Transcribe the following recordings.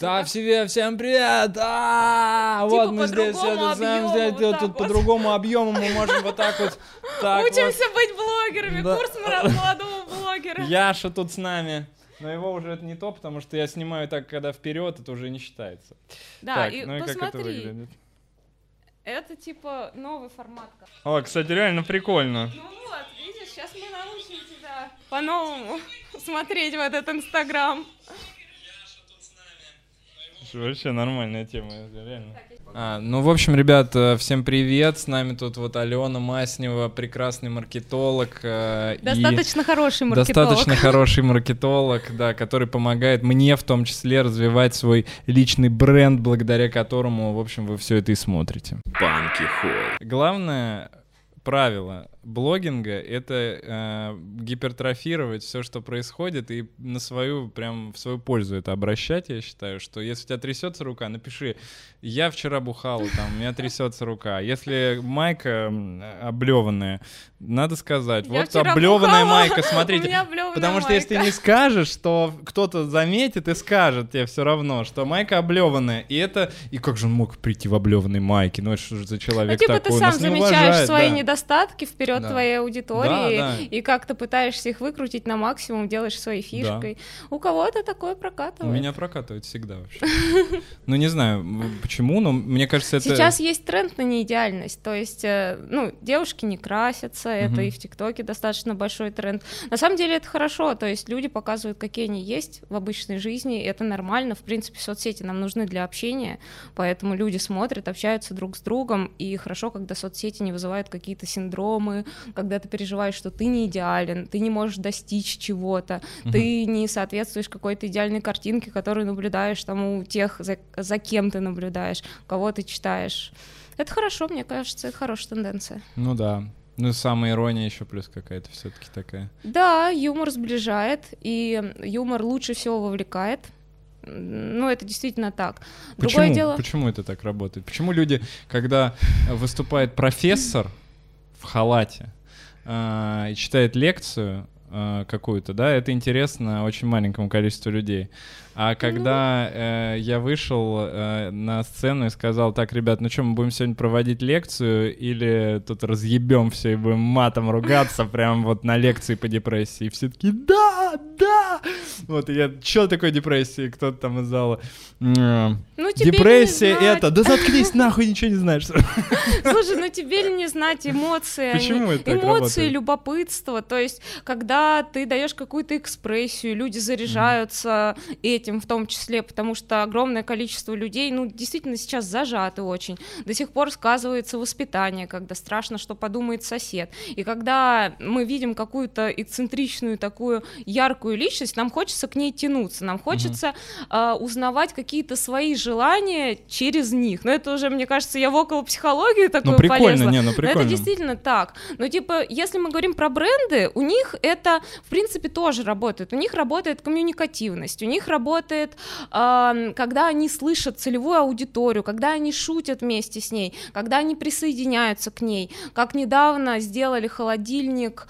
Да, всем, всем привет! А, вот мы здесь все это знаем сделать вот тут так по вот. другому объему мы можем вот так вот. Так вот. Учимся быть блогерами, Да. курс молодого блогера. Яша тут с нами. Но его уже это не то, потому что я снимаю так, когда вперед, это уже не считается. Да, так, и ну и как это посмотри, выглядит? это типа новый формат. О, кстати, реально прикольно. Ну вот, видишь, сейчас мы научим тебя по-новому смотреть в этот Инстаграм. Вообще нормальная тема, реально. А, ну, в общем, ребят, э, всем привет. С нами тут вот Алена Маснева, прекрасный маркетолог. э, и Достаточно хороший маркетолог. Достаточно хороший маркетолог, да, который помогает мне в том числе развивать свой личный бренд, благодаря которому, в общем, вы все это и смотрите. Банки Холл. Главное правило блогинга — это э, гипертрофировать все, что происходит, и на свою, прям в свою пользу это обращать, я считаю, что если у тебя трясется рука, напиши «Я вчера бухала, там, у меня трясется рука». Если майка облеванная, надо сказать Я «Вот облеванная бухала, майка, смотрите». Потому что если ты не скажешь, то кто-то заметит и скажет тебе все равно, что майка облеванная. И это... И как же он мог прийти в облеванной майке? Ну это что же за Ну, человек типа ты такой? сам Нас не замечаешь уважает, свои да. недостатки вперед Да. твоей аудитории Да, да. и как-то пытаешься их выкрутить на максимум, делаешь своей фишкой. У кого-то такое У прокатывает. Меня прокатывает всегда вообще. Ну, не знаю, почему, но мне кажется, это... Сейчас есть тренд на неидеальность, то есть, э, ну, девушки не красятся, это и в ТикТоке достаточно большой тренд. На самом деле это хорошо, то есть люди показывают, какие они есть в обычной жизни, и это нормально, в принципе, соцсети нам нужны для общения, поэтому люди смотрят, общаются друг с другом, и хорошо, когда соцсети не вызывают какие-то синдромы, когда ты переживаешь, что ты не идеален, ты не можешь достичь чего-то, Мгм. ты не соответствуешь какой-то идеальной картинке, которую наблюдаешь там у тех, за, за кем ты наблюдаешь, кого ты читаешь. Это хорошо, мне кажется, это хорошая тенденция. Ну да. Ну, самая ирония еще плюс какая-то все-таки такая. Да, юмор сближает, и юмор лучше всего вовлекает. Ну, это действительно так. Другое Почему? дело... Почему это так работает? Почему люди, когда выступает профессор халате э, и читает лекцию э, какую-то, да, это интересно очень маленькому количеству людей. А когда э, я вышел э, на сцену и сказал, так, ребят, ну что, мы будем сегодня проводить лекцию или тут разъебем все и будем матом ругаться прям вот на лекции по депрессии? И все таки да, да! Вот, и я, что такое депрессия? Кто-то там из зала. «М, Ну, Депрессия это, да заткнись нахуй, ничего не знаешь. Слушай, ну тебе ли не знать эмоции? они- Почему это так Эмоции, работает? любопытство. То есть, когда ты даешь какую-то экспрессию, люди заряжаются этим в том числе, потому что огромное количество людей, ну, действительно сейчас зажаты очень. До сих пор сказывается воспитание, когда страшно, что подумает сосед. И когда мы видим какую-то эксцентричную такую яркую личность, нам хочется к ней тянуться, нам хочется а, узнавать какие-то свои желания через них. Но это уже, мне кажется, я в около психологию такую Ну прикольно, полезла. не, ну Но это прикольно. действительно так. Но типа, если мы говорим про бренды, у них это, в принципе, тоже работает. У них работает коммуникативность, у них работает, ам, когда они слышат целевую аудиторию, когда они шутят вместе с ней, когда они присоединяются к ней. Как недавно сделали холодильник,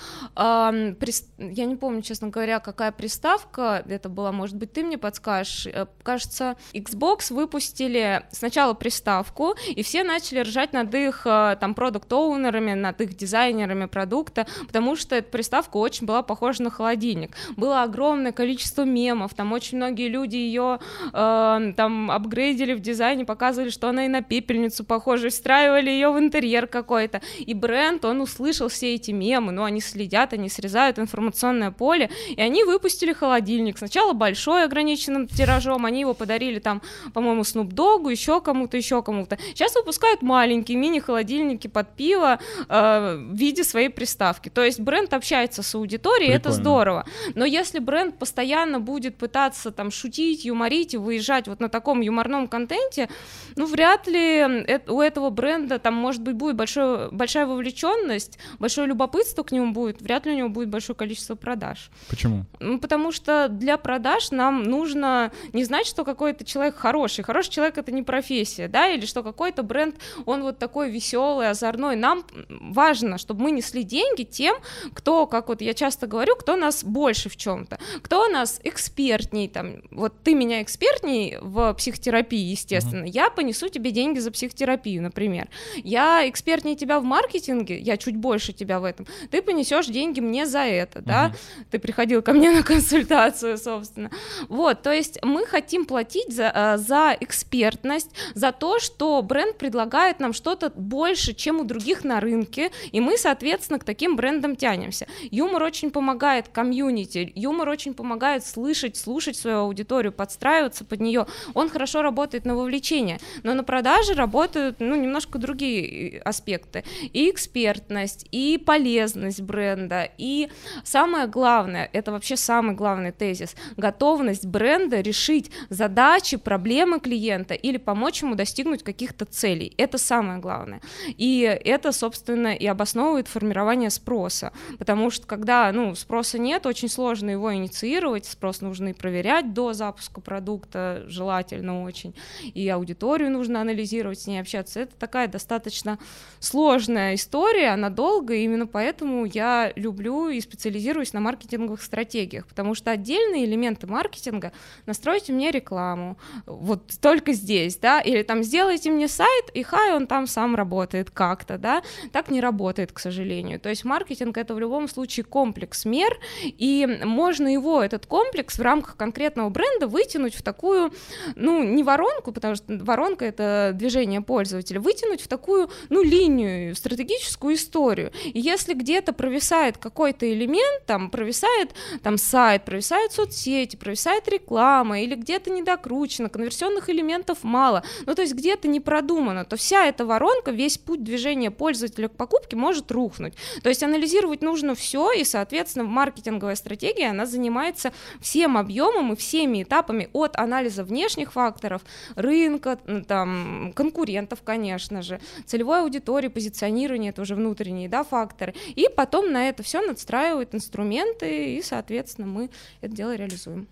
я не помню, честно говоря, какая приставка это была, может быть, ты мне подскажешь. Э, Кажется, Xbox выпустили сначала приставку, и все начали ржать над их э, там продукт-оунерами, над их дизайнерами продукта, потому что эта приставка очень была похожа на холодильник. Было огромное количество мемов, там очень многие люди ее там апгрейдили в дизайне, показывали, что она и на пепельницу похожа, встраивали ее в интерьер какой-то. И бренд, он услышал все эти мемы, но они следят, они срезают информационное поле, и они выпустили холодильник. Сначала большой, ограниченным тиражом, они его подарили там, по-моему, Snoop Dogg, еще кому-то, еще кому-то. Сейчас выпускают маленькие мини-холодильники под пиво э, в виде своей приставки. То есть бренд общается с аудиторией, это Прикольно. здорово. Но если бренд постоянно будет пытаться там шутить, юморить и выезжать вот на таком юморном контенте, ну, вряд ли у этого бренда там, может быть, будет большое, большая вовлеченность, большое любопытство к нему будет, вряд ли у него будет большое количество количество продаж. Почему? Ну, потому что для продаж нам нужно не знать, что какой-то человек хороший. Хороший человек это не профессия, да, или что какой-то бренд, он вот такой веселый, озорной. Нам важно, чтобы мы несли деньги тем, кто, как вот я часто говорю, кто нас больше в чем-то, кто нас экспертней, там, вот ты меня экспертней в психотерапии, естественно, uh-huh. я понесу тебе деньги за психотерапию, например. Я экспертнее тебя в маркетинге, я чуть больше тебя в этом, ты понесешь деньги мне за это, uh-huh. да, ты приходил ко мне на консультацию, собственно. Вот, то есть мы хотим платить за, э, за экспертность, за то, что бренд предлагает нам что-то больше, чем у других на рынке, и мы, соответственно, к таким брендам тянемся. Юмор очень помогает комьюнити, юмор очень помогает слышать, слушать свою аудиторию, подстраиваться под нее. Он хорошо работает на вовлечение, но на продаже работают, ну, немножко другие э, аспекты. И экспертность, и полезность бренда, и самое главное, это вообще самый главный тезис, готовность бренда решить задачи, проблемы клиента или помочь ему достигнуть каких-то целей. Это самое главное. И это, собственно, и обосновывает формирование спроса, потому что когда, ну, спроса нет, очень сложно его инициировать, спрос нужно и проверять до запуска продукта, желательно очень, и аудиторию нужно анализировать, с ней общаться. Это такая достаточно сложная история, она долгая, именно поэтому я люблю и специализируюсь на маркетинговых стратегиях, потому что отдельные элементы маркетинга настройте мне рекламу, вот только здесь, да, или там сделайте мне сайт, и хай, он там сам работает как-то, да, так не работает, к сожалению. То есть маркетинг это в любом случае комплекс мер, и можно его, этот комплекс в рамках конкретного бренда вытянуть в такую, ну, не воронку, потому что воронка это движение пользователя, вытянуть в такую, ну, линию, стратегическую историю. И если где-то провисает какой-то элемент, там провисает там сайт, провисает соцсети, провисает реклама, или где-то недокручено, конверсионных элементов мало, ну, то есть где-то не продумано, то вся эта воронка, весь путь движения пользователя к покупке может рухнуть. То есть анализировать нужно все, и, соответственно, маркетинговая стратегия, она занимается всем объемом и всеми этапами от анализа внешних факторов, рынка, там, конкурентов, конечно же, целевой аудитории, позиционирование, это уже внутренние да, факторы, и потом на это все надстраивают инструменты, и, соответственно, мы это дело реализуем.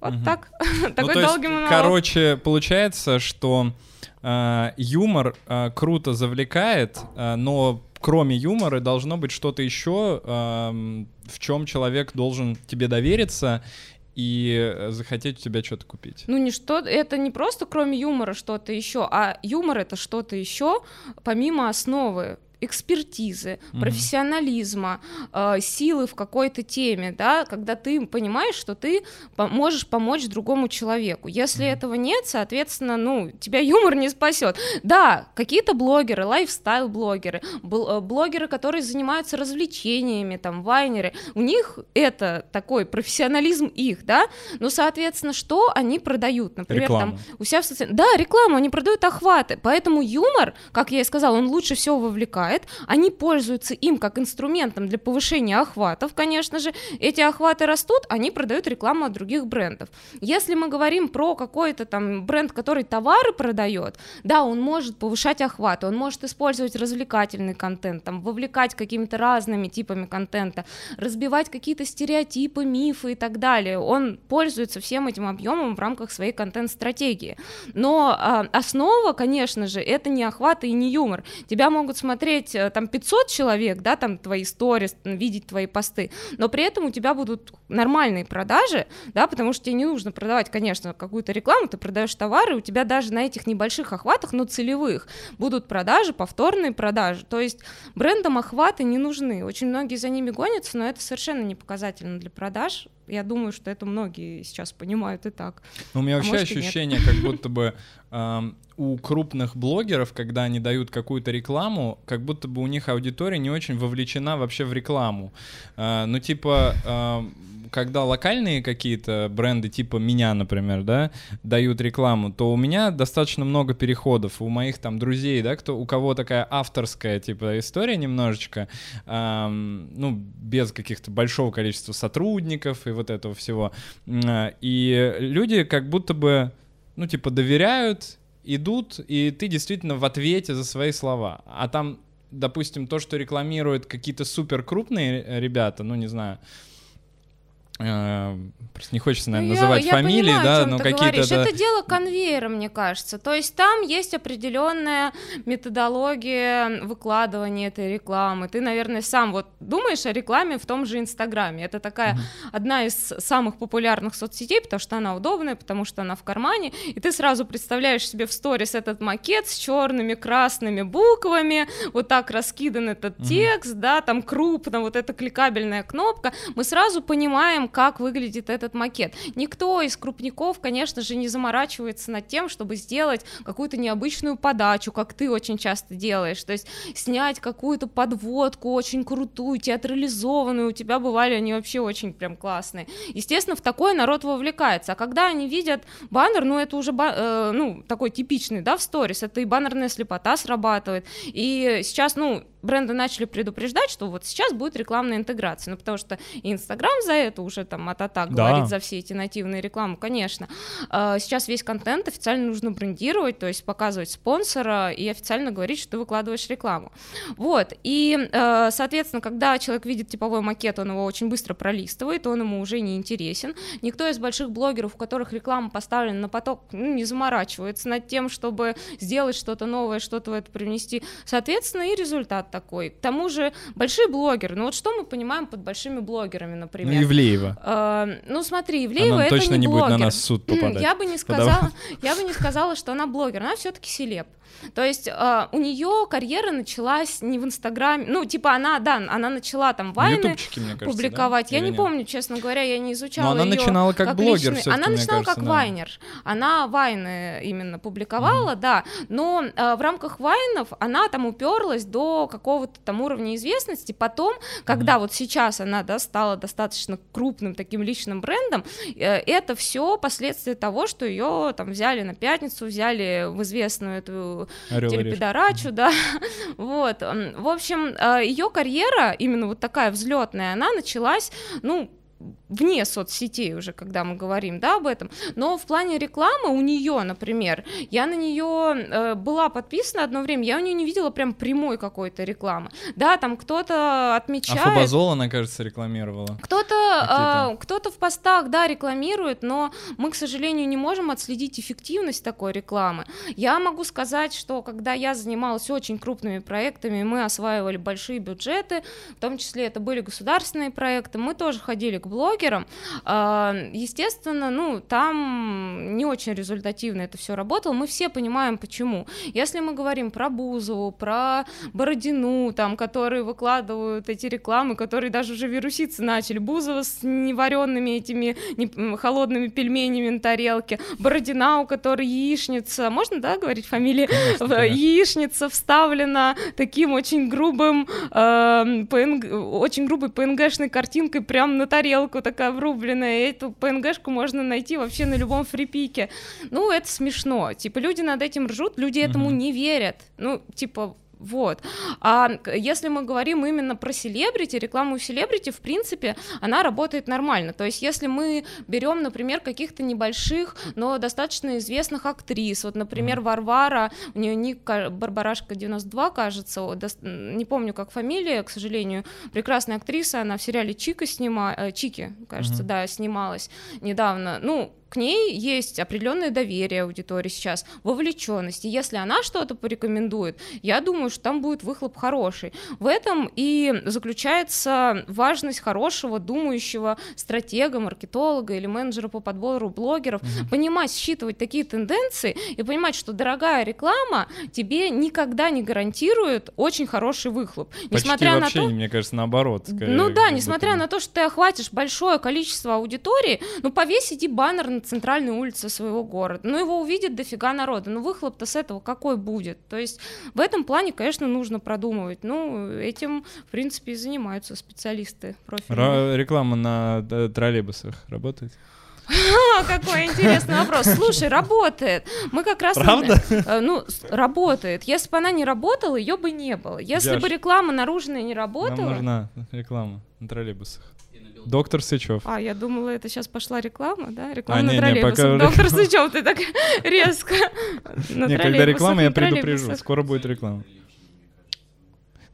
Вот угу. так. Такой ну, долгий монолог. Короче, получается, что э, юмор э, круто завлекает, э, но кроме юмора должно быть что-то еще, э, в чем человек должен тебе довериться и захотеть у тебя что-то купить. Ну не что, это не просто кроме юмора что-то еще, а юмор это что-то еще помимо основы экспертизы, mm-hmm. профессионализма, э, силы в какой-то теме, да, когда ты понимаешь, что ты по- можешь помочь другому человеку. Если mm-hmm. этого нет, соответственно, ну, тебя юмор не спасет. Да, какие-то блогеры, лайфстайл-блогеры, бл- э, блогеры, которые занимаются развлечениями, там, вайнеры, у них это такой профессионализм их, да, но, соответственно, что они продают? Например, рекламу. там, у себя в социальных... Да, рекламу, они продают охваты, поэтому юмор, как я и сказала, он лучше всего вовлекает, бывает, они пользуются им как инструментом для повышения охватов, конечно же, эти охваты растут, они продают рекламу от других брендов. Если мы говорим про какой-то там бренд, который товары продает, да, он может повышать охваты, он может использовать развлекательный контент, там, вовлекать какими-то разными типами контента, разбивать какие-то стереотипы, мифы и так далее. Он пользуется всем этим объемом в рамках своей контент-стратегии. Но э, основа, конечно же, это не охваты и не юмор. Тебя могут смотреть смотреть э, там 500 человек, да, там твои сторис, видеть твои посты, но при этом у тебя будут нормальные продажи, да, потому что тебе не нужно продавать, конечно, какую-то рекламу, ты продаешь товары, у тебя даже на этих небольших охватах, но целевых, будут продажи, повторные продажи, то есть брендам охваты не нужны, очень многие за ними гонятся, но это совершенно не показательно для продаж, я думаю, что это многие сейчас понимают и так. Но ну, у меня а вообще может, ощущение, как будто бы э, у крупных блогеров, когда они дают какую-то рекламу, как будто бы у них аудитория не очень вовлечена вообще в рекламу. Э, ну, типа, э, когда локальные какие-то бренды, типа меня, например, да, дают рекламу, то у меня достаточно много переходов. У моих там друзей, да, кто, у кого такая авторская, типа, история немножечко, эм, ну, без каких-то большого количества сотрудников и вот этого всего. И люди как будто бы, ну, типа, доверяют, идут, и ты действительно в ответе за свои слова. А там, допустим, то, что рекламируют какие-то супер крупные ребята, ну, не знаю, э, просто не хочется, наверное, Ну, я- называть я фамилии, понимаю, о да, но какие-то да, Это дело конвейера, мне кажется. То есть там есть определенная методология выкладывания этой рекламы. Ты, наверное, сам вот думаешь о рекламе в том же Инстаграме. Это такая одна из самых популярных соцсетей, потому что она удобная, потому что она в кармане, и ты сразу представляешь себе в сторис этот макет с черными, красными буквами, вот так раскидан этот текст, да, там крупно вот эта кликабельная кнопка, мы сразу понимаем, как выглядит этот макет. Никто из крупников, конечно же, не заморачивается над тем, чтобы сделать какую-то необычную подачу, как ты очень часто делаешь, то есть снять какую-то подводку очень крутую, театрализованную, у тебя бывали они вообще очень прям классные. Естественно, в такой народ вовлекается, а когда они видят баннер, ну это уже э, ну такой типичный, да, в сторис, это и баннерная слепота срабатывает, и сейчас, ну, бренды начали предупреждать, что вот сейчас будет рекламная интеграция, ну потому что Инстаграм за это уже там атата Да. говорит за все эти нативные рекламы, конечно. А, Сейчас весь контент официально нужно брендировать, то есть показывать спонсора и официально говорить, что ты выкладываешь рекламу. Вот, и, э, соответственно, когда человек видит типовой макет, он его очень быстро пролистывает, он ему уже не интересен. Никто из больших блогеров, у которых реклама поставлена на поток, ну, не заморачивается над тем, чтобы сделать что-то новое, что-то в это привнести. Соответственно, и результат такой. К тому же большие блогеры, ну вот что мы понимаем под большими блогерами, Ну, например? Ивлеева. Э, ну смотри, Ивлеева Она это точно не, не будет на нас в суд попадать. Я бы не сказала, я бы не сказала, что она блогер, она все-таки селеб. То есть э, у нее карьера началась не в Инстаграме, ну типа она, да, она начала там Ну, вайны ютубчики, кажется, публиковать. да? Я Или не нет? помню, честно говоря, я не изучала. Но она начинала как блогер личный- Она начинала кажется, как да. вайнер. Она вайны именно публиковала, да. Но э, в рамках вайнов она там уперлась до какого-то там уровня известности. Потом, когда вот сейчас она да, стала достаточно крупным таким личным брендом, э, это все последствия того, что ее там взяли на пятницу, взяли в известную эту Орел решка. телепедорачу, да, вот, в общем, ее карьера, именно вот такая взлетная, она началась, ну, вне соцсетей уже, когда мы говорим, да, об этом, но в плане рекламы у нее, например, я на нее была подписана одно время, я у нее не видела прям прямой какой-то рекламы, да, там кто-то отмечает, Фабазол, она, кажется, рекламировала. кто-то, а, кто-то в постах, да, рекламирует, но мы, к сожалению, не можем отследить эффективность такой рекламы. Я могу сказать, что когда я занималась очень крупными проектами, мы осваивали большие бюджеты, в том числе это были государственные проекты, мы тоже ходили к блогерам. А, Естественно, ну, там не очень результативно это все работало. Мы все понимаем, почему. Если мы говорим про Бузову, про Бородину, там, которые выкладывают эти рекламы, которые даже уже вируситься начали. Бузова с неваренными этими не- холодными пельменями на тарелке. Бородина, у которой яичница, можно, да, говорить фамилии? Конечно, конечно. яичница вставлена таким очень грубым, эм, PNG очень грубой PNG-шной картинкой прям на тарелку такая врубленная. Эту PNG-шку можно найти вообще на любом фрипике. Ну, это смешно. Типа, люди над этим ржут, люди этому не верят. Ну, типа, вот. А если мы говорим именно про селебрити, рекламу селебрити, в принципе, она работает нормально. То есть, если мы берем, например, каких-то небольших, но достаточно известных актрис, вот, например, Варвара, у нее ник ка- Барбарашка 92, кажется, не помню, как фамилия, к сожалению, прекрасная актриса, она в сериале Чика снима, э, Чики, кажется, Мгм. да, снималась недавно. Ну, к ней есть определенное доверие аудитории сейчас, вовлеченность. И если она что-то порекомендует, я думаю, что там будет выхлоп хороший. В этом и заключается важность хорошего, думающего стратега, маркетолога или менеджера по подбору блогеров. Понимать, считывать такие тенденции и понимать, что дорогая реклама тебе никогда не гарантирует очень хороший выхлоп. Почти вообще, мне кажется, наоборот. скорее, Ну да, несмотря будто на то, что ты охватишь большое количество аудитории, ну повесь иди баннер на центральной улице своего города. Ну его увидит дофига народа. Ну выхлоп-то с этого какой будет? То есть в этом плане, конечно, нужно продумывать. Ну, этим, в принципе, и занимаются специалисты профильные. Реклама на э, троллейбусах работает? Какой интересный вопрос. Слушай, работает. Мы как раз... Правда? Э, Ну, работает. Если бы она не работала, ее бы не было. Если бы реклама наружная не Нам работала... нужна реклама на троллейбусах. Доктор Сычев. А, я думала, это сейчас пошла реклама, да? Реклама А, на не, не, пока Доктор. Сычев, ты так резко. Не, когда реклама, я предупрежу. Скоро будет реклама.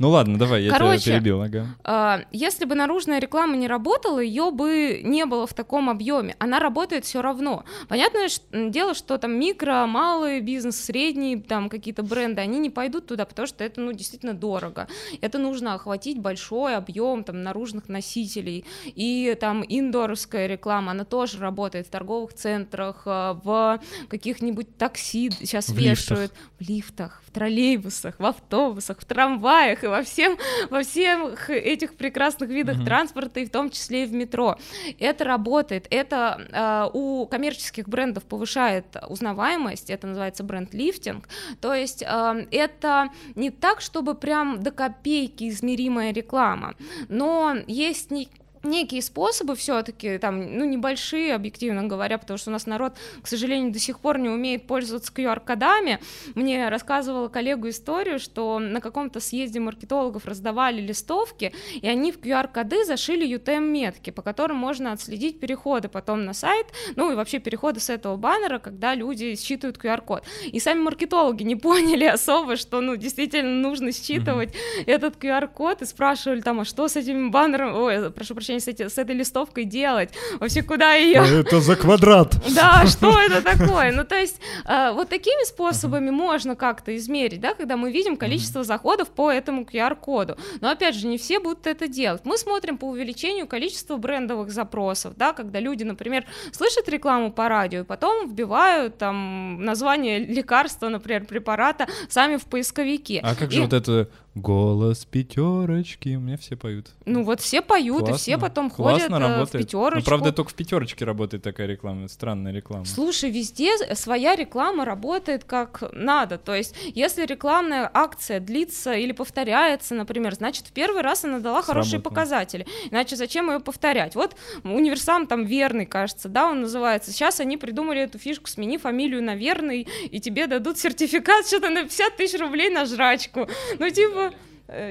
Ну ладно, давай, я Короче, тебя перебил. Ага. А, Если бы наружная реклама не работала, ее бы не было в таком объеме. Она работает все равно. Понятное дело, что там микро, малый бизнес, средний, там какие-то бренды, они не пойдут туда, потому что это, ну, действительно дорого. Это нужно охватить большой объем там наружных носителей. И там индорская реклама, она тоже работает в торговых центрах, а, в каких-нибудь такси сейчас В вешают, в лифтах, в троллейбусах, в автобусах, в трамваях во всем во всех этих прекрасных видах Мгм. транспорта, и в том числе и в метро. Это работает, это э, у коммерческих брендов повышает узнаваемость, это называется бренд-лифтинг, то есть э, это не так, чтобы прям до копейки измеримая реклама, но есть не некие способы все-таки, там, ну, небольшие, объективно говоря, потому что у нас народ, к сожалению, до сих пор не умеет пользоваться QR-кодами. Мне рассказывала коллегу историю, что на каком-то съезде маркетологов раздавали листовки, и они в QR-коды зашили UTM-метки, по которым можно отследить переходы потом на сайт, ну, и вообще переходы с этого баннера, когда люди считывают QR-код. И сами маркетологи не поняли особо, что, ну, действительно нужно считывать этот QR-код, и спрашивали там, а что с этим баннером, ой, прошу прощения, с, эти- с этой листовкой делать? Вообще, куда ее? Это за квадрат. Да, что это такое? Ну, то есть, э, вот такими способами можно как-то измерить, да, когда мы видим количество заходов по этому QR-коду. Но, опять же, не все будут это делать. Мы смотрим по увеличению количества брендовых запросов, да, когда люди, например, слышат рекламу по радио, и потом вбивают там название лекарства, например, препарата сами в поисковике. А как И- же вот это голос пятерочки? У меня все поют. Ну, вот все поют, и все Классно. потом Классно ходят э, в работает. пятерочку. Ну, правда, только в пятерочке работает такая реклама, странная реклама. Слушай, везде своя реклама работает как надо. То есть, если рекламная акция длится или повторяется, например, значит, в первый раз она дала хорошие показатели. Иначе зачем ее повторять? Вот универсам там верный, кажется, да, он называется. Сейчас они придумали эту фишку, смени фамилию на верный, и тебе дадут сертификат что-то на 50 тысяч рублей на жрачку. Ну, типа,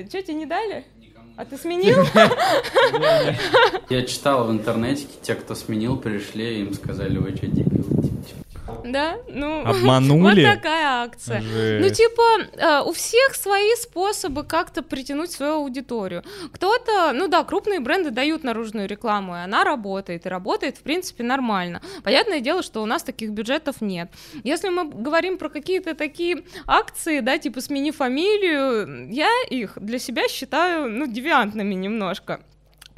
что тебе не дали? А ты сменил? Я читал в интернете, те, кто сменил, пришли, им сказали, вы что, дебилы? Да? Ну, Обманули? вот такая акция. Жесть. Ну, типа, э, у всех свои способы как-то притянуть свою аудиторию. Кто-то, ну да, крупные бренды дают наружную рекламу, и она работает, и работает, в принципе, нормально. Понятное дело, что у нас таких бюджетов нет. Если мы говорим про какие-то такие акции, да, типа «смени фамилию», я их для себя считаю, ну, девиантными немножко.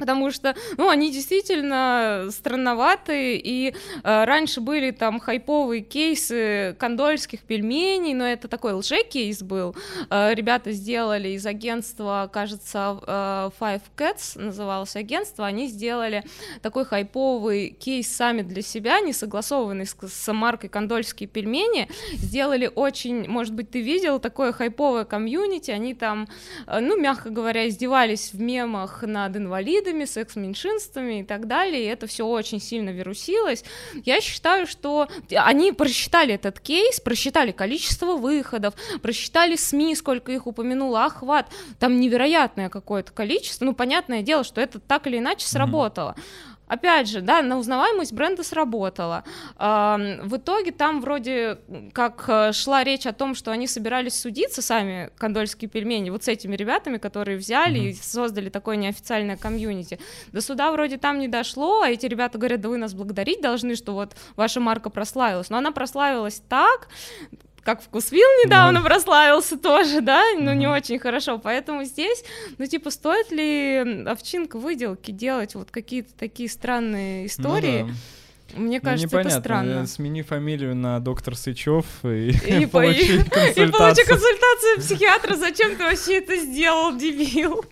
Потому что, ну, они действительно странноватые, и э, раньше были там хайповые кейсы кондольских пельменей, но это такой лже-кейс был. Э, ребята сделали из агентства, кажется, э, Five Cats называлось агентство, они сделали такой хайповый кейс сами для себя, не согласованный с, с маркой кондольские пельмени, сделали очень, может быть, ты видел, такое хайповое комьюнити, они там, э, ну, мягко говоря, издевались в мемах над инвалидами, секс-меньшинствами и так далее, и это все очень сильно вирусилось. Я считаю, что они просчитали этот кейс, просчитали количество выходов, просчитали СМИ, сколько их упомянуло, охват, там невероятное какое-то количество, ну, понятное дело, что это так или иначе сработало. Опять же, да, на узнаваемость бренда сработала. В итоге там вроде как э, шла речь о том, что они собирались судиться сами, кондольские пельмени, вот с этими ребятами, которые взяли и создали такое неофициальное комьюнити. До суда вроде там не дошло, а эти ребята говорят, да вы нас благодарить должны, что вот ваша марка прославилась. Но она прославилась так, как вкусвил недавно прославился тоже, да, но не Мгм. очень хорошо, поэтому здесь, ну, типа, стоит ли овчинка выделки делать вот какие-то такие странные Ну истории? да. Мне Ну, кажется, это непонятно. странно. Э, Смени фамилию на доктор Сычев и, И, по- получи и получи консультацию. консультацию психиатра, зачем ты вообще это сделал, дебил?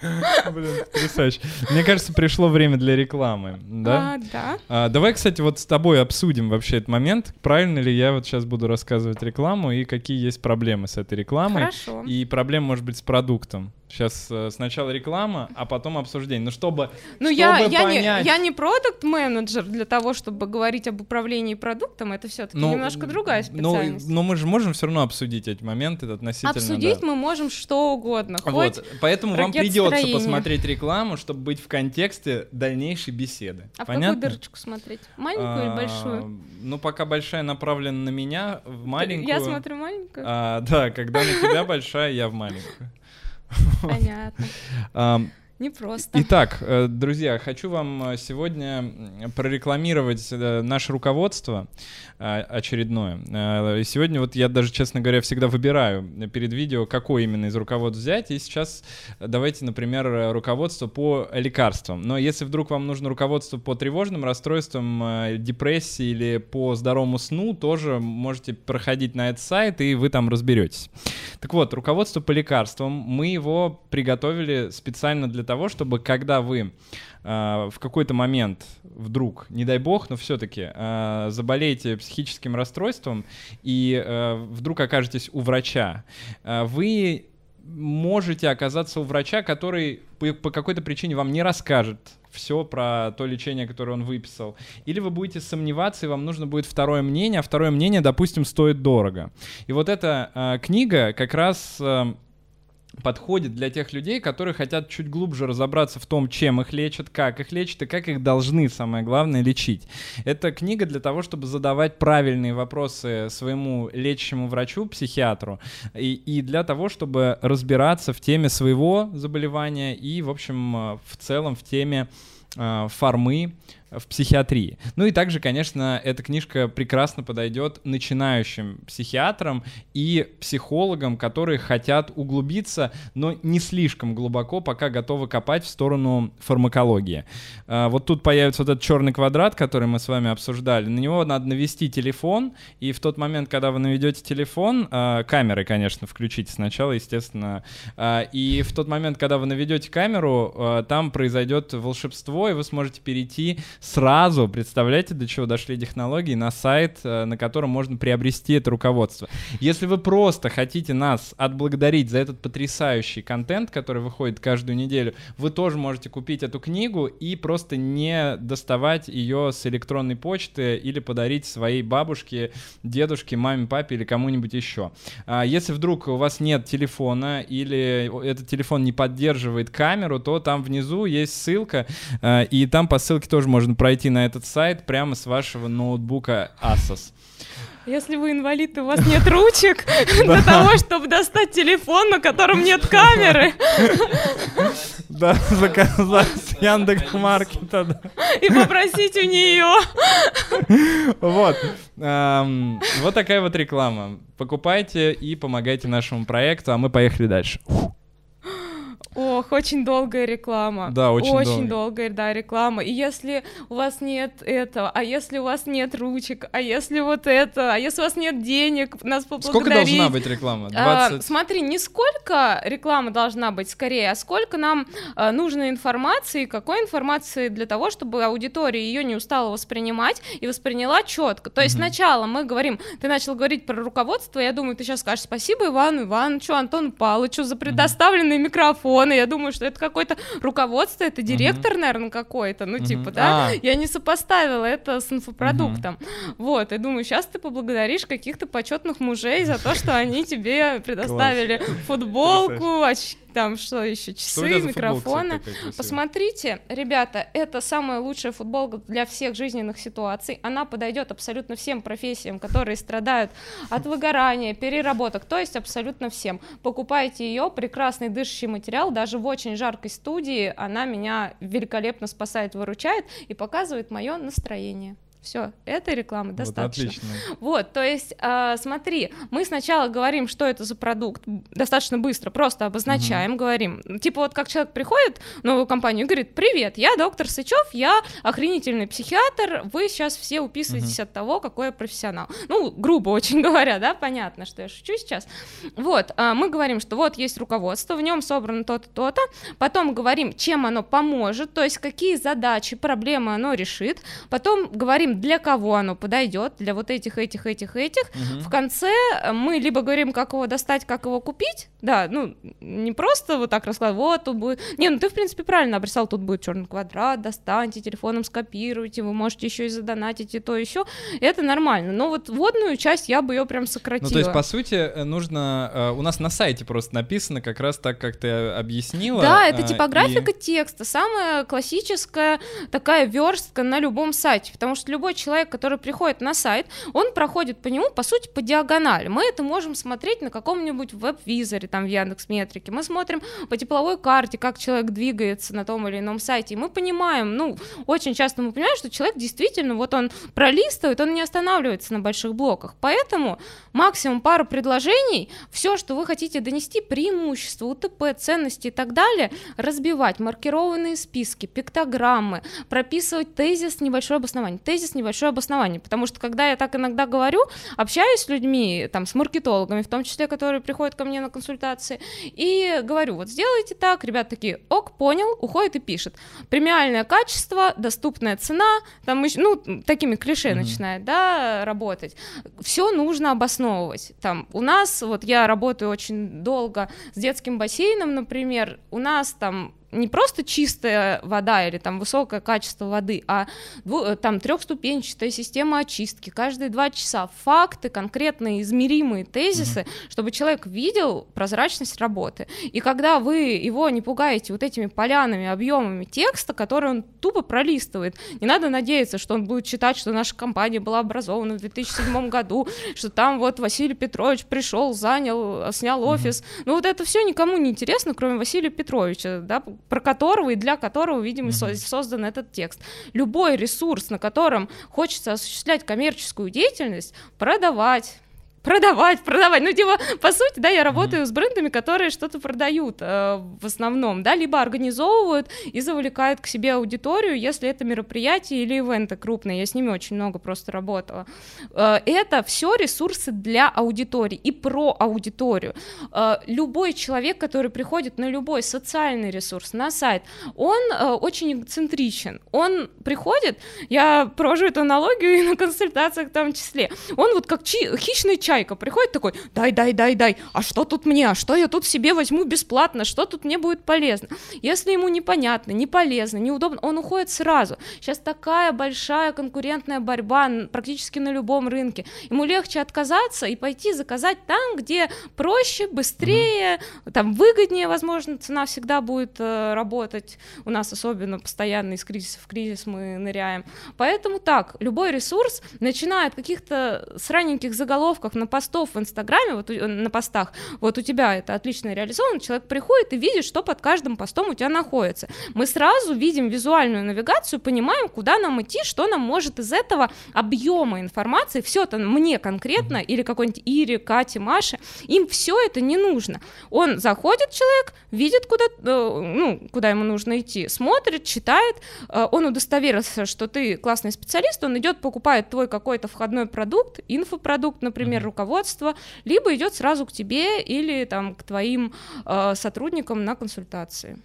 Блин, потрясающе. Мне кажется, пришло время для рекламы, да? А, да. А, давай, кстати, вот с тобой обсудим вообще этот момент. Правильно ли я вот сейчас буду рассказывать рекламу и какие есть проблемы с этой рекламой? Хорошо. И проблем, может быть, с продуктом. Сейчас э, сначала реклама, а потом обсуждение. Ну, чтобы, Ну, я, чтобы я, не, понять... я не продукт-менеджер для того, чтобы говорить об управлении продуктом, это все-таки Ну, немножко другая ну, специальность. Но мы же можем все равно обсудить эти моменты относительно... Обсудить да. мы можем что угодно, Вот, поэтому вам придется посмотреть рекламу, чтобы быть в контексте дальнейшей беседы. А в Понятно? какую дырочку смотреть? Маленькую или А, большую? Ну, пока большая направлена на меня, в маленькую. Я смотрю маленькую. А, да, когда на тебя большая, я в маленькую. Понятно. Ам, Не просто. Итак, э, друзья, хочу вам э, сегодня прорекламировать э, наше руководство очередное. Сегодня вот я даже, честно говоря, всегда выбираю перед видео, какое именно из руководств взять. И сейчас давайте, например, руководство по лекарствам. Но если вдруг вам нужно руководство по тревожным расстройствам, депрессии или по здоровому сну, тоже можете проходить на этот сайт, и вы там разберетесь. Так вот, руководство по лекарствам, мы его приготовили специально для того, чтобы когда вы э, в какой-то момент вдруг, не дай бог, но все-таки заболеете психическим расстройством и э, вдруг окажетесь у врача, э, вы можете оказаться у врача, который по, по какой-то причине вам не расскажет все про то лечение, которое он выписал. Или вы будете сомневаться, и вам нужно будет второе мнение, а второе мнение, допустим, стоит дорого. И вот эта э, книга как раз э, подходит для тех людей, которые хотят чуть глубже разобраться в том, чем их лечат, как их лечат и как их должны, самое главное, лечить. Это книга для того, чтобы задавать правильные вопросы своему лечащему врачу, психиатру, и, и для того, чтобы разбираться в теме своего заболевания и, в общем, э, в целом в теме э, формы в психиатрии. Ну и также, конечно, эта книжка прекрасно подойдет начинающим психиатрам и психологам, которые хотят углубиться, но не слишком глубоко, пока готовы копать в сторону фармакологии. А, Вот тут появится вот этот черный квадрат, который мы с вами обсуждали. На него надо навести телефон, и в тот момент, когда вы наведете телефон, а, камеры, конечно, включите сначала, естественно, а, и в тот момент, когда вы наведете камеру, там произойдет волшебство, и вы сможете перейти сразу, представляете, до чего дошли технологии, на сайт, э, на котором можно приобрести это руководство. Если вы просто хотите нас отблагодарить за этот потрясающий контент, который выходит каждую неделю, вы тоже можете купить эту книгу и просто не доставать ее с электронной почты или подарить своей бабушке, дедушке, маме, папе или кому-нибудь еще. А Если вдруг у вас нет телефона или этот телефон не поддерживает камеру, то там внизу есть ссылка, э, и там по ссылке тоже можно пройти на этот сайт прямо с вашего ноутбука Asus. Если вы инвалид и у вас нет ручек для того, чтобы достать телефон, на котором нет камеры, Да, заказать с Яндекс.Маркета. да. и попросить у нее. Вот. Эм, Вот такая вот реклама. Покупайте и помогайте нашему проекту, а мы поехали дальше. Ох, очень долгая реклама. Да, очень долгая. Очень долгая, да, реклама. И если у вас нет этого, а если у вас нет ручек, а если вот это, а если у вас нет денег, нас Сколько поблагодарить. должна быть реклама? А, 20? смотри, не сколько реклама должна быть скорее, а сколько нам а, нужно информации, какой информации для того, чтобы аудитория ее не устала воспринимать и восприняла четко. То есть Мгм. сначала мы говорим, ты начал говорить про руководство, я думаю, ты сейчас скажешь спасибо Ивану Ивановичу, Антону Павловичу за предоставленные микрофоны. Я думаю, что это какое-то руководство, это директор, наверное, какой-то, ну Мгм. типа, да. А. Я не сопоставила это с инфопродуктом. Вот, и думаю, сейчас ты поблагодаришь каких-то почетных мужей за то, что они тебе предоставили футболку, оч- там что еще, Что часы, футболка, микрофоны. Посмотрите, ребята, это самая лучшая футболка для всех жизненных ситуаций. Она подойдет абсолютно всем профессиям, которые страдают от выгорания, переработок, то есть абсолютно всем. Покупайте ее, прекрасный дышащий материал, даже в очень жаркой студии она меня великолепно спасает, выручает и показывает мое настроение. Все, этой рекламы Вот достаточно. отлично. Вот, то есть, а, смотри, мы сначала говорим, что это за продукт, достаточно быстро, просто обозначаем, говорим. Типа вот как человек приходит в новую компанию и говорит, привет, я доктор Сычев, я охренительный психиатр, вы сейчас все уписываетесь от того, какой я профессионал. Ну, грубо очень говоря, да, понятно, что я шучу сейчас. Вот, а, мы говорим, что вот есть руководство, в нем собрано то-то, то-то, потом говорим, чем оно поможет, то есть какие задачи, проблемы оно решит, потом говорим для кого оно подойдет, для вот этих, этих, этих, этих. Мгм. В конце э, мы либо говорим, как его достать, как его купить, да, ну, не просто вот так раскладывать, вот тут будет... Не, ну ты, в принципе, правильно обрисовал, тут будет черный квадрат, достаньте, телефоном скопируйте, вы можете еще и задонатить, и то, еще. Это нормально. Но вот водную часть я бы ее прям сократила. Ну, то есть, по сути, э, нужно... э, У нас на сайте просто написано как раз так, как ты объяснила. Да, это э, типографика и- текста, самая классическая такая верстка на любом сайте, потому что любой человек, который приходит на сайт, он проходит по нему, по сути, по диагонали. Мы это можем смотреть на каком-нибудь веб-визоре, там, в Яндекс.Метрике, мы смотрим по тепловой карте, как человек двигается на том или ином сайте, и мы понимаем, ну, очень часто мы понимаем, что человек действительно, вот он пролистывает, он не останавливается на больших блоках, поэтому максимум пару предложений, все, что вы хотите донести, преимущества, УТП, ценности и так далее, разбивать, маркированные списки, пиктограммы, прописывать тезис, небольшое обоснование, тезис, небольшое обоснование, потому что когда я так иногда говорю, общаюсь с людьми, там, с маркетологами, в том числе, которые приходят ко мне на консультации, и говорю, вот сделайте так, ребята такие, ок, понял, уходит и пишет. Премиальное качество, доступная цена, там, ну, такими клише Мгм. начинает, да, работать. Все нужно обосновывать. Там, у нас, вот я работаю очень долго с детским бассейном, например, у нас там не просто чистая вода или там высокое качество воды, а дву- э, там трехступенчатая система очистки, каждые два часа факты, конкретные измеримые тезисы, чтобы человек видел прозрачность работы. И когда вы его не пугаете вот этими полянами, объемами текста, который он тупо пролистывает, не надо надеяться, что он будет читать, что наша компания была образована в 2007 году, что там вот Василий Петрович пришел, занял, снял офис. Ну вот это все никому не интересно, кроме Василия Петровича, да, про которого и для которого, видимо, со- создан этот текст. Любой ресурс, на котором хочется осуществлять коммерческую деятельность, продавать, продавать, продавать. Ну, типа, по сути, да, я работаю с брендами, которые что-то продают э, в основном, да, либо организовывают и завлекают к себе аудиторию, если это мероприятие или ивенты крупные. Я с ними очень много просто работала. Э, это все ресурсы для аудитории и про аудиторию. Э, любой человек, который приходит на любой социальный ресурс, на сайт, он э, очень эксцентричен. Он приходит, я провожу эту аналогию и на консультациях в том числе, он вот как чи- хищный чайка приходит такой, дай, дай, дай, дай, а что тут мне, а что я тут себе возьму бесплатно, что тут мне будет полезно. Если ему непонятно, не полезно, неудобно, он уходит сразу. Сейчас такая большая конкурентная борьба практически на любом рынке. Ему легче отказаться и пойти заказать там, где проще, быстрее, там выгоднее, возможно, цена всегда будет э, работать. У нас особенно постоянно из кризиса в кризис мы ныряем. Поэтому так, любой ресурс, начиная от каких-то сраненьких заголовков на постов в Инстаграме, вот у- на постах, вот у тебя это отлично реализовано, человек приходит и видит, что под каждым постом у тебя находится. Мы сразу видим визуальную навигацию, понимаем, куда нам идти, что нам может из этого объема информации, все это мне конкретно, или какой-нибудь Ире, Кате, Маше, им все это не нужно. Он заходит, человек, видит, куда, э, ну, куда ему нужно идти, смотрит, читает, э, он удостоверился, что ты классный специалист, он идет, покупает твой какой-то входной продукт, инфопродукт, например, руководство, либо идет сразу к тебе или там к твоим э, сотрудникам на консультации.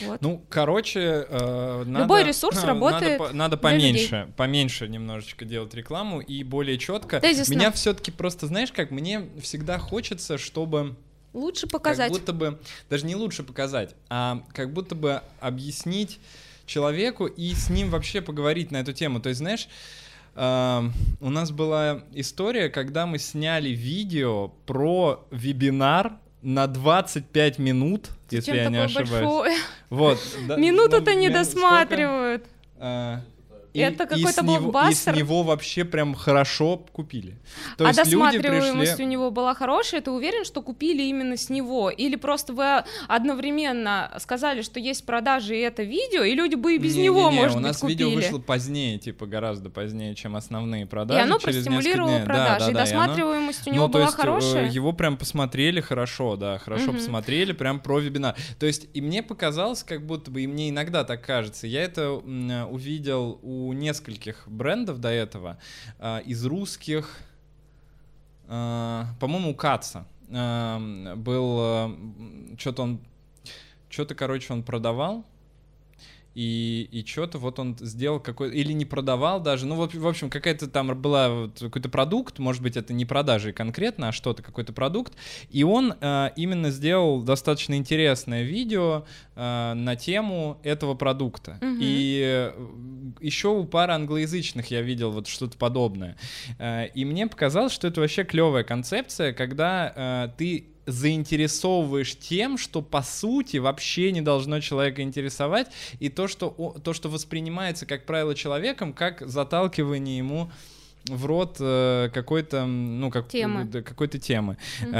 Вот. Ну, короче, э, надо, Любой ресурс надо работает по- Надо, для людей. поменьше, поменьше немножечко делать рекламу и более четко. Тезисно. Меня все-таки просто, знаешь, как мне всегда хочется, чтобы Лучше показать. как будто бы даже не лучше показать, а как будто бы объяснить человеку и с ним вообще поговорить на эту тему. То есть, знаешь, у нас была история, когда мы сняли видео про вебинар на 25 минут, если я не ошибаюсь. большое? Вот. да, Минуту-то ну, не досматривают. сколько? А, и- Это и какой-то него- И с блокбастер. него вообще прям хорошо купили. То а есть люди досматриваемость пришли... у него была хорошая, ты уверен, что купили именно с него? Или просто вы одновременно сказали, что есть продажи и это видео, и люди бы и без него, Не-не-не, может у быть, нас купили? видео вышло позднее, типа гораздо позднее, чем основные и продажи. оно через простимулировало дней. Да, продажи, да, и да, и оно- досматриваемость у Ну, него то была есть, э, хорошая. Его прям посмотрели хорошо, да, хорошо Мгм. посмотрели, прям про вебинар. То есть, и мне показалось, как будто бы, и мне иногда так кажется, я это м, увидел у нескольких брендов до этого, а, из русских, а, по-моему, у Каца а, был, что-то он, что-то, короче, он продавал, и, и что-то вот он сделал какой или не продавал даже, ну, вот, в общем, какая-то там была вот какой-то продукт, может быть, это не продажи конкретно, а что-то, какой-то продукт, и он э, именно сделал достаточно интересное видео э, на тему этого продукта. Мгм. И э, еще у пары англоязычных я видел вот что-то подобное. Э, и мне показалось, что это вообще клевая концепция, когда э, ты заинтересовываешь тем, что по сути вообще не должно человека интересовать, и то, что, то, что воспринимается, как правило, человеком, как заталкивание ему в рот э, какой-то, ну, как, Темы. да, какой-то темы. Мгм.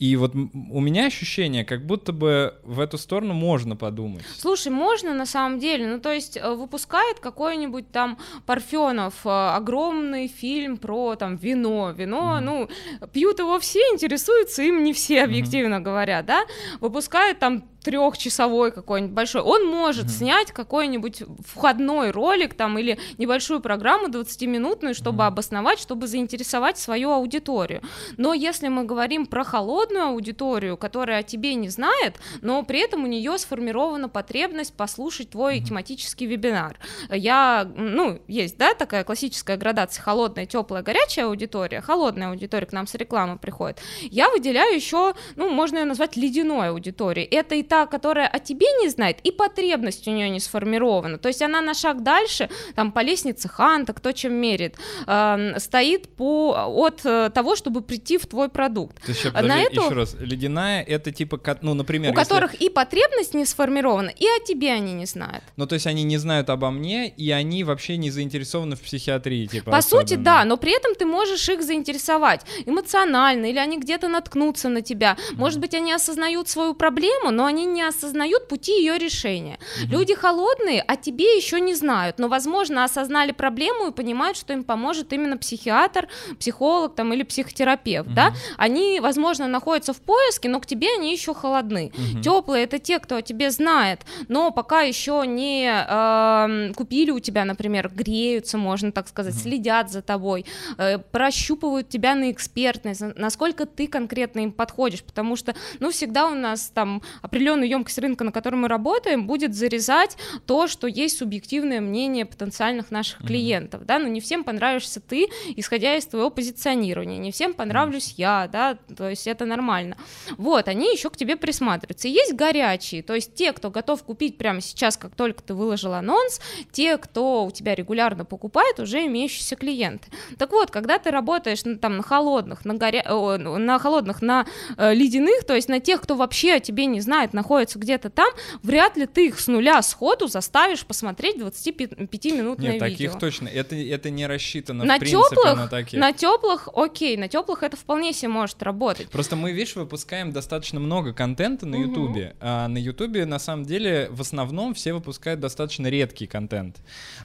И вот у меня ощущение, как будто бы в эту сторону можно подумать. Слушай, можно на самом деле, ну то есть э, выпускает какой-нибудь там Парфенов э, огромный фильм про там вино, вино, Мгм. ну пьют его все, интересуются им не все, объективно говоря, да, выпускает там трехчасовой какой-нибудь большой, он может Мгм. снять какой-нибудь входной ролик там или небольшую программу 20-минутную, чтобы Мгм. обосновать, чтобы заинтересовать свою аудиторию. Но если мы говорим про холодную аудиторию, которая о тебе не знает, но при этом у нее сформирована потребность послушать твой Мгм. тематический вебинар. Я, ну, есть, да, такая классическая градация холодная, теплая, горячая аудитория. Холодная аудитория к нам с рекламы приходит. Я выделяю еще, ну, можно ее назвать ледяной аудиторией. Это и та, которая о тебе не знает, и потребность у нее не сформирована. То есть она на шаг дальше, там по лестнице Ханта, кто чем мерит, эм, стоит по, от э, того, чтобы прийти в твой продукт. Есть, щас, А на подожди, эту- еще раз, ледяная это типа, ну, например, у если- которых и потребность не сформирована, и о тебе они не знают. Ну, то есть они не знают обо мне, и они вообще не заинтересованы в психиатрии, типа. По сути, особенно. да, но при этом ты можешь их заинтересовать эмоционально, или они где-то наткнутся на тебя. Может быть, они осознают свою проблему, но они не осознают пути ее решения. Мгм. Люди холодные, о тебе еще не знают, но, возможно, осознали проблему и понимают, что им поможет именно психиатр, психолог там, или психотерапевт, да? Мгм. Они, возможно, находятся в поиске, но к тебе они еще холодны. Мгм. Теплые это те, кто о тебе знает, но пока еще не эм, купили у тебя, например, греются, можно так сказать, Мгм. следят за тобой, э, прощупывают тебя на экспертность, на- насколько ты конкретно им подходишь, потому что, ну, всегда у нас там определенную емкость рынка, на котором мы работаем, будет зарезать то, что есть субъективное мнение потенциальных наших Мгм. клиентов, да, ну не всем понравишься ты, исходя из твоего позиционирования, не всем понравлюсь я, да, то есть это нормально. Вот, они еще к тебе присматриваются. И есть горячие, то есть те, кто готов купить прямо сейчас, как только ты выложил анонс, те, кто у тебя регулярно покупает, уже имеющиеся клиенты. Так вот, когда ты работаешь ну, там на холодных, на, горя... о, на холодных, на э, ледяных, то есть на тех, кто вообще о тебе не знает, находится где-то там, вряд ли ты их с нуля сходу заставишь посмотреть 25-минутное Нет, видео. таких точно. Это, это не рассчитано, На в принципе, теплых, на таких. на теплых, окей, на теплых это вполне себе может работать. Просто мы, видишь, выпускаем достаточно много контента на. Ютубе. А на Ютубе, на самом деле, в основном все выпускают достаточно редкий контент.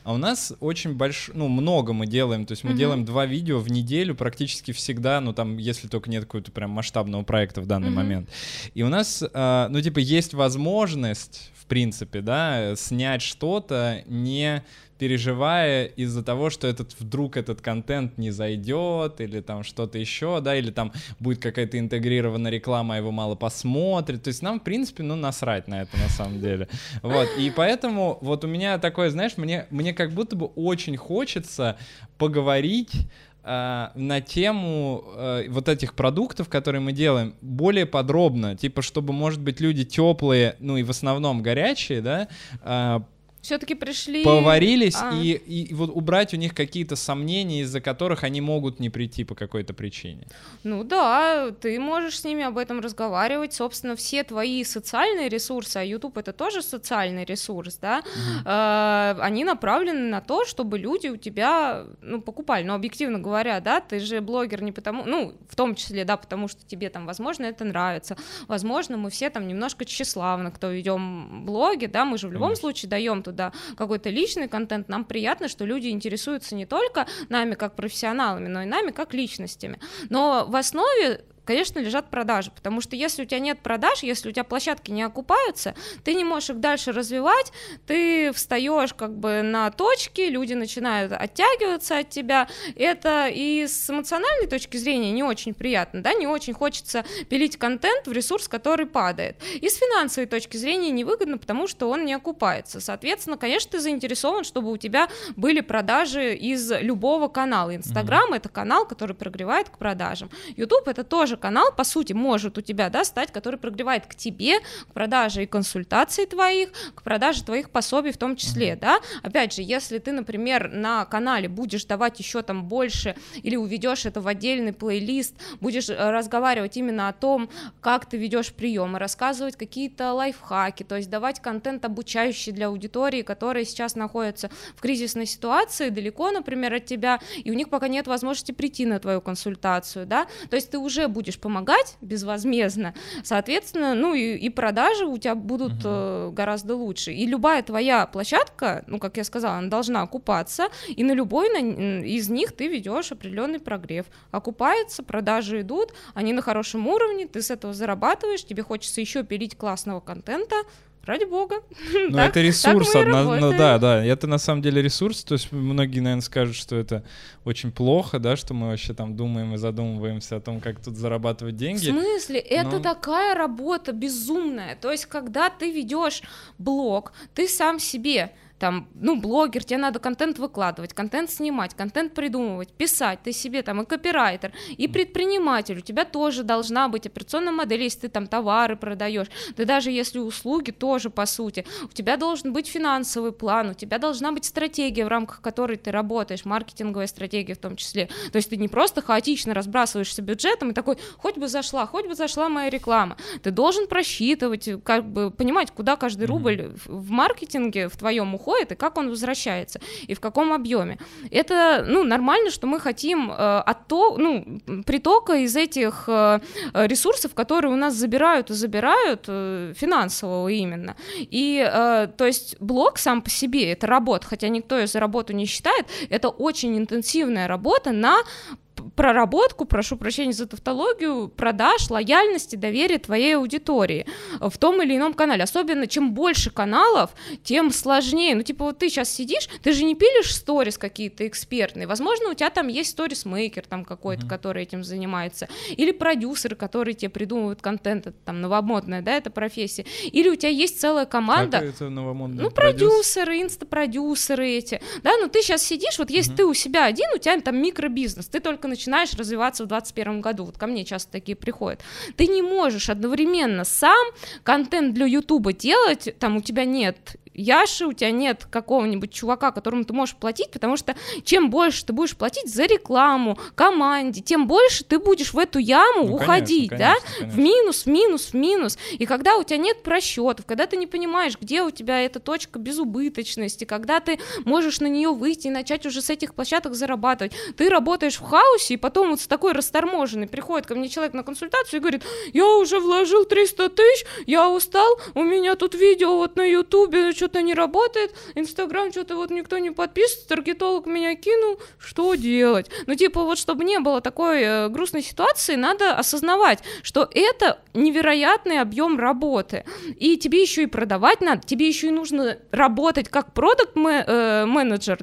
А у нас очень больш... ну, много мы делаем. То есть мы Мгм. делаем два видео в неделю практически всегда, ну, там, если только нет какого-то прям масштабного проекта в данный Мгм. момент. И у нас, а, ну, типа, есть возможность, в принципе, да, снять что-то, не переживая из-за того, что этот вдруг этот контент не зайдет, или там что-то еще, да, или там будет какая-то интегрированная реклама, его мало посмотрит. То есть нам, в принципе, ну, насрать на это на самом деле. Вот, и поэтому вот у меня такое, знаешь, мне, мне как будто бы очень хочется поговорить на тему э, вот этих продуктов, которые мы делаем, более подробно, типа, чтобы, может быть, люди теплые, ну и в основном горячие, да, а, Все-таки пришли. поварились А. и, и вот убрать у них какие-то сомнения, из-за которых они могут не прийти по какой-то причине. Ну да, ты можешь с ними об этом разговаривать. Собственно, все твои социальные ресурсы, а YouTube это тоже социальный ресурс, да, э, они направлены на то, чтобы люди у тебя, ну, покупали. Но объективно говоря, да, ты же блогер не потому, ну, в том числе, да, потому что тебе там, возможно, это нравится. Возможно, мы все там немножко тщеславны, кто ведем блоги, да, мы же в любом Конечно. случае даем туда какой-то личный контент. Нам приятно, что люди интересуются не только нами как профессионалами, но и нами как личностями. Но в основе конечно, лежат продажи, потому что если у тебя нет продаж, если у тебя площадки не окупаются, ты не можешь их дальше развивать, ты встаешь как бы на точке, люди начинают оттягиваться от тебя, это и с эмоциональной точки зрения не очень приятно, да, не очень хочется пилить контент в ресурс, который падает, и с финансовой точки зрения невыгодно, потому что он не окупается, соответственно, конечно, ты заинтересован, чтобы у тебя были продажи из любого канала, Инстаграм mm-hmm. это канал, который прогревает к продажам, YouTube это тоже канал, по сути, может у тебя, да, стать, который прогревает к тебе, к продаже и консультаций твоих, к продаже твоих пособий в том числе, mm-hmm. да. Опять же, если ты, например, на канале будешь давать еще там больше или уведешь это в отдельный плейлист, будешь э, разговаривать именно о том, как ты ведешь приемы, рассказывать какие-то лайфхаки, то есть давать контент обучающий для аудитории, которая сейчас находится в кризисной ситуации, далеко, например, от тебя, и у них пока нет возможности прийти на твою консультацию, да, то есть ты уже будешь помогать безвозмездно, соответственно, ну и, и продажи у тебя будут угу. э, гораздо лучше, и любая твоя площадка, ну, как я сказала, она должна окупаться, и на любой на, из них ты ведешь определенный прогрев, окупается, продажи идут, они на хорошем уровне, ты с этого зарабатываешь, тебе хочется еще пилить классного контента, ради бога. Ну, это ресурс, одно, ну да, да, это на самом деле ресурс, то есть многие, наверное, скажут, что это очень плохо, да, что мы вообще там думаем и задумываемся о том, как тут зарабатывать деньги. В смысле? Это такая работа безумная, то есть когда ты ведешь блог, ты сам себе там, ну, блогер, тебе надо контент выкладывать, контент снимать, контент придумывать, писать, ты себе там и копирайтер, и предприниматель, у тебя тоже должна быть операционная модель, если ты там товары продаешь, да даже если услуги тоже, по сути, у тебя должен быть финансовый план, у тебя должна быть стратегия, в рамках которой ты работаешь, маркетинговая стратегия в том числе, то есть ты не просто хаотично разбрасываешься бюджетом и такой, хоть бы зашла, хоть бы зашла моя реклама, ты должен просчитывать, как бы понимать, куда каждый рубль в маркетинге в твоем уходит, уходит и как он возвращается и в каком объеме. Это ну, нормально, что мы хотим э, отток, ну, притока из этих э, ресурсов, которые у нас забирают и забирают, э, финансового именно. И э, то есть блог сам по себе это работа, хотя никто ее за работу не считает, это очень интенсивная работа на проработку, прошу прощения за тавтологию, продаж, лояльности, доверия твоей аудитории в том или ином канале. Особенно, чем больше каналов, тем сложнее. Ну, типа, вот ты сейчас сидишь, ты же не пилишь сторис какие-то экспертные. Возможно, у тебя там есть сторис-мейкер там какой-то, mm-hmm. который этим занимается. Или продюсеры, которые тебе придумывают контент, это там новомодная, да, это профессия. Или у тебя есть целая команда. Как это новомодная? Ну, продюсеры, инстапродюсеры эти. Да, ну ты сейчас сидишь, вот если mm-hmm. ты у себя один, у тебя там микробизнес, ты только начинаешь развиваться в 2021 году. Вот ко мне часто такие приходят. Ты не можешь одновременно сам контент для Ютуба делать, там у тебя нет Яши, у тебя нет какого-нибудь чувака, которому ты можешь платить, потому что чем больше ты будешь платить за рекламу, команде, тем больше ты будешь в эту яму ну, уходить, конечно, да, конечно, конечно. в минус, в минус, в минус. И когда у тебя нет просчетов, когда ты не понимаешь, где у тебя эта точка безубыточности, когда ты можешь на нее выйти и начать уже с этих площадок зарабатывать, ты работаешь в хаосе, и потом вот с такой расторможенный приходит ко мне человек на консультацию и говорит, я уже вложил 300 тысяч, я устал, у меня тут видео вот на ютубе, что-то не работает, Инстаграм что-то вот никто не подписывает, таргетолог меня кинул, что делать? Ну, типа, вот чтобы не было такой э, грустной ситуации, надо осознавать, что это невероятный объем работы, и тебе еще и продавать надо, тебе еще и нужно работать как продукт э,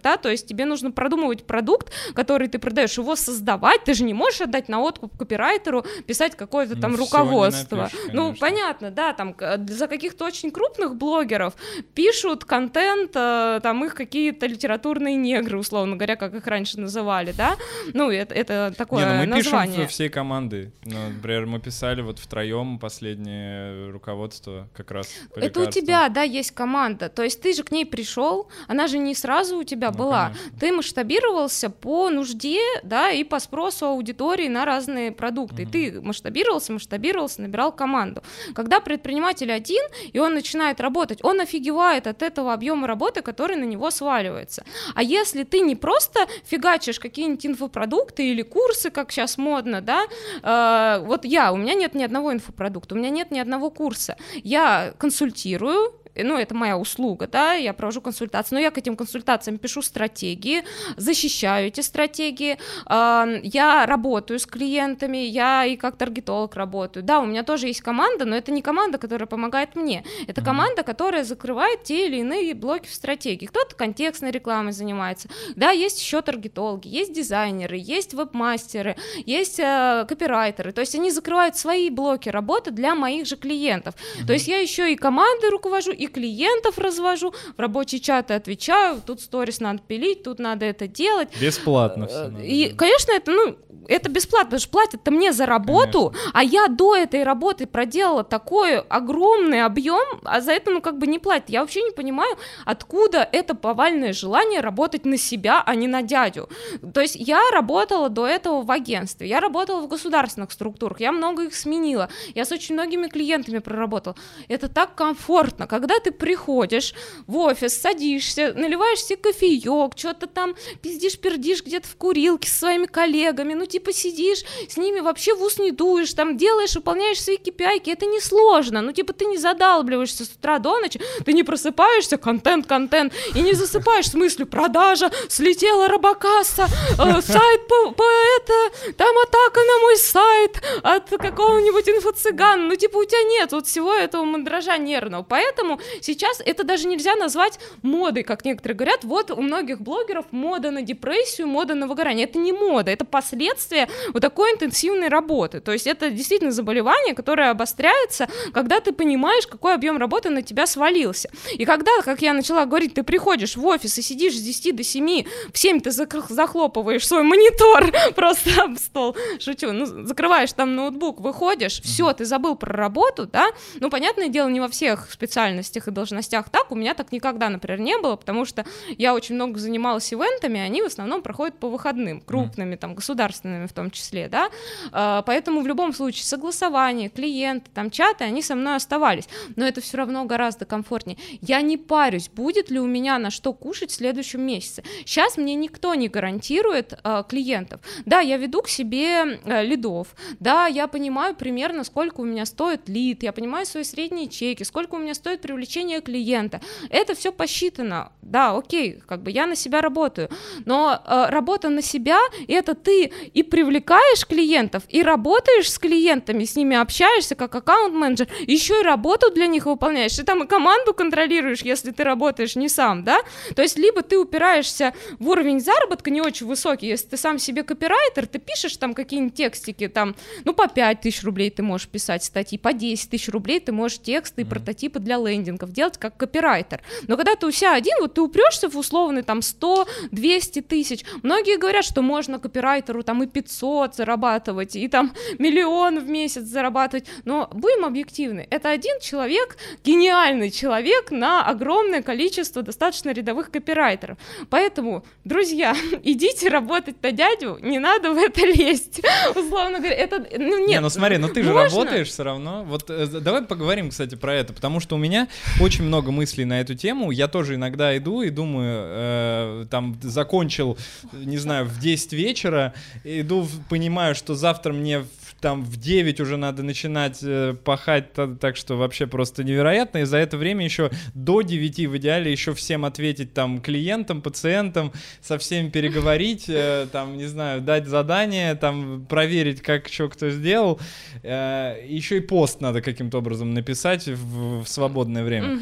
да, то есть тебе нужно продумывать продукт, который ты продаешь, его создавать, ты же не можешь отдать на откуп копирайтеру, писать какое-то там ну, руководство. Напишешь, ну, понятно, да, там за каких-то очень крупных блогеров пишут пишут контент, э, там их какие-то литературные негры, условно говоря, как их раньше называли, да? Ну, это, это такое Не, ну мы название. пишем всей команды. Ну, например, мы писали вот втроем последнее руководство как раз по Это лекарствам. у тебя, да, есть команда. То есть ты же к ней пришел, она же не сразу у тебя ну, была. Конечно. Ты масштабировался по нужде, да, и по спросу аудитории на разные продукты. Угу. Ты масштабировался, масштабировался, набирал команду. Когда предприниматель один, и он начинает работать, он офигевает страдает от этого объема работы, который на него сваливается. А если ты не просто фигачишь какие-нибудь инфопродукты или курсы, как сейчас модно, да, э, вот я, у меня нет ни одного инфопродукта, у меня нет ни одного курса, я консультирую, ну, это моя услуга, да, я провожу консультации, но я к этим консультациям пишу стратегии, защищаю эти стратегии, я работаю с клиентами, я и как таргетолог работаю. Да, у меня тоже есть команда, но это не команда, которая помогает мне, это команда, которая закрывает те или иные блоки в стратегии. Кто-то контекстной рекламой занимается, да, есть еще таргетологи, есть дизайнеры, есть веб-мастеры, есть э, копирайтеры, то есть они закрывают свои блоки работы для моих же клиентов. Mm-hmm. То есть я еще и команды руковожу, и клиентов развожу, в рабочие чаты отвечаю, тут сторис надо пилить, тут надо это делать. Бесплатно все. Э, и, конечно, это, ну, это бесплатно, потому что платят-то мне за работу, Конечно. а я до этой работы проделала такой огромный объем, а за это, ну, как бы не платят. Я вообще не понимаю, откуда это повальное желание работать на себя, а не на дядю. То есть я работала до этого в агентстве, я работала в государственных структурах, я много их сменила, я с очень многими клиентами проработала. Это так комфортно, когда ты приходишь в офис, садишься, наливаешь себе кофеек, что-то там пиздишь-пердишь где-то в курилке со своими коллегами, ну, типа сидишь, с ними вообще в ус не дуешь, там делаешь, выполняешь свои KPI, это несложно, ну, типа ты не задалбливаешься с утра до ночи, ты не просыпаешься, контент, контент, и не засыпаешь с мыслью, продажа, слетела рабокасса, э, сайт по, по это, там атака на мой сайт от какого-нибудь инфо-цыгана, ну, типа у тебя нет вот всего этого мандража нервного, поэтому сейчас это даже нельзя назвать модой, как некоторые говорят, вот у многих блогеров мода на депрессию, мода на выгорание, это не мода, это последствия вот такой интенсивной работы. То есть это действительно заболевание, которое обостряется, когда ты понимаешь, какой объем работы на тебя свалился. И когда, как я начала говорить, ты приходишь в офис и сидишь с 10 до 7, в 7 ты захлопываешь свой монитор просто об стол, шучу, ну, закрываешь там ноутбук, выходишь, все, ты забыл про работу, да, ну, понятное дело, не во всех специальностях и должностях так, у меня так никогда, например, не было, потому что я очень много занималась ивентами, они в основном проходят по выходным, крупными, там, государственными в том числе, да, а, поэтому в любом случае согласование, клиенты, там чаты, они со мной оставались, но это все равно гораздо комфортнее. Я не парюсь, будет ли у меня на что кушать в следующем месяце. Сейчас мне никто не гарантирует э, клиентов. Да, я веду к себе э, лидов, да, я понимаю примерно, сколько у меня стоит лид, я понимаю свои средние чеки, сколько у меня стоит привлечение клиента. Это все посчитано, да, окей, как бы я на себя работаю, но э, работа на себя это ты и привлекаешь клиентов, и работаешь с клиентами, с ними общаешься как аккаунт-менеджер, еще и работу для них выполняешь, и там и команду контролируешь, если ты работаешь не сам, да, то есть либо ты упираешься в уровень заработка не очень высокий, если ты сам себе копирайтер, ты пишешь там какие-нибудь текстики, там, ну, по 5 тысяч рублей ты можешь писать статьи, по 10 тысяч рублей ты можешь тексты и прототипы для лендингов делать как копирайтер, но когда ты у себя один, вот ты упрешься в условный там 100-200 тысяч, многие говорят, что можно копирайтеру там и 500 зарабатывать, и там миллион в месяц зарабатывать, но будем объективны, это один человек, гениальный человек на огромное количество достаточно рядовых копирайтеров, поэтому, друзья, идите работать на дядю, не надо в это лезть, условно говоря, это, ну нет. Не, ну смотри, ну ты же можно? работаешь все равно, вот э, давай поговорим, кстати, про это, потому что у меня очень много мыслей на эту тему, я тоже иногда иду и думаю, э, там, закончил, не знаю, в 10 вечера, иду, понимаю, что завтра мне там в 9 уже надо начинать э, пахать, так, так что вообще просто невероятно. И за это время еще до 9 в идеале еще всем ответить там клиентам, пациентам, со всеми переговорить, э, там, не знаю, дать задание, там, проверить, как что кто сделал. Э, еще и пост надо каким-то образом написать в, в свободное время.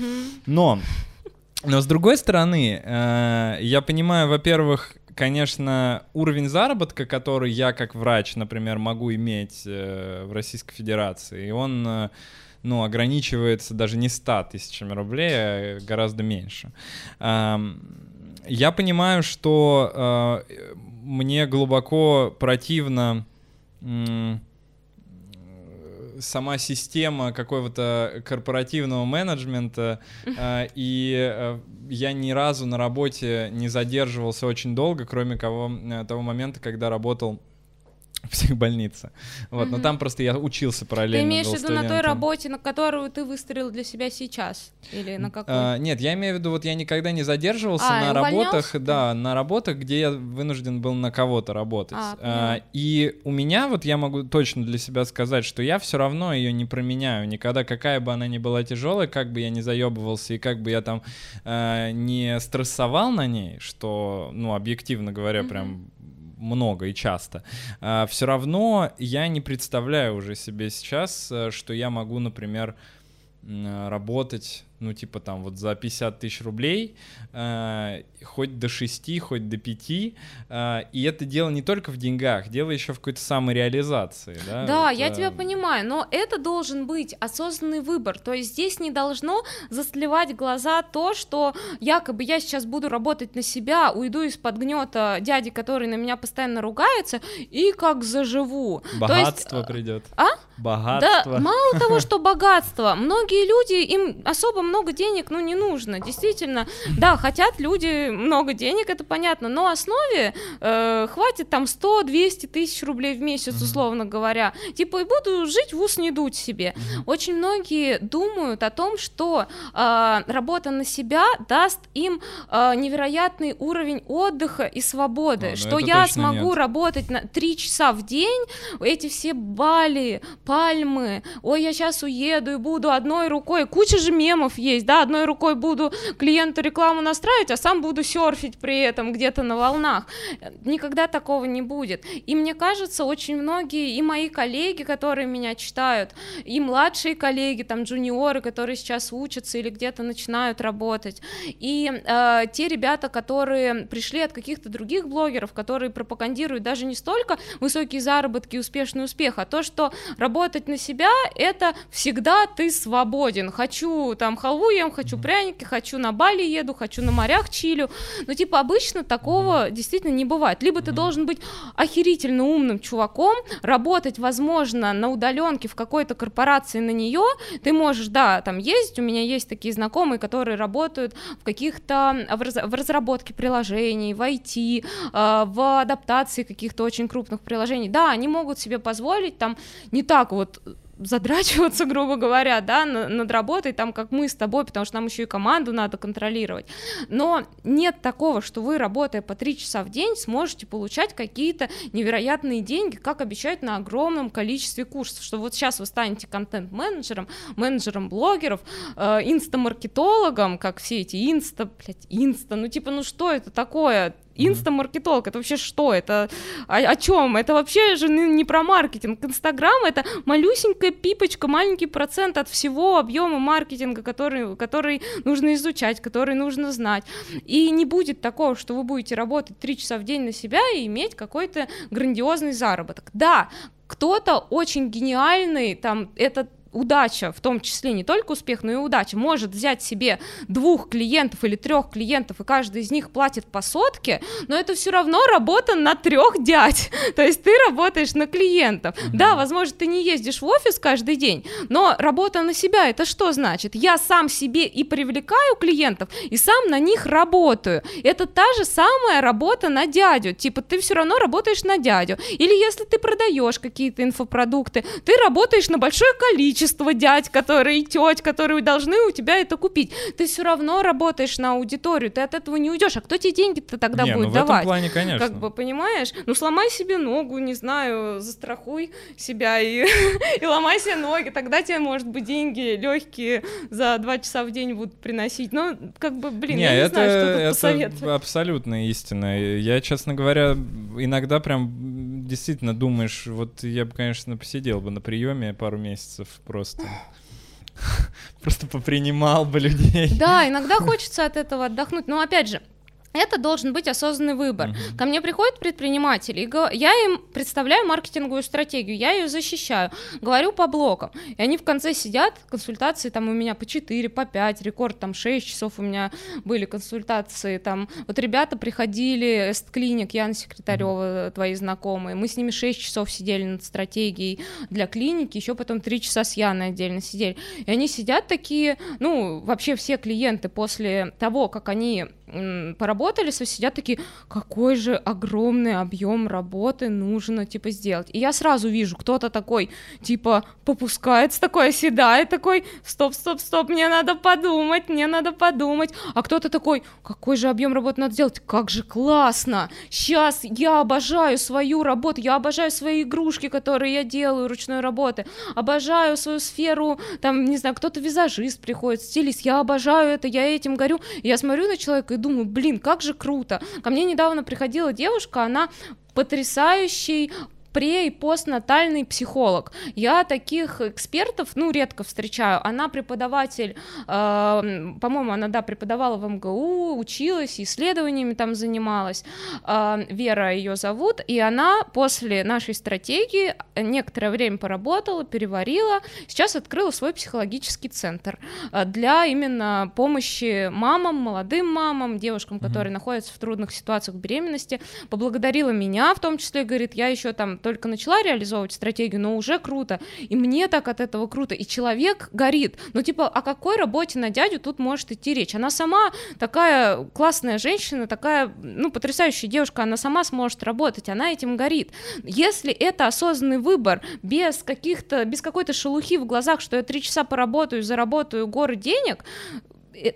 Но но с другой стороны, э, я понимаю, во-первых, конечно, уровень заработка, который я как врач, например, могу иметь э, в Российской Федерации, он э, ну, ограничивается даже не 100 тысячами рублей, а гораздо меньше. Я понимаю, что э, мне глубоко противно сама система какого-то корпоративного менеджмента, э, и э, я ни разу на работе не задерживался очень долго, кроме кого, э, того момента, когда работал в психбольнице. Вот, но Мгм. там просто я учился Ты параллельно. имеешь в виду на той работе, на которую ты выстрелил для себя сейчас? Или на какой? А, нет, я имею в виду, вот я никогда не задерживался А, на работах, да, на работах, где я вынужден был на кого-то работать. А, А, и у меня, вот я могу точно для себя сказать, что я все равно ее не променяю никогда, какая бы она ни была тяжелая, как бы я не заебывался и как бы я там э, не стрессовал на ней, что, ну, объективно говоря, Мгм. прям много и часто. все равно я не представляю уже себе сейчас, э, что я могу, например, э, работать, ну, типа там вот за 50 тысяч рублей, э, хоть до 6, хоть до 5, э, и это дело не только в деньгах, дело еще в какой-то самореализации, да? Да, вот, я э, тебя понимаю, но это должен быть осознанный выбор. То есть здесь не должно засливать глаза то, что якобы я сейчас буду работать на себя, уйду из-под гнета дяди, который на меня постоянно ругается, и как заживу. То есть, Богатство придет. а? Богатство. Да, мало того, что богатство, многие люди, им особо много денег, ну, не нужно, действительно, да, хотят люди много денег, это понятно, но основе э, хватит там 100-200 тысяч рублей в месяц, условно говоря, типа, и буду жить в ус не дуть себе. Очень многие думают о том, что э, работа на себя даст им э, невероятный уровень отдыха и свободы, А, ну что я смогу нет. работать на 3 часа в день, эти все Бали, Пальмы, ой, я сейчас уеду и буду одной рукой, куча же мемов есть, да, одной рукой буду клиенту рекламу настраивать, а сам буду серфить при этом где-то на волнах. Никогда такого не будет. И мне кажется, очень многие, и мои коллеги, которые меня читают, и младшие коллеги, там, джуниоры, которые сейчас учатся или где-то начинают работать, и э, те ребята, которые пришли от каких-то других блогеров, которые пропагандируют даже не столько высокие заработки и успешный успех, а то, что работать на себя — это всегда ты свободен. Хочу там халву ем, хочу пряники, хочу на Бали еду, хочу на морях чилю. Но типа обычно такого действительно не бывает. Либо ты должен быть охерительно умным чуваком, работать, возможно, на удаленке в какой-то корпорации на нее, ты можешь, да, там ездить, у меня есть такие знакомые, которые работают в каких-то, в, раз- в разработке приложений, в IT, э, в адаптации каких-то очень крупных приложений, да, они могут себе позволить там не так вот задрачиваться, грубо говоря, да, на- над работой, там, как мы с тобой, потому что нам еще и команду надо контролировать. Но нет такого, что вы, работая по три часа в день, сможете получать какие-то невероятные деньги, как обещают на огромном количестве курсов, что вот сейчас вы станете контент-менеджером, менеджером блогеров, э, инстамаркетологом, как все эти инста, блядь, инста, ну типа, ну что это такое? Инстамаркетолог, это вообще что? Это о, о чем? Это вообще же не про маркетинг. Инстаграм это малюсенькая пипочка, маленький процент от всего объема маркетинга, который, который нужно изучать, который нужно знать. И не будет такого, что вы будете работать три часа в день на себя и иметь какой-то грандиозный заработок. Да, кто-то очень гениальный, там, это удача, в том числе не только успех, но и удача, может взять себе двух клиентов или трех клиентов, и каждый из них платит по сотке, но это все равно работа на трех дядь. То есть ты работаешь на клиентов. Да, возможно, ты не ездишь в офис каждый день, но работа на себя это что значит? Я сам себе и привлекаю клиентов, и сам на них работаю. Это та же самая работа на дядю. Типа ты все равно работаешь на дядю. Или если ты продаешь какие-то инфопродукты, ты работаешь на большое количество дядь, которые и теть, которые должны у тебя это купить. Ты все равно работаешь на аудиторию, ты от этого не уйдешь. А кто тебе деньги-то тогда Не, будет ну в этом давать? плане, конечно. Как бы, понимаешь? Ну, сломай себе ногу, не знаю, застрахуй себя и, и ломай себе ноги. Тогда тебе, может быть, деньги легкие за два часа в день будут приносить. Ну, как бы, блин, не, я не это, знаю, что тут это посоветовать. абсолютно истина. Я, честно говоря, иногда прям действительно думаешь, вот я бы, конечно, посидел бы на приеме пару месяцев просто. Просто попринимал бы людей. Да, иногда хочется от этого отдохнуть. Но опять же, это должен быть осознанный выбор. Мгм. Ко мне приходят предприниматели, и я им представляю маркетинговую стратегию, я ее защищаю, говорю по блокам. И они в конце сидят, консультации там у меня по 4, по 5, рекорд там 6 часов у меня были консультации. Там вот ребята приходили, Эст-клиник, Яна Секретарева, твои знакомые, мы с ними 6 часов сидели над стратегией для клиники, еще потом 3 часа с Яной отдельно сидели. И они сидят такие, ну, вообще все клиенты после того, как они поработали, со- сидят такие, какой же огромный объем работы нужно, типа, сделать. И я сразу вижу, кто-то такой, типа, попускается, такой оседает, такой, стоп, стоп, стоп, мне надо подумать, мне надо подумать. А кто-то такой, какой же объем работы надо сделать, как же классно, сейчас я обожаю свою работу, я обожаю свои игрушки, которые я делаю ручной работы, обожаю свою сферу, там, не знаю, кто-то визажист приходит, стилист, я обожаю это, я этим горю. Я смотрю на человека и думаю, блин, как же круто. Ко мне недавно приходила девушка, она потрясающий пре- и постнатальный психолог. Я таких экспертов, ну, редко встречаю. Она преподаватель, э, по-моему, она, да, преподавала в МГУ, училась, исследованиями там занималась. Э, Вера ее зовут, и она после нашей стратегии некоторое время поработала, переварила, сейчас открыла свой психологический центр э, для именно помощи мамам, молодым мамам, девушкам, которые находятся в трудных ситуациях беременности. Поблагодарила меня, в том числе, говорит, я еще там только начала реализовывать стратегию, но уже круто. И мне так от этого круто. И человек горит. Ну, типа, о какой работе на дядю тут может идти речь? Она сама такая классная женщина, такая, ну, потрясающая девушка, она сама сможет работать, она этим горит. Если это осознанный выбор, без каких-то, без какой-то шелухи в глазах, что я три часа поработаю, заработаю горы денег,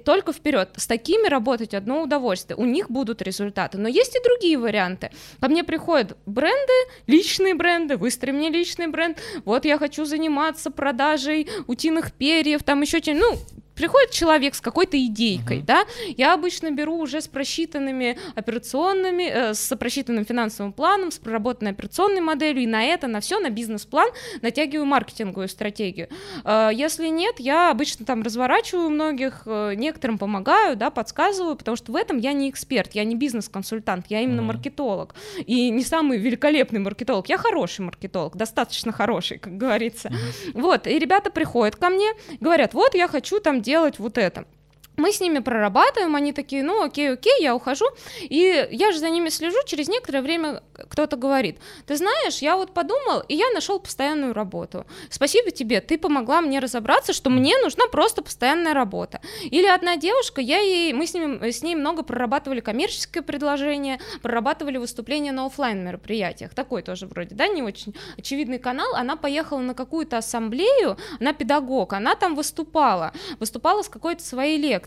только вперед. С такими работать одно удовольствие. У них будут результаты. Но есть и другие варианты. Ко мне приходят бренды, личные бренды, выстрои мне личный бренд. Вот я хочу заниматься продажей утиных перьев, там еще чем Ну, приходит человек с какой-то идейкой, Мгм. да, я обычно беру уже с просчитанными операционными, э, с просчитанным финансовым планом, с проработанной операционной моделью, и на это, на все, на бизнес-план натягиваю маркетинговую стратегию. Э, Если нет, я обычно там разворачиваю многих, э, некоторым помогаю, да, подсказываю, потому что в этом я не эксперт, я не бизнес-консультант, я именно Мгм. маркетолог. И не самый великолепный маркетолог, я хороший маркетолог, достаточно хороший, как говорится. Вот, и ребята приходят ко мне, говорят, вот я хочу там делать вот это. Мы с ними прорабатываем, они такие, ну окей, окей, я ухожу, и я же за ними слежу, через некоторое время кто-то говорит, ты знаешь, я вот подумал, и я нашел постоянную работу. Спасибо тебе, ты помогла мне разобраться, что мне нужна просто постоянная работа. Или одна девушка, я ей, мы с, ним, с ней много прорабатывали коммерческое предложение, прорабатывали выступления на оффлайн мероприятиях, такой тоже вроде, да, не очень очевидный канал, она поехала на какую-то ассамблею, она педагог, она там выступала, выступала с какой-то своей лекцией,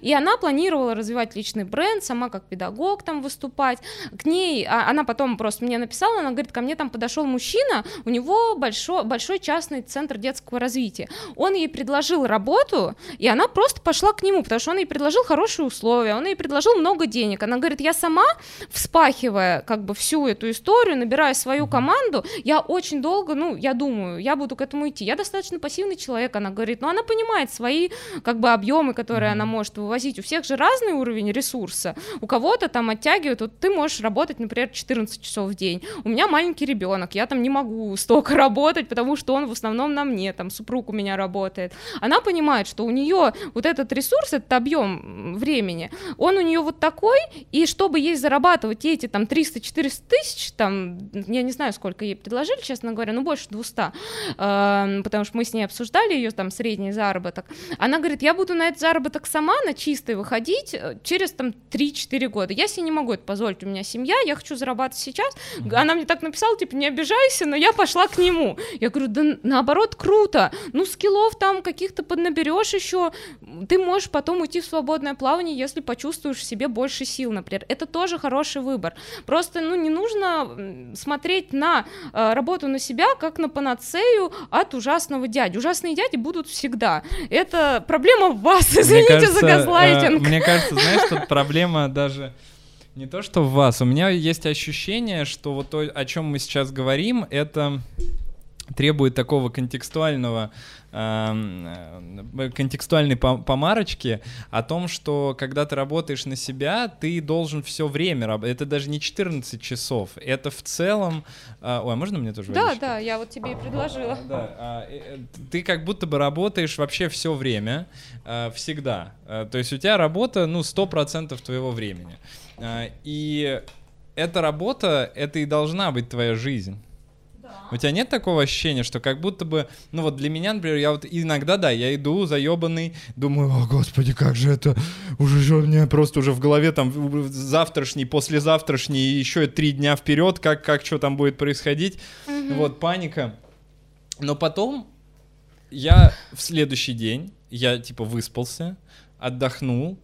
и она планировала развивать личный бренд, сама как педагог там выступать, к ней, а- она потом просто мне написала, она говорит, ко мне там подошел мужчина, у него большой, большой частный центр детского развития, он ей предложил работу, и она просто пошла к нему, потому что он ей предложил хорошие условия, он ей предложил много денег, она говорит, я сама, вспахивая как бы всю эту историю, набирая свою команду, я очень долго, ну, я думаю, я буду к этому идти, я достаточно пассивный человек, она говорит, но она понимает свои как бы объемы, которые она может вывозить, у всех же разный уровень ресурса, у кого-то там оттягивают, вот ты можешь работать, например, 14 часов в день, у меня маленький ребенок, я там не могу столько работать, потому что он в основном на мне, там супруг у меня работает, она понимает, что у нее вот этот ресурс, этот объем времени, он у нее вот такой, и чтобы ей зарабатывать эти там 300-400 тысяч, там, я не знаю, сколько ей предложили, честно говоря, ну больше 200, эм, потому что мы с ней обсуждали ее там средний заработок, она говорит, я буду на этот заработок сама на чистый выходить э, через там 3-4 года, я себе не могу это позволить, у меня семья, я хочу зарабатывать сейчас, она мне так написала, типа, не обижайся, но я пошла к нему, я говорю, да наоборот, круто, ну скиллов там каких-то поднаберешь еще, ты можешь потом уйти в свободное плавание, если почувствуешь в себе больше сил, например. Это тоже хороший выбор. Просто, ну, не нужно смотреть на э, работу на себя как на панацею от ужасного дяди. Ужасные дяди будут всегда. Это проблема в вас, извините кажется, за газлайтинг. э, Мне кажется, знаешь, тут проблема даже не то, что в вас. У меня есть ощущение, что вот то, о чем мы сейчас говорим, это требует такого контекстуального контекстуальной по- помарочки о том, что когда ты работаешь на себя, ты должен все время работать. Это даже не 14 часов. Это в целом... э, Ой, а можно мне тоже Да, водички? да, я вот тебе и предложила. Да, э, э, ты как будто бы работаешь вообще все время, всегда. То есть у тебя работа, ну, 100% твоего времени. И эта работа, это и должна быть твоя жизнь. У тебя нет такого ощущения, что как будто бы, ну вот для меня, например, я вот иногда, да, я иду заебанный, думаю, о господи, как же это, уже же у меня просто уже в голове там завтрашний, послезавтрашний, еще три дня вперед, как, как что там будет происходить, mm-hmm. вот паника. Но потом я в следующий день, я типа выспался, отдохнул,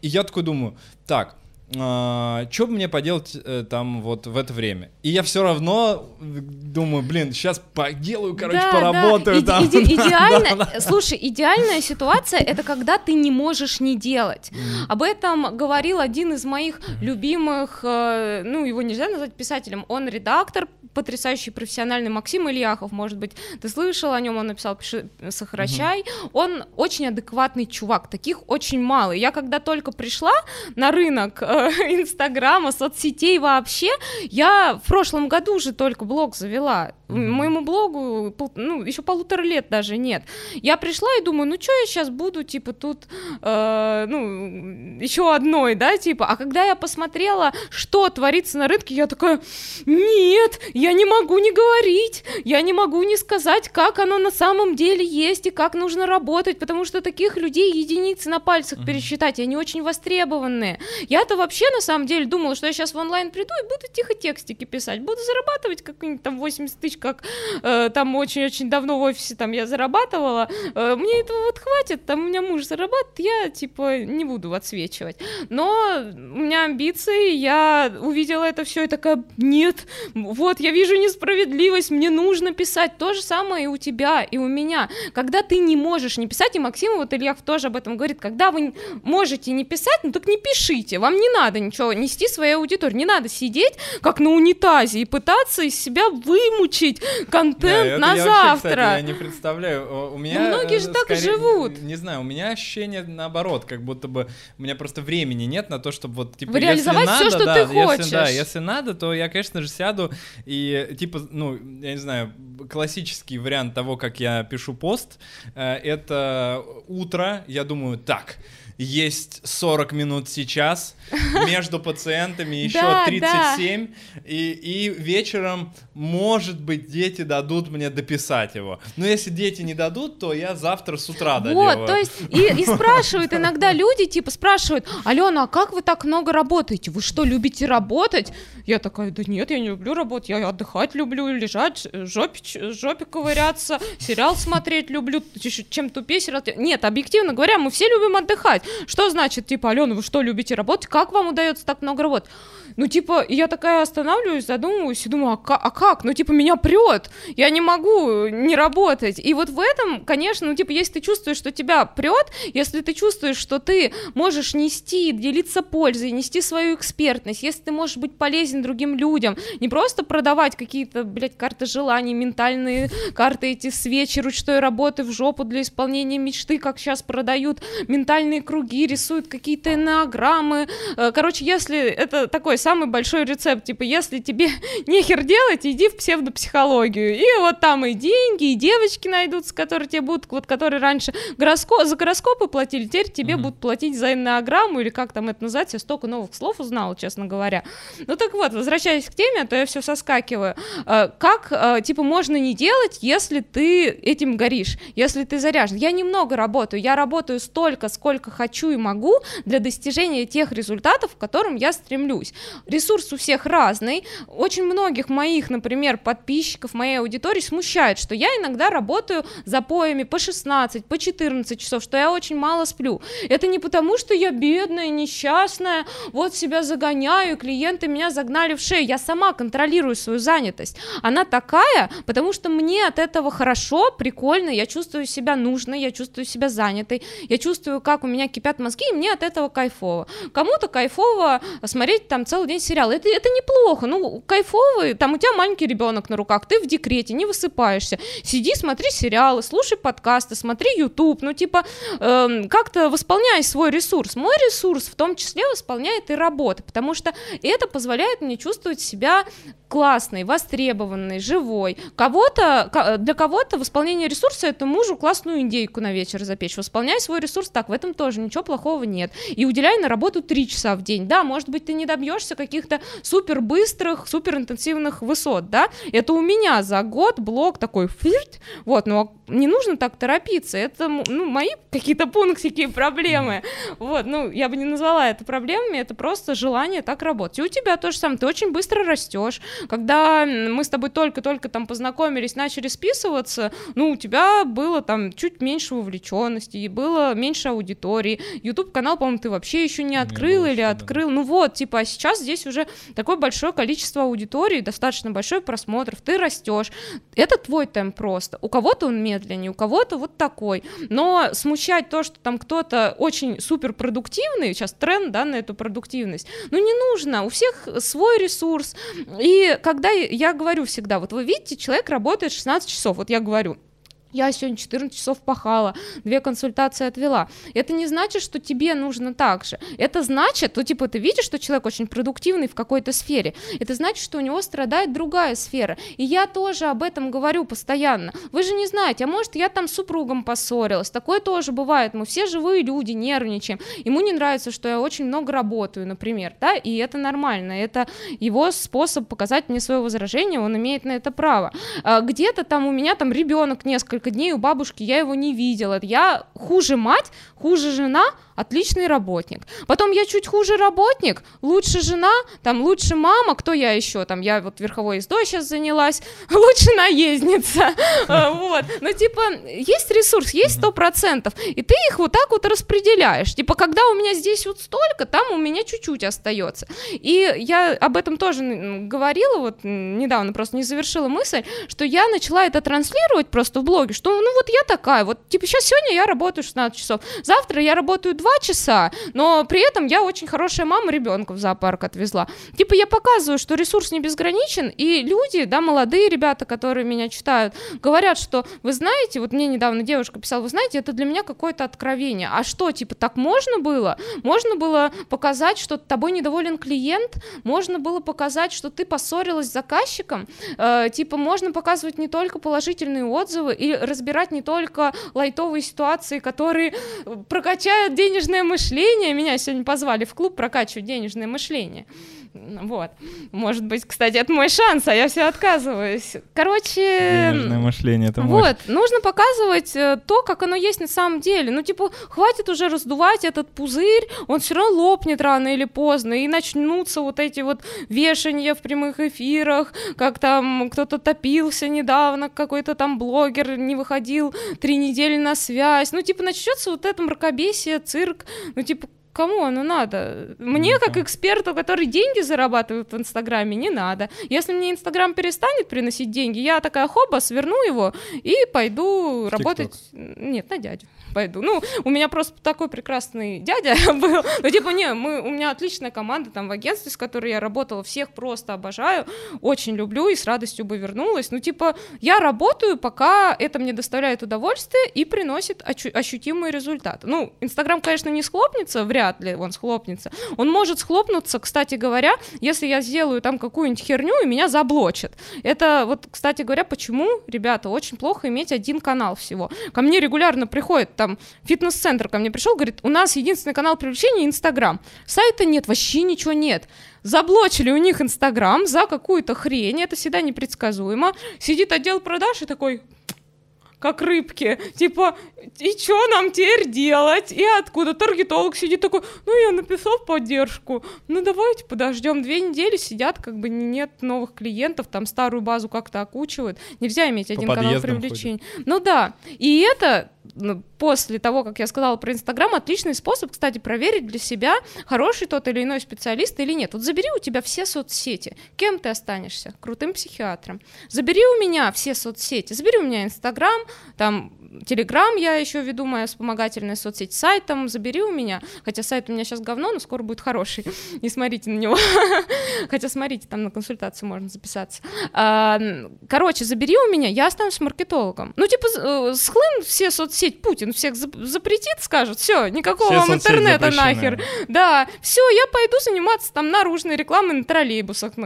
и я такой думаю, так, а, что бы мне поделать э, там вот в это время? И я все равно думаю, блин, сейчас поделаю, короче, да, поработаю да. там. Иде- иде- идеально, да, да. слушай, идеальная ситуация это когда ты не можешь не делать. Mm. Об этом говорил один из моих любимых, э, ну его нельзя назвать писателем, он редактор, потрясающий профессиональный Максим Ильяхов, может быть, ты слышал о нем, он написал «Пиши, сокращай», mm-hmm. он очень адекватный чувак, таких очень мало. Я когда только пришла на рынок э, Инстаграма, соцсетей вообще, я в прошлом году уже только блог завела, mm-hmm. моему блогу, ну, еще полутора лет даже нет. Я пришла и думаю, ну, что я сейчас буду, типа, тут, э, ну, еще одной, да, типа, а когда я посмотрела, что творится на рынке, я такая, нет, я не могу не говорить, я не могу не сказать, как оно на самом деле есть и как нужно работать, потому что таких людей единицы на пальцах mm-hmm. пересчитать, и они очень востребованные. Я-то вообще на самом деле думала, что я сейчас в онлайн приду и буду тихо текстики писать, буду зарабатывать как-нибудь там 80 тысяч, как э, там очень-очень давно в офисе там я зарабатывала, э, мне этого вот хватит, там у меня муж зарабатывает, я типа не буду отсвечивать. Но у меня амбиции, я увидела это все и такая, нет, вот я вижу несправедливость, мне нужно писать. То же самое и у тебя, и у меня. Когда ты не можешь не писать, и Максим вот Ильяв тоже об этом говорит, когда вы можете не писать, ну так не пишите, вам не надо ничего нести своей аудитории, не надо сидеть как на унитазе и пытаться из себя вымучить контент да, на я завтра. Вообще, кстати, я не представляю, у меня... Но многие же скорее, так живут. Не знаю, у меня ощущение наоборот, как будто бы у меня просто времени нет на то, чтобы вот, типа, Реализовать если все, надо, что да, ты если, хочешь. Да, если надо, то я, конечно же, сяду и, типа, ну, я не знаю, классический вариант того, как я пишу пост, э, это утро, я думаю, так, есть 40 минут сейчас, между пациентами еще да, 37, да. И, и вечером, может быть, дети дадут мне дописать его. Но если дети не дадут, то я завтра с утра доделаю. Вот, то есть, и, и спрашивают иногда люди, типа, спрашивают, Алена, а как вы так много работаете? Вы что, любите работать? Я такая, да нет, я не люблю работать, я отдыхать люблю, лежать, жопе, жопе ковыряться, сериал смотреть люблю, чем тупее сериал. Нет, объективно говоря, мы все любим отдыхать. Что значит, типа, Алена, вы что, любите работать? Как вам удается так много работать? Ну, типа, я такая останавливаюсь, задумываюсь и думаю, а, а как? Ну, типа, меня прет, я не могу не работать. И вот в этом, конечно, ну, типа, если ты чувствуешь, что тебя прет, если ты чувствуешь, что ты можешь нести, делиться пользой, нести свою экспертность, если ты можешь быть полезен другим людям, не просто продавать какие-то, блядь, карты желаний, ментальные карты, эти свечи ручной работы в жопу для исполнения мечты, как сейчас продают ментальные круги, рисуют какие-то энеограммы. Э, короче, если это такой самый большой рецепт, типа, если тебе нехер делать, иди в псевдопсихологию. И вот там и деньги, и девочки найдутся, которые тебе будут, вот которые раньше гороскоп, за гороскопы платили, теперь тебе mm-hmm. будут платить за энеограмму, или как там это называется, я столько новых слов узнала, честно говоря. Ну так вот, возвращаясь к теме, а то я все соскакиваю. Э, как, э, типа, можно не делать, если ты этим горишь, если ты заряжен? Я немного работаю, я работаю столько, сколько хочу и могу для достижения тех результатов, к которым я стремлюсь ресурс у всех разный. Очень многих моих, например, подписчиков, моей аудитории смущает, что я иногда работаю запоями по 16, по 14 часов, что я очень мало сплю. Это не потому, что я бедная, несчастная, вот себя загоняю, клиенты меня загнали в шею. Я сама контролирую свою занятость. Она такая, потому что мне от этого хорошо, прикольно, я чувствую себя нужной, я чувствую себя занятой, я чувствую, как у меня кипят мозги, и мне от этого кайфово. Кому-то кайфово смотреть там целый день сериал. Это, это неплохо, ну, кайфовый, там у тебя маленький ребенок на руках, ты в декрете, не высыпаешься. Сиди, смотри сериалы, слушай подкасты, смотри YouTube, ну, типа, э, как-то восполняй свой ресурс. Мой ресурс в том числе восполняет и работа, потому что это позволяет мне чувствовать себя классной, востребованной, живой. Кого-то, для кого-то восполнение ресурса это мужу классную индейку на вечер запечь. Восполняй свой ресурс так, в этом тоже ничего плохого нет. И уделяй на работу 3 часа в день. Да, может быть, ты не добьешься каких-то супер быстрых, супер интенсивных высот, да, это у меня за год блок такой флирт, вот, но не нужно так торопиться, это, ну, мои какие-то пунктики и проблемы, вот, ну, я бы не назвала это проблемами, это просто желание так работать. И у тебя то же самое, ты очень быстро растешь, когда мы с тобой только-только там познакомились, начали списываться, ну, у тебя было там чуть меньше вовлеченности, и было меньше аудитории, YouTube-канал, по-моему, ты вообще еще не открыл не или открыл, ну вот, типа, а сейчас здесь уже такое большое количество аудитории, достаточно большой просмотров, ты растешь, это твой темп просто, у кого-то он медленнее, у кого-то вот такой, но смущать то, что там кто-то очень супер продуктивный, сейчас тренд, да, на эту продуктивность, ну не нужно, у всех свой ресурс, и когда я говорю всегда, вот вы видите, человек работает 16 часов, вот я говорю, я сегодня 14 часов пахала, две консультации отвела. Это не значит, что тебе нужно так же. Это значит, ну, типа, ты видишь, что человек очень продуктивный в какой-то сфере. Это значит, что у него страдает другая сфера. И я тоже об этом говорю постоянно. Вы же не знаете, а может, я там с супругом поссорилась. Такое тоже бывает. Мы все живые люди, нервничаем. Ему не нравится, что я очень много работаю, например, да, и это нормально. Это его способ показать мне свое возражение, он имеет на это право. А где-то там у меня там ребенок несколько несколько дней у бабушки, я его не видела. Я хуже мать, хуже жена, отличный работник. Потом я чуть хуже работник, лучше жена, там лучше мама, кто я еще, там я вот верховой ездой сейчас занялась, лучше наездница, а, вот. Ну, типа, есть ресурс, есть сто процентов, и ты их вот так вот распределяешь. Типа, когда у меня здесь вот столько, там у меня чуть-чуть остается. И я об этом тоже говорила, вот недавно просто не завершила мысль, что я начала это транслировать просто в блоге, что ну вот я такая, вот типа сейчас сегодня я работаю 16 часов, завтра я работаю два часа, но при этом я очень хорошая мама, ребенка в зоопарк отвезла. Типа я показываю, что ресурс не безграничен, и люди, да, молодые ребята, которые меня читают, говорят, что вы знаете, вот мне недавно девушка писала, вы знаете, это для меня какое-то откровение. А что, типа, так можно было? Можно было показать, что тобой недоволен клиент, можно было показать, что ты поссорилась с заказчиком, э, типа, можно показывать не только положительные отзывы и разбирать не только лайтовые ситуации, которые прокачают денежное мышление. Меня сегодня позвали в клуб прокачивать денежное мышление. Вот. Может быть, кстати, это мой шанс, а я все отказываюсь. Короче... Денежное мышление, это Вот, мощь. нужно показывать э, то, как оно есть на самом деле. Ну, типа, хватит уже раздувать этот пузырь, он все равно лопнет рано или поздно, и начнутся вот эти вот вешания в прямых эфирах, как там кто-то топился недавно, какой-то там блогер не выходил три недели на связь. Ну, типа, начнется вот это мракобесие, цирк, ну, типа, Кому оно надо? Мне, как эксперту, который деньги зарабатывает в Инстаграме, не надо. Если мне Инстаграм перестанет приносить деньги, я такая хоба, сверну его и пойду работать... Нет, на дядю пойду. Ну, у меня просто такой прекрасный дядя был. Ну, типа, не, мы, у меня отличная команда там в агентстве, с которой я работала, всех просто обожаю, очень люблю и с радостью бы вернулась. Ну, типа, я работаю, пока это мне доставляет удовольствие и приносит ощутимые результаты. Ну, Инстаграм, конечно, не схлопнется, вряд ли он схлопнется. Он может схлопнуться, кстати говоря, если я сделаю там какую-нибудь херню и меня заблочат. Это вот, кстати говоря, почему, ребята, очень плохо иметь один канал всего. Ко мне регулярно приходит там фитнес-центр ко мне пришел, говорит, у нас единственный канал привлечения Инстаграм. Сайта нет, вообще ничего нет. Заблочили у них Инстаграм за какую-то хрень, это всегда непредсказуемо. Сидит отдел продаж и такой, как рыбки. Типа, и что нам теперь делать? И откуда? Таргетолог сидит такой, ну, я написал поддержку. Ну, давайте подождем. Две недели сидят, как бы нет новых клиентов, там старую базу как-то окучивают. Нельзя иметь По один канал привлечения. Ну да. И это ну, после того, как я сказала про Инстаграм, отличный способ, кстати, проверить для себя, хороший тот или иной специалист или нет. Вот забери у тебя все соцсети. Кем ты останешься? Крутым психиатром. Забери у меня все соцсети. Забери у меня Инстаграм, там Телеграм я еще веду, моя вспомогательная соцсеть, сайт там забери у меня, хотя сайт у меня сейчас говно, но скоро будет хороший, не смотрите на него, хотя смотрите, там на консультацию можно записаться. А, короче, забери у меня, я останусь маркетологом. Ну, типа, э, схлын все соцсети, Путин всех запретит, скажет, все, никакого все вам интернета нахер. Да, все, я пойду заниматься там наружной рекламой на троллейбусах.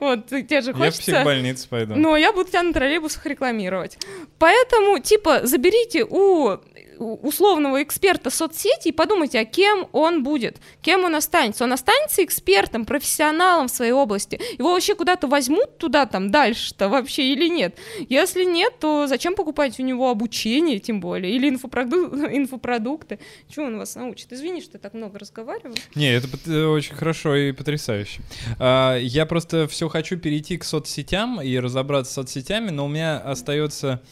Вот, те же хочется. Я в психбольницу пойду. Но я буду тебя на троллейбусах рекламировать. Поэтому, типа, заберите у условного эксперта соцсети и подумайте, а кем он будет, кем он останется. Он останется экспертом, профессионалом в своей области. Его вообще куда-то возьмут туда там дальше-то вообще или нет? Если нет, то зачем покупать у него обучение, тем более, или инфопроду... инфопродукты? Чего он вас научит? Извини, что я так много разговариваю. Не, это э, очень хорошо и потрясающе. А, я просто все хочу перейти к соцсетям и разобраться с соцсетями, но у меня остается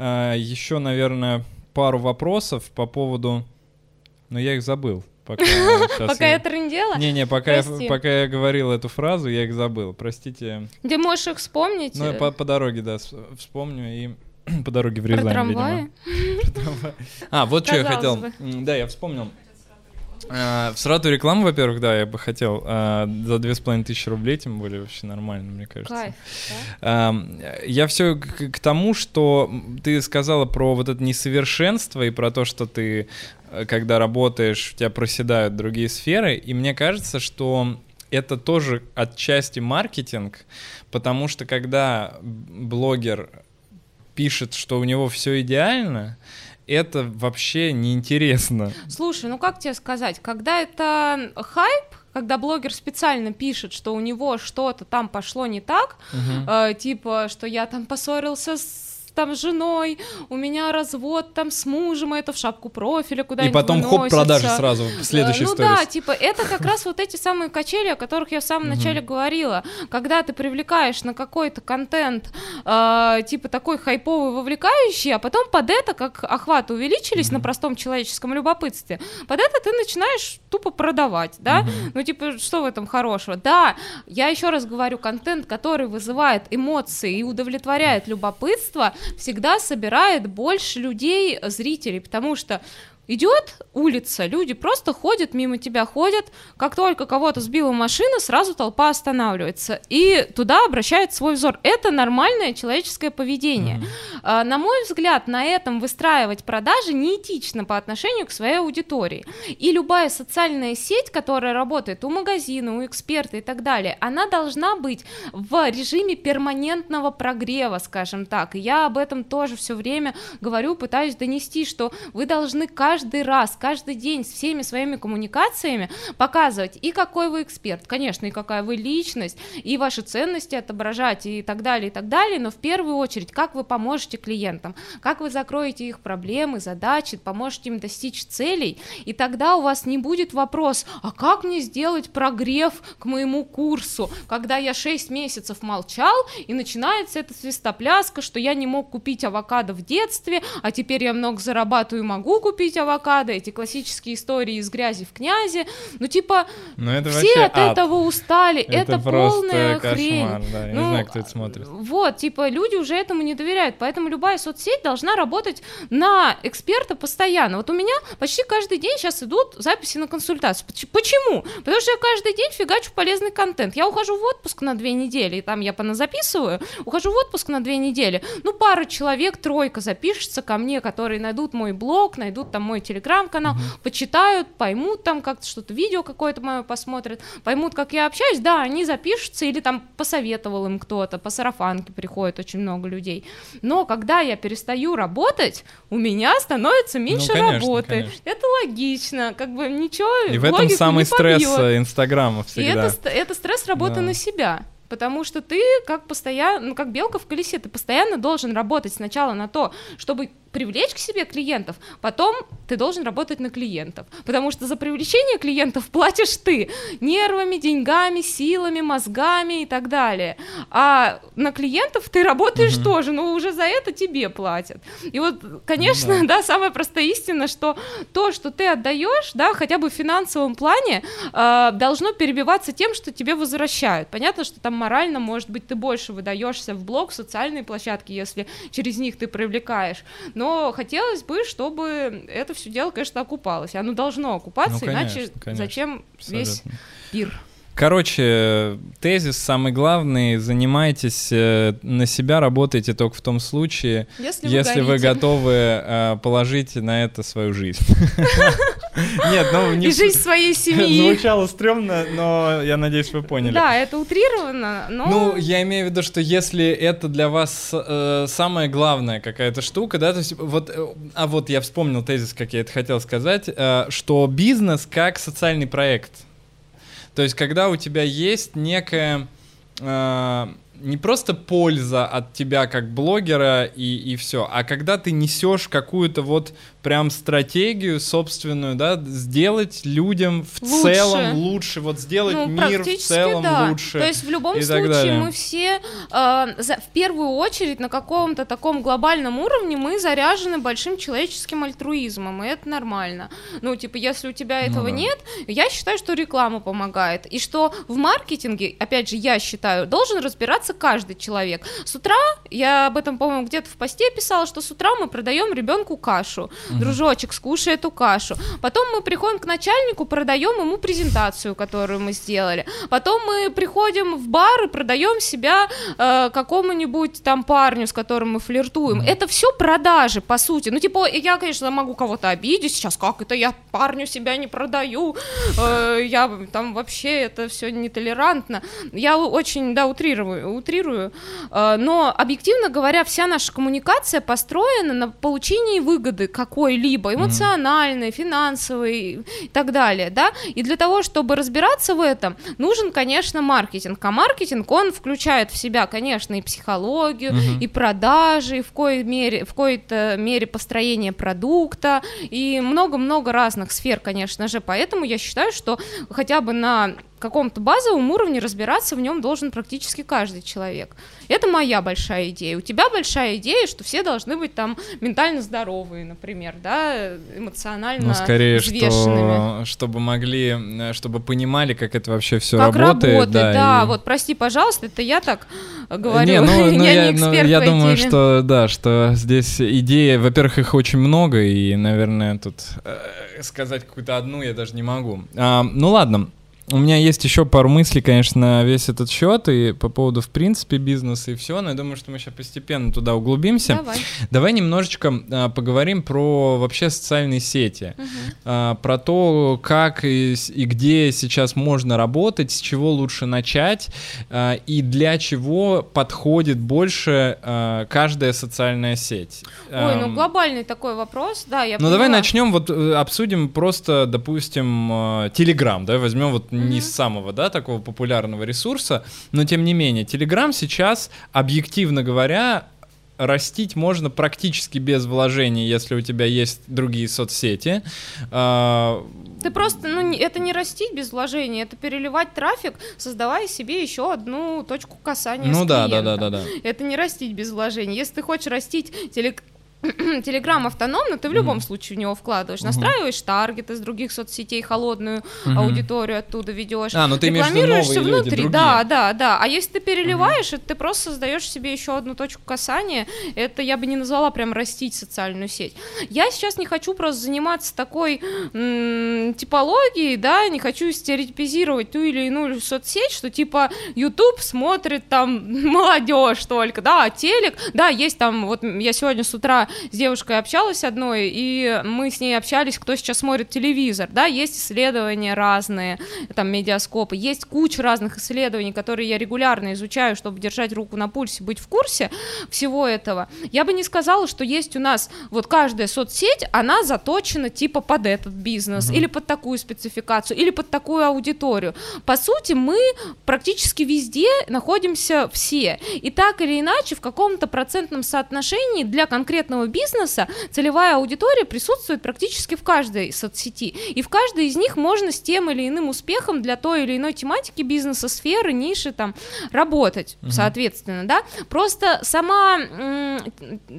еще, наверное, пару вопросов по поводу... Но я их забыл. Пока, пока я трындела? Не-не, пока я, пока я говорил эту фразу, я их забыл. Простите. Ты можешь их вспомнить? Ну, по, по дороге, да, вспомню и по дороге в Рязань, Про трамваи? видимо. А, вот что я хотел. Да, я вспомнил. А, в срату рекламу, во-первых, да, я бы хотел а, за две с половиной тысячи рублей, тем более вообще нормально, мне кажется. Кайф, да? Я все к, к тому, что ты сказала про вот это несовершенство и про то, что ты, э, когда работаешь, у тебя проседают другие сферы, и мне кажется, что это тоже отчасти маркетинг, потому что когда блогер пишет, что у него все идеально, это вообще неинтересно. Слушай, ну как тебе сказать, когда это хайп, когда блогер специально пишет, что у него что-то там пошло не так, угу. э, типа, что я там поссорился с там с женой, у меня развод там с мужем, это в шапку профиля куда-нибудь И потом выносится. хоп, продажи сразу в следующей Ну сторис. да, типа это как раз вот эти самые качели, о которых я в самом начале говорила. Когда ты привлекаешь на какой-то контент, э, типа такой хайповый, вовлекающий, а потом под это, как охваты увеличились на простом человеческом любопытстве, под это ты начинаешь тупо продавать, да? Ну типа, что в этом хорошего? Да, я еще раз говорю, контент, который вызывает эмоции и удовлетворяет любопытство, всегда собирает больше людей, зрителей, потому что Идет улица, люди просто ходят мимо тебя, ходят, как только кого-то сбила машина, сразу толпа останавливается, и туда обращает свой взор. Это нормальное человеческое поведение. Mm-hmm. На мой взгляд, на этом выстраивать продажи неэтично по отношению к своей аудитории. И любая социальная сеть, которая работает у магазина, у эксперта и так далее, она должна быть в режиме перманентного прогрева, скажем так. И я об этом тоже все время говорю, пытаюсь донести, что вы должны каждый каждый раз, каждый день с всеми своими коммуникациями показывать и какой вы эксперт, конечно, и какая вы личность, и ваши ценности отображать, и так далее, и так далее, но в первую очередь, как вы поможете клиентам, как вы закроете их проблемы, задачи, поможете им достичь целей, и тогда у вас не будет вопрос, а как мне сделать прогрев к моему курсу, когда я 6 месяцев молчал, и начинается эта свистопляска, что я не мог купить авокадо в детстве, а теперь я много зарабатываю и могу купить авокадо, авокадо, эти классические истории из грязи в князе, ну типа ну, это все от ад. этого устали, это, это полная кошмар, хрень. Да, я ну, не знаю, кто это смотрит. Вот, типа люди уже этому не доверяют, поэтому любая соцсеть должна работать на эксперта постоянно. Вот у меня почти каждый день сейчас идут записи на консультацию. Почему? Потому что я каждый день фигачу полезный контент. Я ухожу в отпуск на две недели, и там я поназаписываю, ухожу в отпуск на две недели, ну пара человек, тройка запишется ко мне, которые найдут мой блог, найдут там мой телеграм-канал, угу. почитают, поймут там как-то что-то, видео какое-то мое посмотрят, поймут, как я общаюсь, да, они запишутся или там посоветовал им кто-то, по сарафанке приходит очень много людей. Но когда я перестаю работать, у меня становится ну, меньше ну, конечно, работы. Конечно. Это логично, как бы ничего. И в этом самый стресс э, Инстаграма всегда. И это, это стресс работы да. на себя потому что ты как постоянно, ну как белка в колесе, ты постоянно должен работать сначала на то, чтобы привлечь к себе клиентов, потом ты должен работать на клиентов, потому что за привлечение клиентов платишь ты нервами, деньгами, силами, мозгами и так далее, а на клиентов ты работаешь угу. тоже, но уже за это тебе платят. И вот, конечно, ну, да. да, самая простая истина, что то, что ты отдаешь, да, хотя бы в финансовом плане, э, должно перебиваться тем, что тебе возвращают. Понятно, что там морально, может быть, ты больше выдаешься в блог, в социальные площадки, если через них ты привлекаешь, но хотелось бы, чтобы это все дело, конечно, окупалось. Оно должно окупаться, ну, конечно, иначе конечно, зачем абсолютно. весь пир? Короче, тезис самый главный, занимайтесь э, на себя, работайте только в том случае, если, если вы, вы готовы э, положить на это свою жизнь. Нет, ну не и жизнь своей семьи. Звучало стрёмно, но я надеюсь, вы поняли. Да, это утрировано, но... Ну, я имею в виду, что если это для вас э, самая главная какая-то штука, да, то есть вот, а вот я вспомнил тезис, как я это хотел сказать, э, что бизнес как социальный проект. То есть когда у тебя есть некая... не просто польза от тебя как блогера и, и все, а когда ты несешь какую-то вот прям стратегию собственную, да, сделать людям в Лучше. целом лучше, вот сделать Ну, мир в целом да. лучше. То есть в любом и случае далее. мы все э, за- в первую очередь на каком-то таком глобальном уровне мы заряжены большим человеческим альтруизмом, и это нормально. Ну, типа, если у тебя этого да. нет, я считаю, что реклама помогает. И что в маркетинге, опять же, я считаю, должен разбираться каждый человек. С утра, я об этом, по-моему, где-то в посте писала, что с утра мы продаем ребенку кашу. Дружочек, скушай эту кашу. Потом мы приходим к начальнику, продаем ему презентацию, которую мы сделали. Потом мы приходим в бар и продаем себя э, какому-нибудь там парню, с которым мы флиртуем. Это все продажи, по сути. Ну, типа, я, конечно, могу кого-то обидеть сейчас, как это я парню себя не продаю, Э, я там вообще это все нетолерантно. Я очень, да, утрирую, утрирую. Э, но, объективно говоря, вся наша коммуникация построена на получении выгоды какой-либо, эмоциональной, финансовой и так далее, да, и для того, чтобы разбираться в этом, нужен, конечно, маркетинг, а маркетинг, он включает в себя, конечно, и психологию, и продажи, и в коей мере, в коей-то мере построение продукта, и много-много разных сфер, конечно же, поэтому я считаю, что хотя бы на каком-то базовом уровне разбираться в нем должен практически каждый человек. Это моя большая идея. У тебя большая идея, что все должны быть там ментально здоровые, например, да, эмоционально Ну, скорее, взвешенными. что, чтобы могли, э, чтобы понимали, как это вообще все Как работает. да, и- вот, прости, пожалуйста, это я так говорю, Не, ну, ну, я, я, не ну, эксперт я в этой думаю, теме. что да, что здесь идеи, во-первых, их очень много, и, наверное, тут э, сказать какую-то одну я даже не могу. А, ну ладно. У меня есть еще пару мыслей, конечно, на весь этот счет и по поводу, в принципе, бизнеса и все, но я думаю, что мы сейчас постепенно туда углубимся. Давай. Давай немножечко а, поговорим про вообще социальные сети, А, про то, как и, и где сейчас можно работать, с чего лучше начать а, и для чего подходит больше а, каждая социальная сеть. Ой, ну Ам, глобальный такой вопрос, да, я ну давай поняла. начнем, вот э, обсудим просто, допустим, Телеграм, да, возьмем вот не с самого, да, такого популярного ресурса, но тем не менее, Телеграм сейчас, объективно говоря, растить можно практически без вложений, если у тебя есть другие соцсети. А, Ты просто, ну, это не растить без вложений, это переливать трафик, создавая себе еще одну точку касания ну да, да, да, да, да. Это не растить без вложений. Если ты хочешь растить телег... Телеграм автономно, ты в любом случае в него вкладываешь. Настраиваешь таргет из других соцсетей, холодную аудиторию оттуда ведешь. А, ну ты рекламируешься новые люди, внутри. другие. Да, да, да. А если ты переливаешь, это ты просто создаешь себе еще одну точку касания. Это я бы не назвала прям растить социальную сеть. Я сейчас не хочу просто заниматься такой м, типологией, да, не хочу стереотипизировать ту или иную соцсеть, что типа YouTube смотрит там молодежь только, да, а телек, да, есть там, вот я сегодня с утра с девушкой общалась одной, и мы с ней общались, кто сейчас смотрит телевизор, да, есть исследования разные, там, медиаскопы, есть куча разных исследований, которые я регулярно изучаю, чтобы держать руку на пульсе, быть в курсе всего этого. Я бы не сказала, что есть у нас вот каждая соцсеть, она заточена типа под этот бизнес, или под такую спецификацию, или под такую аудиторию. По сути, мы практически везде находимся все. И так или иначе, в каком-то процентном соотношении для конкретного бизнеса целевая аудитория присутствует практически в каждой соцсети. И в каждой из них можно с тем или иным успехом для той или иной тематики бизнеса, сферы, ниши там работать, соответственно, да. Просто сама,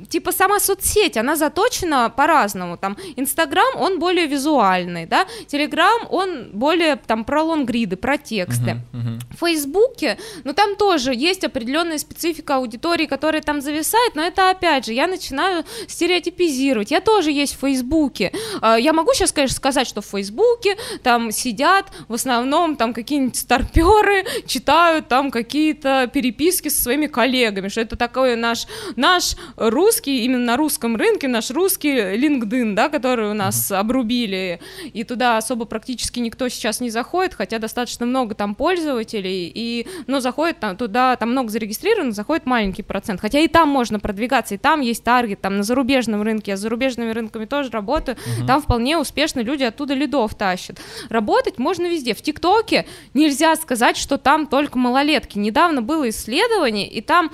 типа сама соцсеть, она заточена по-разному. Там Инстаграм, он более визуальный, да. Телеграм, он более там про лонгриды, про тексты. Мгм. В Фейсбуке, ну там тоже есть определенная специфика аудитории, которая там зависает, но это опять же, я начинаю стереотипизировать. Я тоже есть в Фейсбуке. А, я могу сейчас, конечно, сказать, что в Фейсбуке там сидят в основном там какие-нибудь старперы, читают там какие-то переписки со своими коллегами, что это такой наш, наш русский, именно на русском рынке, наш русский LinkedIn, да, который у нас обрубили, и туда особо практически никто сейчас не заходит, хотя достаточно много там пользователей, и, ну, заходит там, туда, там много зарегистрированных, заходит маленький процент, хотя и там можно продвигаться, и там есть таргет, там на зарубежном рынке, я с зарубежными рынками тоже работаю, uh-huh. там вполне успешно люди оттуда лидов тащат. Работать можно везде. В ТикТоке нельзя сказать, что там только малолетки. Недавно было исследование, и там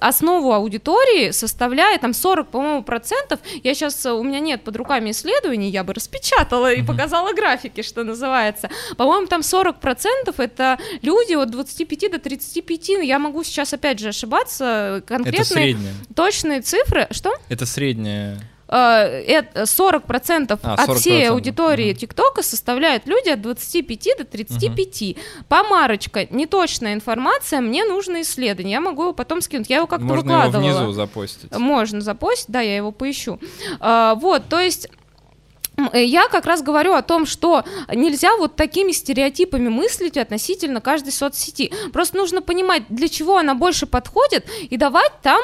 основу аудитории составляет там 40, по-моему, процентов. Я сейчас, у меня нет под руками исследований, я бы распечатала и показала графики, что называется. По-моему, там 40 процентов это люди от 25 до 35. Я могу сейчас опять же ошибаться. Конкретные точные цифры. Что? Это средняя 40% а, от всей аудитории ТикТока составляют люди от 25 до 35. Угу. Помарочка, неточная информация, мне нужно исследование. Я могу его потом скинуть. Я его как-то Можно выкладывала. Можно внизу запостить. Можно запостить, да, я его поищу. А, вот, то есть Э, я как раз говорю о том, что нельзя вот такими стереотипами мыслить относительно каждой соцсети. Просто нужно понимать, для чего она больше подходит, и давать там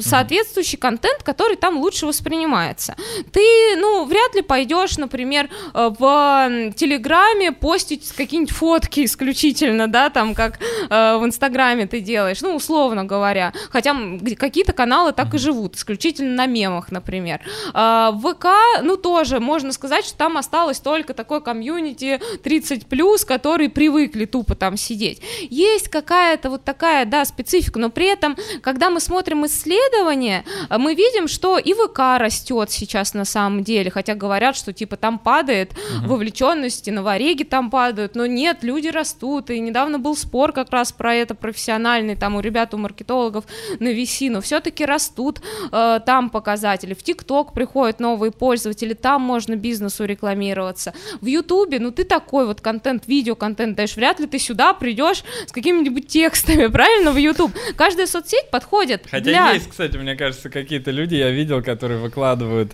соответствующий контент, который там лучше воспринимается. Ты, ну, вряд ли пойдешь, например, э, в Телеграме постить какие-нибудь фотки исключительно, да, там, как э, в Инстаграме ты делаешь, ну, условно говоря. Хотя какие-то каналы так и живут, исключительно на мемах, например. Э, в ВК, ну, тоже можно сказать, что там осталось только такой комьюнити 30+, которые привыкли тупо там сидеть. Есть какая-то вот такая, да, специфика, но при этом, когда мы смотрим исследования, исследования э, мы видим, что и ВК растет сейчас на самом деле, хотя говорят, что типа там падает угу. вовлеченность, и новореги там падают, но нет, люди растут, и недавно был спор как раз про это профессиональный, там у ребят, у маркетологов на VC, но все-таки растут э, там показатели, в ТикТок приходят новые пользователи, там можно бизнесу рекламироваться, в Ютубе, ну ты такой вот контент, видео-контент даешь, вряд ли ты сюда придешь с какими-нибудь текстами, правильно, в Ютуб, каждая соцсеть подходит Хотя для есть, кстати, мне кажется, какие-то люди я видел, которые выкладывают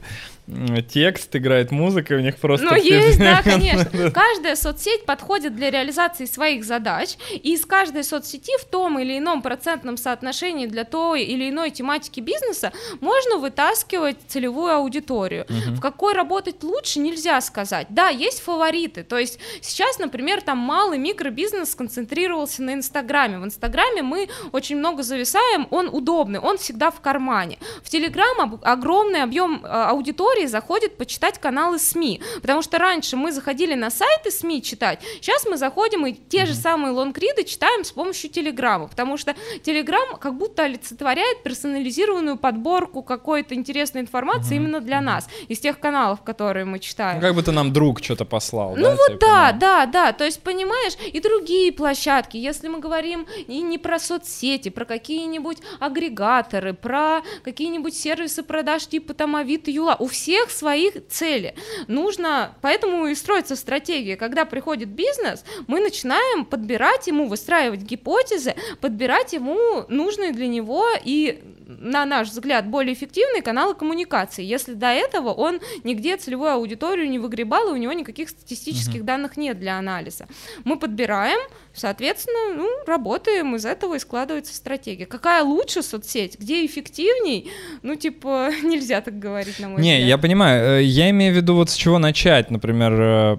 текст, играет музыка, у них просто... Ну, есть, да, конечно. Каждая соцсеть подходит для реализации своих задач, и из каждой соцсети в том или ином процентном соотношении для той или иной тематики бизнеса можно вытаскивать целевую аудиторию. Угу. В какой работать лучше, нельзя сказать. Да, есть фавориты, то есть сейчас, например, там малый микробизнес сконцентрировался на Инстаграме. В Инстаграме мы очень много зависаем, он удобный, он всегда в кармане. В Телеграм огромный объем а, аудитории аудитории заходит почитать каналы СМИ, потому что раньше мы заходили на сайты СМИ читать, сейчас мы заходим и те же самые лонгриды читаем с помощью Телеграма, потому что Телеграм как будто олицетворяет персонализированную подборку какой-то интересной информации mm-hmm. именно для нас, из тех каналов, которые мы читаем. Ну, как будто нам друг что-то послал. Ну да, вот типа, да, ну. да, да, то есть понимаешь, и другие площадки, если мы говорим и не про соцсети, про какие-нибудь агрегаторы, про какие-нибудь сервисы продаж типа там Авито, Юла, у всех всех своих цели. Нужно, поэтому и строится стратегия. Когда приходит бизнес, мы начинаем подбирать ему, выстраивать гипотезы, подбирать ему нужные для него и на наш взгляд, более эффективные каналы коммуникации, если до этого он нигде целевую аудиторию не выгребал, и у него никаких статистических uh-huh. данных нет для анализа. Мы подбираем, соответственно, ну, работаем, из этого и складывается стратегия. Какая лучше соцсеть, где эффективней? Ну, типа, нельзя так говорить, на мой не, взгляд. Не, я понимаю. Э, я имею в виду вот с чего начать, например, э,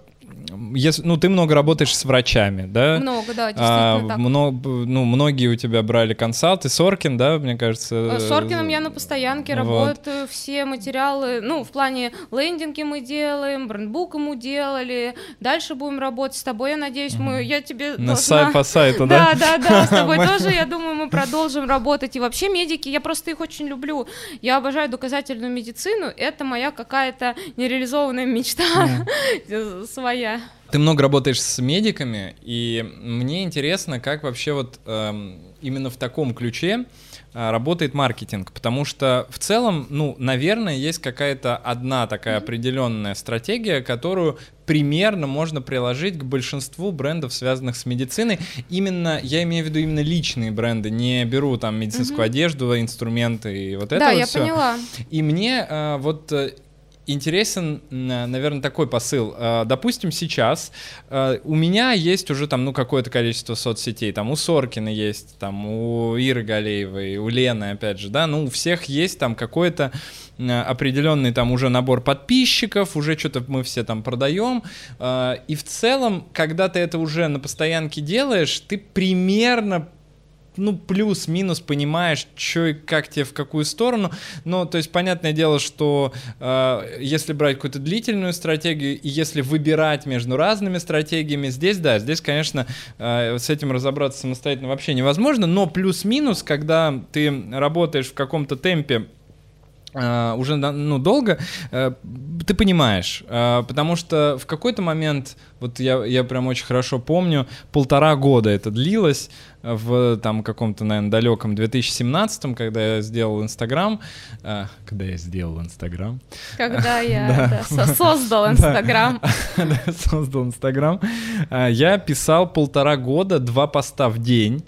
если, ну, ты много работаешь с врачами, да? Много, да, действительно а, так. Много, ну, многие у тебя брали консалты. Соркин, да, мне кажется? Э, с Соркиным я на постоянке вот. работаю, все материалы, ну, в плане лендинги мы делаем, брендбук ему делали, дальше будем работать с тобой, я надеюсь, мы, я тебе На должна... сайт, по сайту, да? Да, да, да, с тобой тоже, я думаю, мы продолжим работать. И вообще медики, я просто их очень люблю. Я обожаю доказательную медицину, это моя какая-то нереализованная мечта своя. Ты много работаешь с медиками, и мне интересно, как вообще вот эм, именно в таком ключе а, работает маркетинг, потому что в целом, ну, наверное, есть какая-то одна такая определенная стратегия, которую примерно можно приложить к большинству брендов, связанных с медициной. Именно, я имею в виду именно личные бренды, не беру там медицинскую mm-hmm. одежду, инструменты и вот это да, вот я всё. поняла. И мне э, вот э, интересен, наверное, такой посыл. Э, Допустим, сейчас э, у меня есть уже там, ну, какое-то количество соцсетей. Там у Соркина есть, там у Иры Галеевой, у Лены, опять же, да, ну, у всех есть там какое-то определенный там уже набор подписчиков, уже что-то мы все там продаем. Э, И в целом, когда ты это уже на постоянке делаешь, ты примерно ну, плюс-минус понимаешь, что и как тебе в какую сторону. Но, то есть, понятное дело, что э, если брать какую-то длительную стратегию, и если выбирать между разными стратегиями, здесь, да, здесь, конечно, э, с этим разобраться самостоятельно вообще невозможно, но плюс-минус, когда ты работаешь в каком-то темпе, уже ну долго uh, ты понимаешь uh, потому что в какой-то момент вот я я прям очень хорошо помню полтора года это длилось в там каком-то наверное далеком 2017 когда я сделал Инстаграм когда я сделал Инстаграм. Когда я да. Да, создал Инстаграм. Создал Инстаграм. Я писал полтора года два поста в день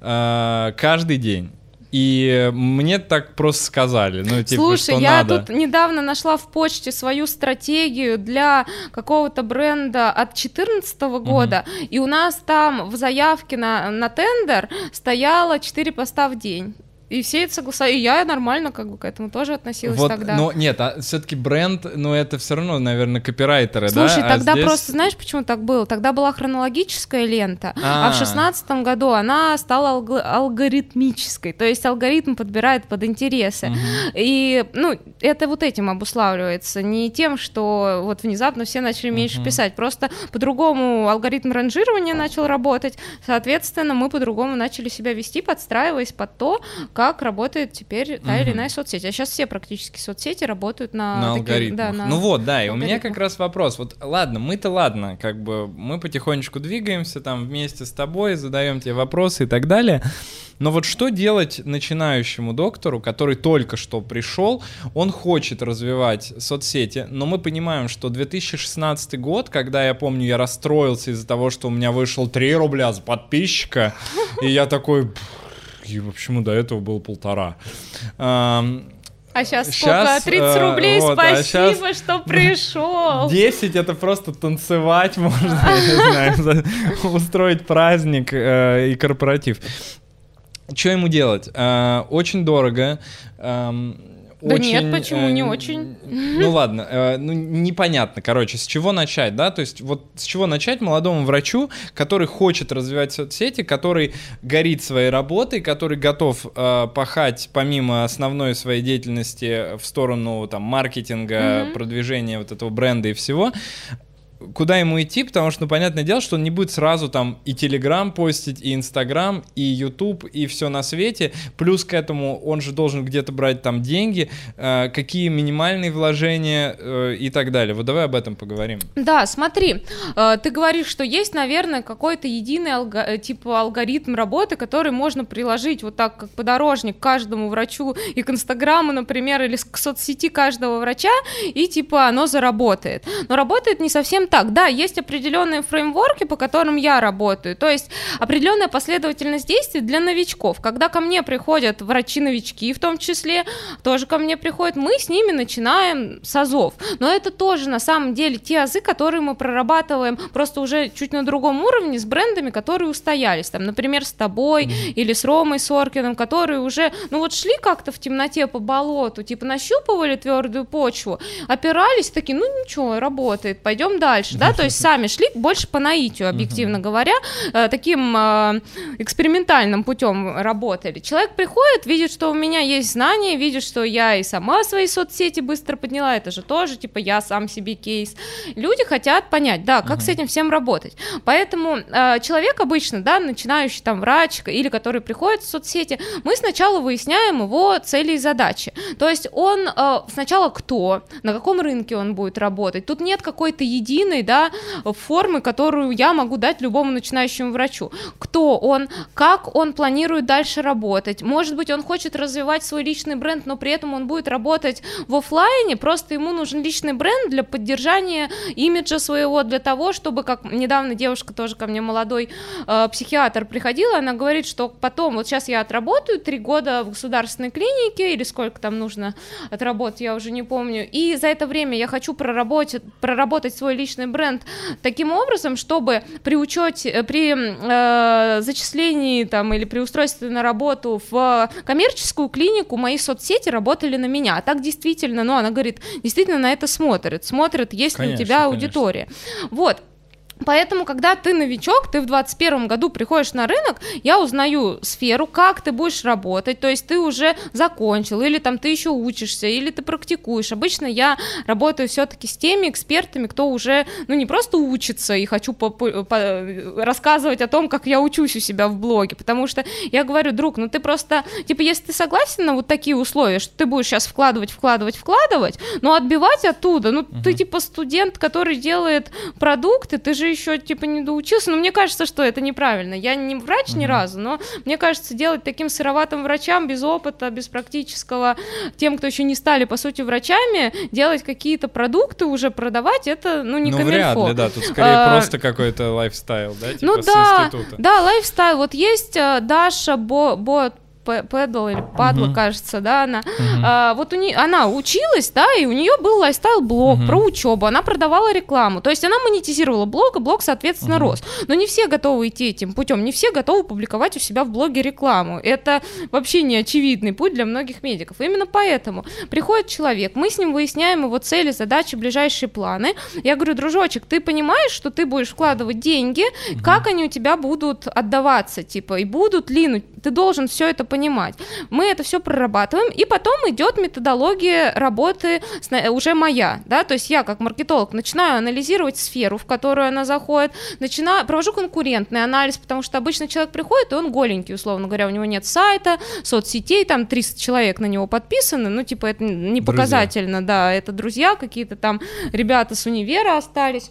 каждый день и мне так просто сказали. Ну, типа, Слушай, что я надо. тут недавно нашла в почте свою стратегию для какого-то бренда от 2014 года, угу. и у нас там в заявке на, на тендер стояло 4 поста в день. И все это согласовали. И я нормально как бы к этому тоже относилась вот, тогда. Но нет, а все-таки бренд, ну это все равно, наверное, копирайтеры, Слушай, да? Слушай, тогда а здесь... просто, знаешь, почему так было? Тогда была хронологическая лента, а, -а, -а. а в шестнадцатом году она стала алг алгоритмической. То есть алгоритм подбирает под интересы. Угу. И, ну, это вот этим обуславливается. Не тем, что вот внезапно все начали меньше угу. писать. Просто по-другому алгоритм ранжирования начал работать. Соответственно, мы по-другому начали себя вести, подстраиваясь под то, как работает теперь та или иная соцсеть. А сейчас все практически соцсети работают на, на таких, алгоритмах. Да, на ну вот, да, и у меня как раз вопрос. Вот ладно, мы-то ладно, как бы мы потихонечку двигаемся там вместе с тобой, задаем тебе вопросы и так далее. Но вот что делать начинающему доктору, который только что пришел, он хочет развивать соцсети, но мы понимаем, что 2016 год, когда я помню, я расстроился из-за того, что у меня вышел 3 рубля за подписчика, и я такой и почему до этого было полтора. А сейчас сколько? 30 рублей, вот, спасибо, а сейчас... что пришел. 10 это просто танцевать можно, я не знаю, устроить праздник э, и корпоратив. Что ему делать? Э, очень дорого. Да очень, нет, почему э, не очень? Ну ладно, э, ну непонятно, короче, с чего начать, да? То есть вот с чего начать молодому врачу, который хочет развивать соцсети, который горит своей работой, который готов э, пахать помимо основной своей деятельности в сторону там маркетинга, mm-hmm. продвижения вот этого бренда и всего, куда ему идти, потому что, ну, понятное дело, что он не будет сразу там и Телеграм постить, и Инстаграм, и Ютуб, и все на свете. Плюс к этому он же должен где-то брать там деньги, э, какие минимальные вложения э, и так далее. Вот давай об этом поговорим. Да, смотри, э, ты говоришь, что есть, наверное, какой-то единый алго- типа алгоритм работы, который можно приложить вот так, как подорожник каждому врачу и к Инстаграму, например, или к соцсети каждого врача, и типа оно заработает. Но работает не совсем так, да, есть определенные фреймворки, по которым я работаю, то есть определенная последовательность действий для новичков. Когда ко мне приходят врачи-новички, в том числе, тоже ко мне приходят, мы с ними начинаем с азов. Но это тоже на самом деле те азы, которые мы прорабатываем просто уже чуть на другом уровне с брендами, которые устоялись. Там, например, с тобой mm-hmm. или с Ромой Соркиным, которые уже, ну вот шли как-то в темноте по болоту, типа нащупывали твердую почву, опирались, такие, ну ничего, работает, пойдем дальше дальше, да, то есть сами шли больше по наитию, объективно говоря, э, таким э, экспериментальным путем работали. Человек приходит, видит, что у меня есть знания, видит, что я и сама свои соцсети быстро подняла, это же тоже, типа, я сам себе кейс. Люди хотят понять, да, как с этим всем работать. Поэтому э, человек обычно, да, начинающий там врач или который приходит в соцсети, мы сначала выясняем его цели и задачи. То есть он сначала кто, на каком рынке он будет работать. Тут нет какой-то единой единой, да, формы, которую я могу дать любому начинающему врачу. Кто он, как он планирует дальше работать. Может быть, он хочет развивать свой личный бренд, но при этом он будет работать в офлайне, просто ему нужен личный бренд для поддержания имиджа своего, для того, чтобы, как недавно девушка тоже ко мне молодой э, психиатр приходила, она говорит, что потом, вот сейчас я отработаю три года в государственной клинике, или сколько там нужно отработать, я уже не помню, и за это время я хочу проработать, проработать свой личный бренд. Таким образом, чтобы при учете, при э, зачислении там или при устройстве на работу в коммерческую клинику мои соцсети работали на меня, а так действительно, ну, она говорит, действительно на это смотрят, смотрят, есть ли у тебя аудитория. Вот, Поэтому, когда ты новичок, ты в 2021 году приходишь на рынок, я узнаю сферу, как ты будешь работать, то есть ты уже закончил, или там ты еще учишься, или ты практикуешь. Обычно я работаю все-таки с теми экспертами, кто уже, ну, не просто учится, и хочу по по рассказывать о том, как я учусь у себя в блоге, потому что я говорю, друг, ну ты просто, типа, если ты согласен на вот такие условия, что ты будешь сейчас вкладывать, вкладывать, вкладывать, но отбивать оттуда, ну, угу. ты типа студент, который делает продукты, ты же же еще, типа, не доучился. Но мне кажется, что это неправильно. Я не врач ни разу, но мне кажется, делать таким сыроватым врачам без опыта, без практического, тем, кто еще не стали, по сути, врачами, делать какие-то продукты уже продавать, это, ну, не ну, комильфо. вряд ли, да, тут скорее а, просто какой-то лайфстайл, да, типа ну, да, Да, лайфстайл. Вот есть э, Даша Бо, Бо Пэдл или Падла, uh-huh. кажется, да, она. Uh-huh. А, вот у нее, она училась, да, и у нее был лайфстайл-блог uh-huh. про учебу, она продавала рекламу, то есть она монетизировала блог, и блог, соответственно, uh-huh. рос. Но не все готовы идти этим путем, не все готовы публиковать у себя в блоге рекламу. Это вообще не очевидный путь для многих медиков. Именно поэтому приходит человек, мы с ним выясняем его цели, задачи, ближайшие планы. Я говорю, дружочек, ты понимаешь, что ты будешь вкладывать деньги, uh-huh. как они у тебя будут отдаваться, типа, и будут ли, ну, ты должен все это понимать. Мы это все прорабатываем, и потом идет методология работы уже моя, да, то есть я как маркетолог начинаю анализировать сферу, в которую она заходит, начинаю, провожу конкурентный анализ, потому что обычно человек приходит, и он голенький, условно говоря, у него нет сайта, соцсетей, там 300 человек на него подписаны, ну, типа, это не показательно, друзья. да, это друзья какие-то там, ребята с универа остались,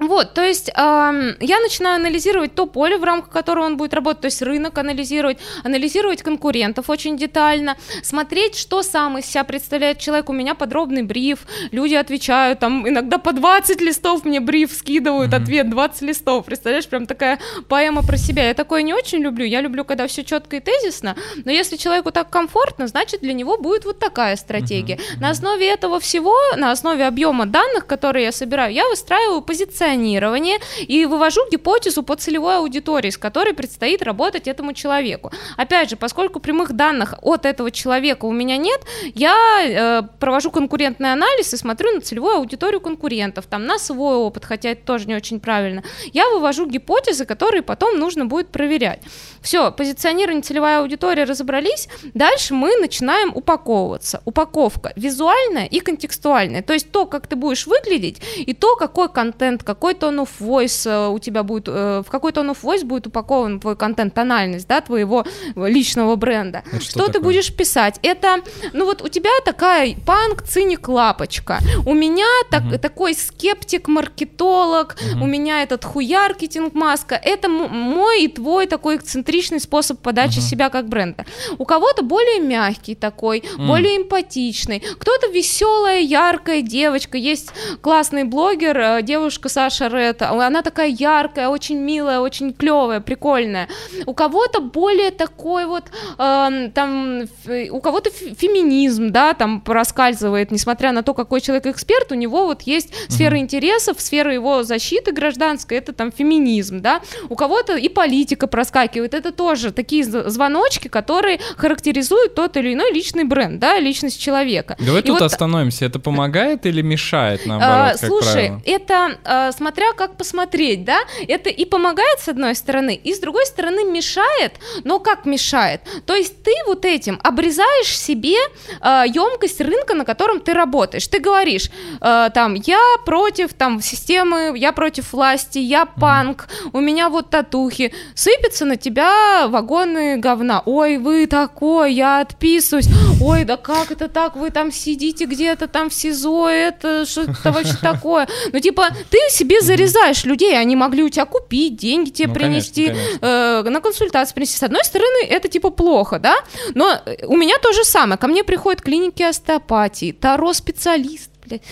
вот, то есть э, я начинаю анализировать то поле, в рамках которого он будет работать, то есть рынок анализировать, анализировать конкурентов очень детально, смотреть, что сам из себя представляет человек. У меня подробный бриф, люди отвечают, там иногда по 20 листов мне бриф скидывают, mm-hmm. ответ 20 листов, представляешь, прям такая поэма про себя. Я такое не очень люблю, я люблю, когда все четко и тезисно, но если человеку так комфортно, значит для него будет вот такая стратегия. Mm-hmm. На основе этого всего, на основе объема данных, которые я собираю, я выстраиваю позиционирование позиционирование и вывожу гипотезу по целевой аудитории, с которой предстоит работать этому человеку. Опять же, поскольку прямых данных от этого человека у меня нет, я э, провожу конкурентный анализ и смотрю на целевую аудиторию конкурентов, там на свой опыт, хотя это тоже не очень правильно. Я вывожу гипотезы, которые потом нужно будет проверять. Все, позиционирование, целевая аудитория разобрались, дальше мы начинаем упаковываться. Упаковка визуальная и контекстуальная, то есть то, как ты будешь выглядеть, и то, какой контент, как какой tone of voice э, у тебя будет, э, в какой tone of voice будет упакован твой контент, тональность, да, твоего личного бренда. Это что, что ты будешь писать? Это, ну вот у тебя такая панк, циник, лапочка. У меня так, угу. такой скептик, маркетолог, угу. у меня этот хуяркетинг маска. Это мой и твой такой эксцентричный способ подачи угу. себя как бренда. У кого-то более мягкий такой, угу. более эмпатичный. Кто-то веселая, яркая девочка. Есть классный блогер, э, девушка Саша Саша Ред, она такая яркая, очень милая, очень клевая, прикольная. У кого-то более такой вот, э, там, у кого-то феминизм, да, там проскальзывает, несмотря на то, какой человек эксперт, у него вот есть сфера mm интересов, сфера его защиты гражданской, это там феминизм, да. У кого-то и политика проскакивает, это тоже такие звоночки, которые характеризуют тот или иной личный бренд, да, личность человека. Давай и тут вот... остановимся, это помогает или мешает, наоборот, а, Слушай, правило? это а, смотря как посмотреть, да, это и помогает с одной стороны, и с другой стороны мешает, но как мешает? То есть ты вот этим обрезаешь себе э, емкость рынка, на котором ты работаешь. Ты говоришь, э, там, я против там системы, я против власти, я панк, у меня вот татухи, сыпется на тебя вагоны говна. Ой, вы такой, я отписываюсь. Ой, да как это так, вы там сидите где-то там в СИЗО, это что-то вообще такое. Ну, типа, ты себе зарезаешь людей, они могли у тебя купить, деньги тебе Ну, принести, конечно, конечно. э, на консультацию принести. С одной стороны, это типа плохо, да, но у меня то же самое. Ко мне приходят клиники остеопатии, таро-специалист, блядь,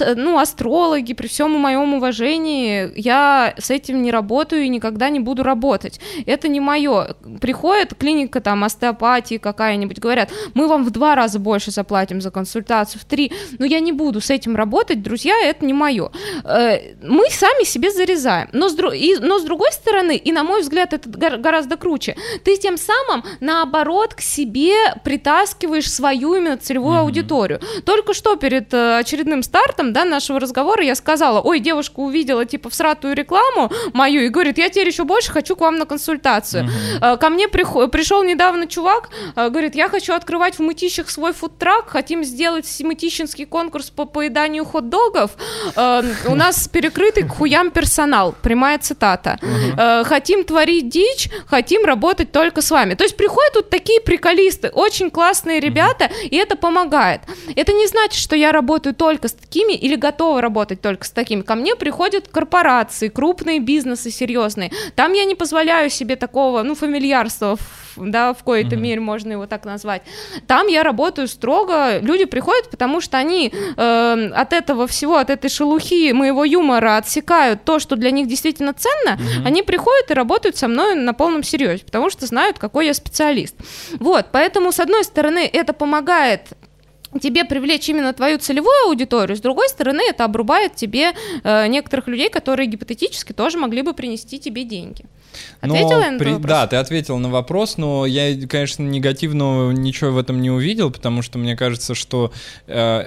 э, ну, астрологи, при всем моем уважении, я с этим не работаю и никогда не буду работать. Это не мое. Приходит клиника там остеопатии какая-нибудь, говорят, мы вам в два раза больше заплатим за консультацию, в три. Но я не буду с этим работать, друзья, это не мое. Мы сами себе зарезаем. Но с, дру- и- но с другой стороны, и на мой взгляд, это гор- гораздо круче, ты тем самым, наоборот, к себе притаскиваешь свою именно целевую аудиторию. Только что перед э, очередным стартом да, нашего разговора я сказала, ой, девушка увидела типа всратую рекламу мою и говорит, я теперь еще больше хочу к вам на консультацию. Э, Ко мне прихо- пришел недавно чувак, э, говорит, я хочу открывать в Мытищах свой фудтрак, хотим сделать мытищинский конкурс по поеданию хот-догов. Э, У нас перекрытый к хуям персонал, прямая цитата. Э, Хотим творить дичь, хотим работать только с вами. То есть приходят тут такие приколисты, очень классные ребята, и это помогает. Это не значит, что я работаю только с такими или готова работать только с такими. Ко мне приходят корпорации, крупные бизнесы серьезные. Там я не позволяю себе такого, ну, фамильярства, да, в коей-то мере можно его так назвать. Там я работаю строго, люди приходят, потому что они э, от этого всего, от этой шелухи моего юмора отсекают то, что для них действительно ценно, они приходят и работают со мной на полном серьезе, потому что знают, какой я специалист. Вот, поэтому, с одной стороны, это помогает тебе привлечь именно твою целевую аудиторию, с другой стороны, это обрубает тебе э, некоторых людей, которые гипотетически тоже могли бы принести тебе деньги. Ответила я на при- вопрос? Да, ты ответил на вопрос, но я, конечно, негативного ничего в этом не увидел, потому что мне кажется, что, э,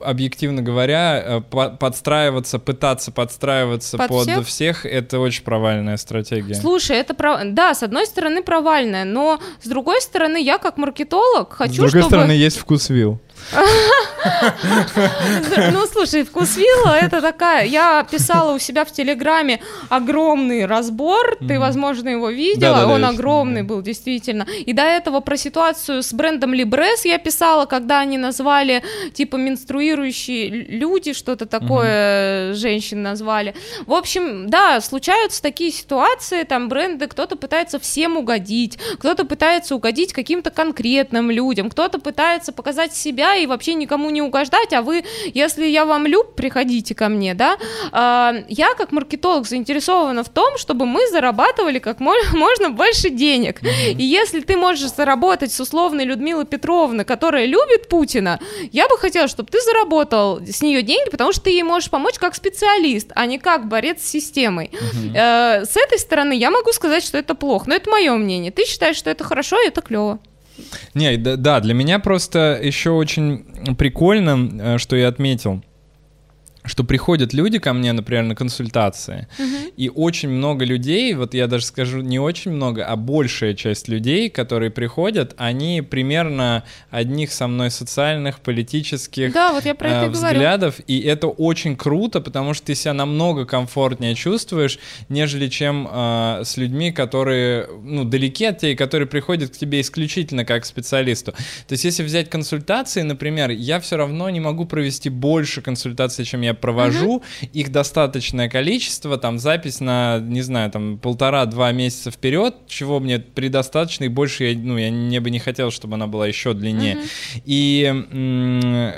объективно говоря, э, по- подстраиваться, пытаться подстраиваться Под под, всех? всех? это очень провальная стратегия. Слушай, это про... да, с одной стороны провальное, но с другой стороны я как маркетолог хочу, С другой чтобы... стороны, есть вкусвилл. Ну, слушай, вкус вилла это такая... Я писала у себя в Телеграме огромный разбор, ты, возможно, его видела, он огромный был, действительно. И до этого про ситуацию с брендом Libres я писала, когда они назвали, типа, менструирующие люди, что-то такое, женщин назвали. В общем, да, случаются такие ситуации, там бренды, кто-то пытается всем угодить, кто-то пытается угодить каким-то конкретным людям, кто-то пытается показать себя и вообще никому не угождать, а вы, если я вам люб, приходите ко мне, да. А, я как маркетолог заинтересована в том, чтобы мы зарабатывали как мо- можно больше денег. И если ты можешь заработать с условной Людмилой Петровной, которая любит Путина, я бы хотела, чтобы ты заработал с нее деньги, потому что ты ей можешь помочь как специалист, а не как борец с системой. Э, С этой стороны я могу сказать, что это плохо, но это мое мнение. Ты считаешь, что это хорошо, и это клево. Не, да, да, для меня просто еще очень прикольно, э, что я отметил, что приходят люди ко мне, например, на консультации, и очень много людей, вот я даже скажу не очень много, а большая часть людей, которые приходят, они примерно одних со мной социальных, политических Да, вот я про это э, и говорю. взглядов, и это очень круто, потому что ты себя намного комфортнее чувствуешь, нежели чем э, с людьми, которые ну, далеки от тебя и которые приходят к тебе исключительно как к специалисту. То есть, если взять консультации, например, я все равно не могу провести больше консультаций, чем я провожу. Их достаточное количество, там запись на, не знаю, там полтора-два месяца вперед, чего мне предостаточно, и больше я, ну, я не бы не хотел, чтобы она была еще длиннее. И м,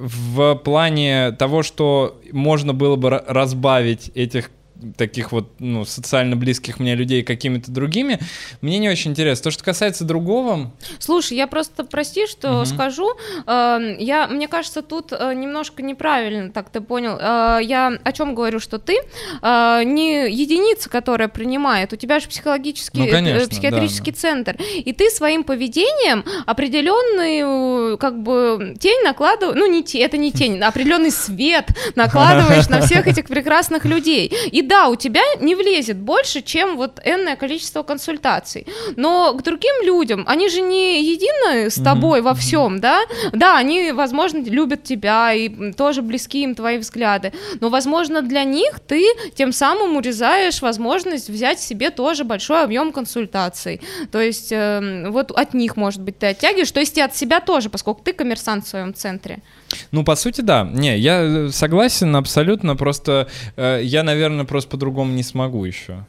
в плане того, что можно было бы ра- разбавить этих таких вот, ну, социально близких мне людей какими-то другими, мне не очень интересно. То, что касается другого... Слушай, я просто, прости, что Мгм. скажу, э, я, мне кажется, тут э, немножко неправильно, так ты понял. Э, я о чем говорю, что ты э, не единица, которая принимает, у тебя же психологический, Ну, э, конечно, психиатрический да, центр, и ты своим поведением определенную, как бы, тень накладываешь, ну, не те, это не тень, определенный свет накладываешь на всех этих прекрасных людей. И да, у тебя не влезет больше, чем вот энное количество консультаций. Но к другим людям, они же не едины с тобой во мгм. всем, да? Да, они, возможно, любят тебя и тоже близки им твои взгляды. Но, возможно, для них ты тем самым урезаешь возможность взять себе тоже большой объем консультаций. То есть эм, вот от них, может быть, ты оттягиваешь, то есть и от себя тоже, поскольку ты коммерсант в своем центре. Ну, по сути, да. Не, я э, согласен абсолютно, просто э, я, наверное, просто по-другому не смогу еще.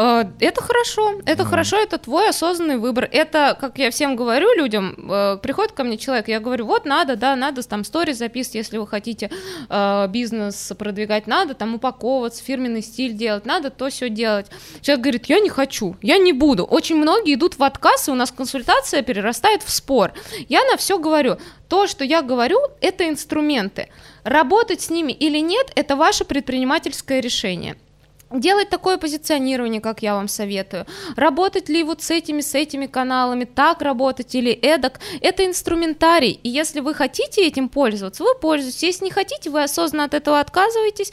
Э, Это хорошо, это Ну. хорошо, это твой осознанный выбор. Это, как я всем говорю людям, э, приходит ко мне человек, я говорю, вот надо, да, надо там сторис записывать, если вы хотите э, бизнес продвигать, надо там упаковываться, фирменный стиль делать, надо то все делать. Человек говорит, я не хочу, я не буду. Очень многие идут в отказ, и у нас консультация перерастает в спор. Я на все говорю, то, что я говорю, это инструменты. Работать с ними или нет, это ваше предпринимательское решение. Делать такое позиционирование, как я вам советую. Работать ли вот с этими, с этими каналами, так работать или эдак, это инструментарий. И если вы хотите этим пользоваться, вы пользуетесь. Если не хотите, вы осознанно от этого отказываетесь.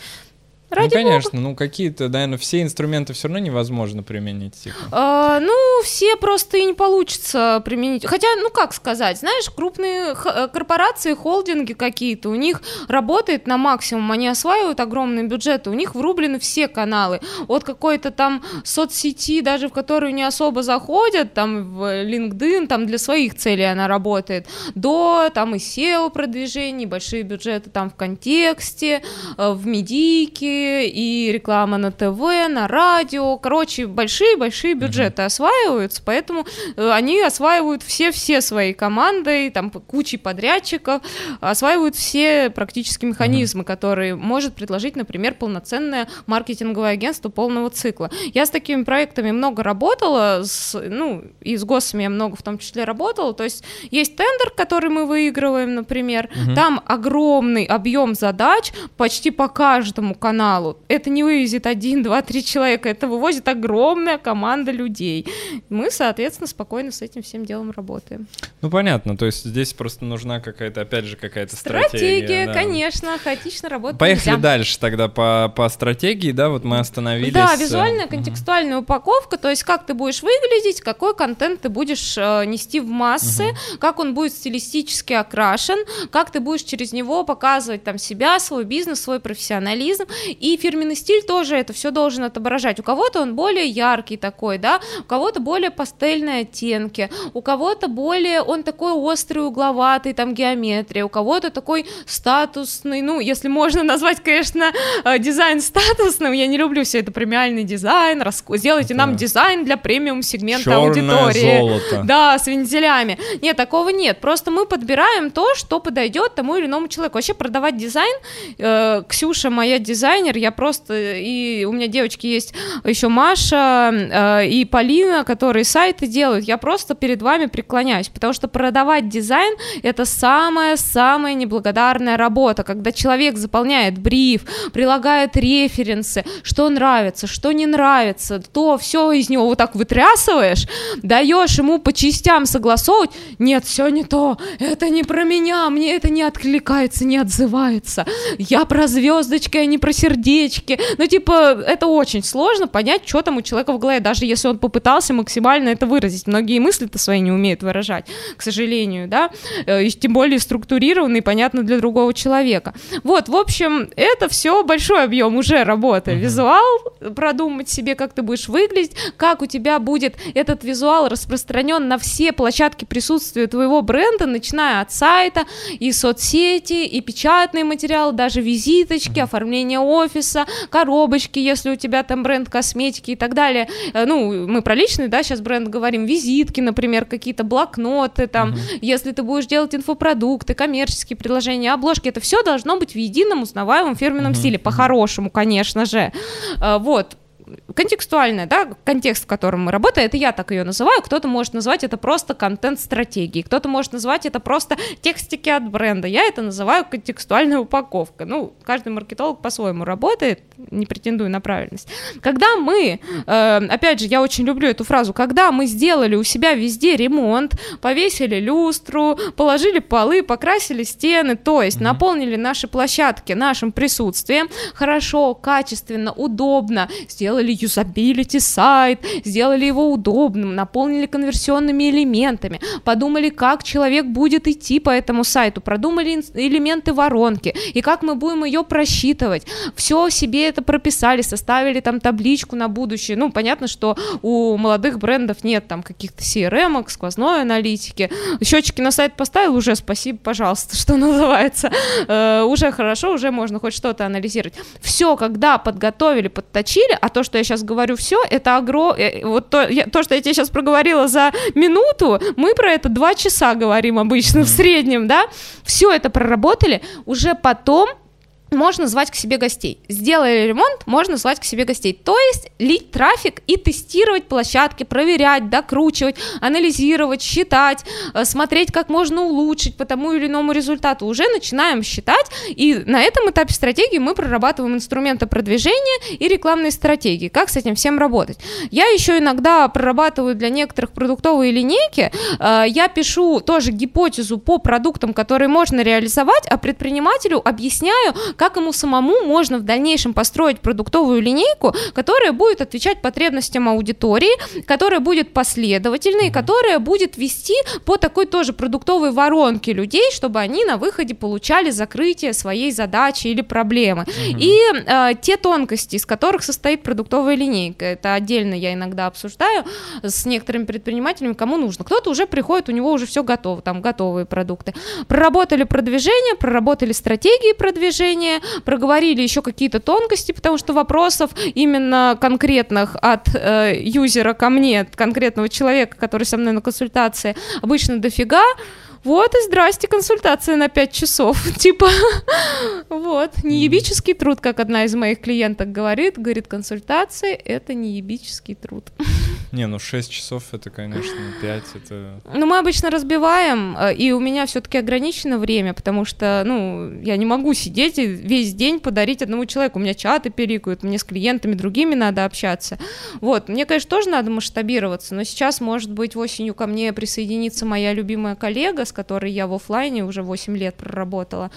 Ради ну, бога. конечно, ну какие-то, наверное, все инструменты все равно невозможно применить. Типа. А, ну, все просто и не получится применить. Хотя, ну как сказать, знаешь, крупные э, корпорации, холдинги какие-то, у них работает на максимум, они осваивают огромные бюджеты, у них врублены все каналы. От какой-то там соцсети, даже в которую не особо заходят, там в LinkedIn, там для своих целей она работает, до там и SEO продвижений, большие бюджеты там в контексте, э, в медийке, и реклама на ТВ, на радио. Короче, большие-большие бюджеты осваиваются, поэтому э, они осваивают все-все свои команды, там кучей подрядчиков, осваивают все практически механизмы, которые может предложить, например, полноценное маркетинговое агентство полного цикла. Я с такими проектами много работала, с, ну, и с ГОСами я много в том числе работала, то есть есть тендер, который мы выигрываем, например, Мгм. там огромный объем задач почти по каждому каналу. Это не вывезет один, два, три человека, это вывозит огромная команда людей. Мы, соответственно, спокойно с этим всем делом работаем. Ну, понятно, то есть здесь просто нужна какая-то, опять же, какая-то стратегия. Стратегия, да. конечно, хаотично работать Поехали нельзя. дальше тогда по, по стратегии, да, вот мы остановились. Да, э, визуальная, контекстуальная упаковка, то есть как ты будешь выглядеть, какой контент ты будешь э, нести в массы, как он будет стилистически окрашен, как ты будешь через него показывать там себя, свой бизнес, свой профессионализм. И фирменный стиль тоже это все должен отображать. У кого-то он более яркий такой, да, у кого-то более пастельные оттенки, у кого-то более он такой острый, угловатый, там геометрия, у кого-то такой статусный, ну, если можно назвать, конечно, э, дизайн статусным, я не люблю все это премиальный дизайн, раск- сделайте нам Да. дизайн для премиум сегмента Чёрное аудитории. золото. Да, с вензелями. Нет, такого нет. Просто мы подбираем то, что подойдет тому или иному человеку. Вообще продавать дизайн, э, Ксюша моя дизайнер, я просто, и у меня девочки есть еще Маша э, и Полина, которые сайты делают, я просто перед вами преклоняюсь, потому что продавать дизайн это самая-самая неблагодарная работа, когда человек заполняет бриф, прилагает референсы, что нравится, что не нравится, то все из него вот так вытрясываешь, даешь ему по частям согласовывать, нет, все не то, это не про меня, мне это не откликается, не отзывается, я про звездочки, а не про сердечки, ну типа это очень сложно понять, что там у человека в голове, даже если он попытался максимально это выразить, многие мысли-то свои не умеют выражать, к сожалению, да, Э, и тем более структурированный, понятно для другого человека. Вот, в общем, это все большой объем уже работы. Мгм. Визуал, продумать себе, как ты будешь выглядеть, как у тебя будет этот визуал распространен на все площадки присутствия твоего бренда, начиная от сайта, и соцсети, и печатный материал, даже визиточки, оформление офиса, коробочки, если у тебя там бренд косметики и так далее. Э, ну, мы про личный, да, сейчас бренд говорим, визитки, например, какие-то блокноты, там, угу. если ты будешь делать инфопродукты, коммерческие предложения, обложки, это все должно быть в едином узнаваемом фирменном угу. стиле, по-хорошему, конечно же. Э, вот, контекстуальная, да, контекст, в котором мы работаем, это я так ее называю, кто-то может назвать это просто контент-стратегией, кто-то может назвать это просто текстики от бренда, я это называю контекстуальная упаковка, ну, каждый маркетолог по-своему работает, не претендую на правильность. Когда мы, э, опять же, я очень люблю эту фразу, когда мы сделали у себя везде ремонт, повесили люстру, положили полы, покрасили стены, то есть mm-hmm. наполнили наши площадки нашим присутствием, хорошо, качественно, удобно, сделали сделали юзабилити сайт, сделали его удобным, наполнили конверсионными элементами, подумали, как человек будет идти по этому сайту, продумали элементы воронки и как мы будем ее просчитывать. Все себе это прописали, составили там табличку на будущее. Ну, понятно, что у молодых брендов нет там каких-то CRM, сквозной аналитики. Счетчики на сайт поставил, уже спасибо, пожалуйста, что называется. Э, уже хорошо, уже можно хоть что-то анализировать. Все, когда подготовили, подточили, а то, что я сейчас говорю все, это огро... Э, вот то, я, то, что я тебе сейчас проговорила за минуту, мы про это два часа говорим обычно в среднем, да, все это проработали, уже потом можно звать к себе гостей. Сделали ремонт, можно звать к себе гостей. То есть лить трафик и тестировать площадки, проверять, докручивать, анализировать, считать, э, смотреть, как можно улучшить по тому или иному результату. Уже начинаем считать, и на этом этапе стратегии мы прорабатываем инструменты продвижения и рекламные стратегии. Как с этим всем работать? Я еще иногда прорабатываю для некоторых продуктовые линейки, э, я пишу тоже гипотезу по продуктам, которые можно реализовать, а предпринимателю объясняю, как ему самому можно в дальнейшем построить продуктовую линейку, которая будет отвечать потребностям аудитории, которая будет последовательной, которая будет вести по такой тоже продуктовой воронке людей, чтобы они на выходе получали закрытие своей задачи или проблемы. Mm-hmm. И э, те тонкости, из которых состоит продуктовая линейка, это отдельно я иногда обсуждаю с некоторыми предпринимателями, кому нужно. Кто-то уже приходит, у него уже все готово, там готовые продукты. Проработали продвижение, проработали стратегии продвижения, образование, проговорили еще какие-то тонкости, потому что вопросов именно конкретных от э, юзера ко мне, от конкретного человека, который со мной на консультации, обычно дофига. Вот и здрасте, консультация на 5 часов. Типа, вот, неебический труд, как одна из моих клиенток говорит. Говорит, консультации — это неебический труд. Не, ну 6 часов это, конечно, 5 это... Ну, мы обычно разбиваем, э, и у меня все таки ограничено время, потому что, ну, я не могу сидеть и весь день подарить одному человеку. У меня чаты перикают, мне с клиентами другими надо общаться. Вот, мне, конечно, тоже надо масштабироваться, но сейчас, может быть, осенью ко мне присоединится моя любимая коллега, с которой я в офлайне уже 8 лет проработала,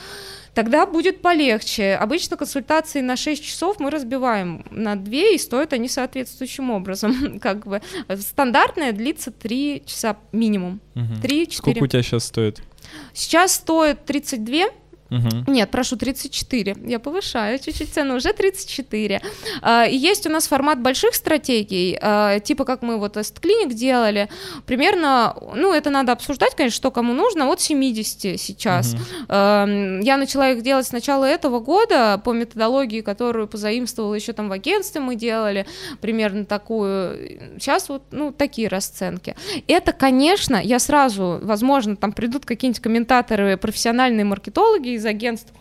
тогда будет полегче. Обычно консультации на 6 часов мы разбиваем на 2, и стоят они соответствующим образом. Как бы стандартная длится 3 часа минимум. Угу. 3-4. Сколько у тебя сейчас стоит? Сейчас стоит 32 Угу. Нет, прошу, 34. Я повышаю чуть-чуть цену, уже 34. А, и есть у нас формат больших стратегий, а, типа как мы вот Эст Клиник делали, примерно, ну, это надо обсуждать, конечно, что кому нужно, от 70 сейчас. Угу. Я начала их делать с начала этого года по методологии, которую позаимствовала еще там в агентстве мы делали, примерно такую. Сейчас вот, ну, такие расценки. Это, конечно, я сразу, возможно, там придут какие-нибудь комментаторы, профессиональные маркетологи из агентств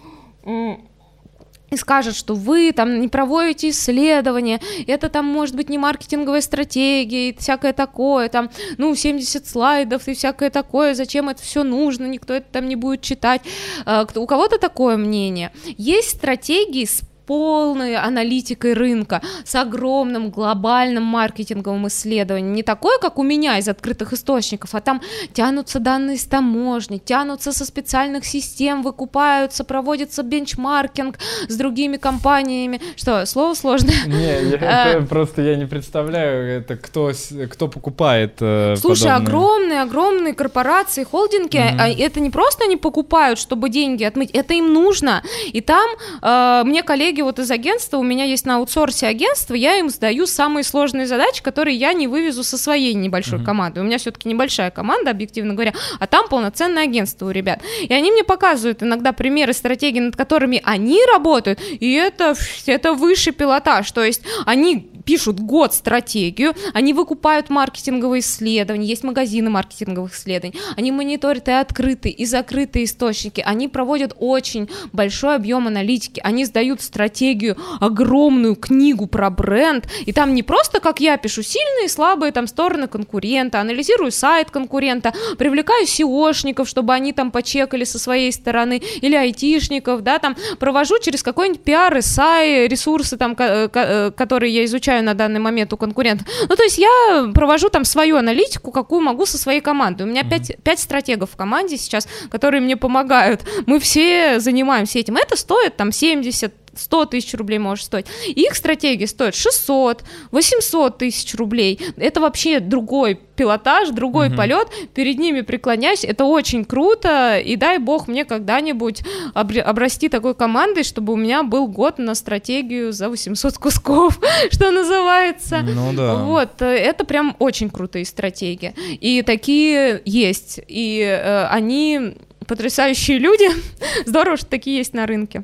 и скажет, что вы там не проводите исследования, это там может быть не маркетинговая стратегия и всякое такое, там, ну, 70 слайдов и всякое такое, зачем это все нужно, никто это там не будет читать. А, у кого-то такое мнение. Есть стратегии с полной аналитикой рынка, с огромным глобальным маркетинговым исследованием. Не такое, как у меня из открытых источников, а там тянутся данные с таможни, тянутся со специальных систем, выкупаются, проводится бенчмаркинг с другими компаниями. Что, слово сложное? Не, а. просто я не представляю, это кто, кто покупает э, Слушай, огромные, огромные корпорации, холдинги, а это не просто они покупают, чтобы деньги отмыть, это им нужно. И там э, мне коллеги стратегия вот из агентства, у меня есть на аутсорсе агентство, я им сдаю самые сложные задачи, которые я не вывезу со своей небольшой mm-hmm. командой. У меня все-таки небольшая команда, объективно говоря, а там полноценное агентство у ребят. И они мне показывают иногда примеры стратегий, над которыми они работают, и это, это высший пилотаж. То есть они пишут год стратегию, они выкупают маркетинговые исследования, есть магазины маркетинговых исследований, они мониторят и открытые, и закрытые источники, они проводят очень большой объем аналитики, они сдают стратегию, огромную книгу про бренд, и там не просто, как я пишу, сильные и слабые там стороны конкурента, анализирую сайт конкурента, привлекаю SEOшников, чтобы они там почекали со своей стороны, или айтишников, да, там провожу через какой-нибудь пиар, SAI, ресурсы там, э, которые я изучаю на данный момент у конкурентов. Ну, то есть я провожу там свою аналитику, какую могу со своей командой. У меня mm-hmm. 5, стратегов в команде сейчас, которые мне помогают. Мы все занимаемся этим. Это стоит там 70 100 тысяч рублей может стоить. Их стратегии стоят 600, 800 тысяч рублей. Это вообще другой пилотаж, другой угу. полет. Перед ними преклоняюсь. Это очень круто. И дай бог мне когда-нибудь обрасти такой командой, чтобы у меня был год на стратегию за 800 кусков, что называется. Ну да. Вот. Это прям очень крутые стратегии. И такие есть. И э, они потрясающие люди. Здорово, что такие есть на рынке.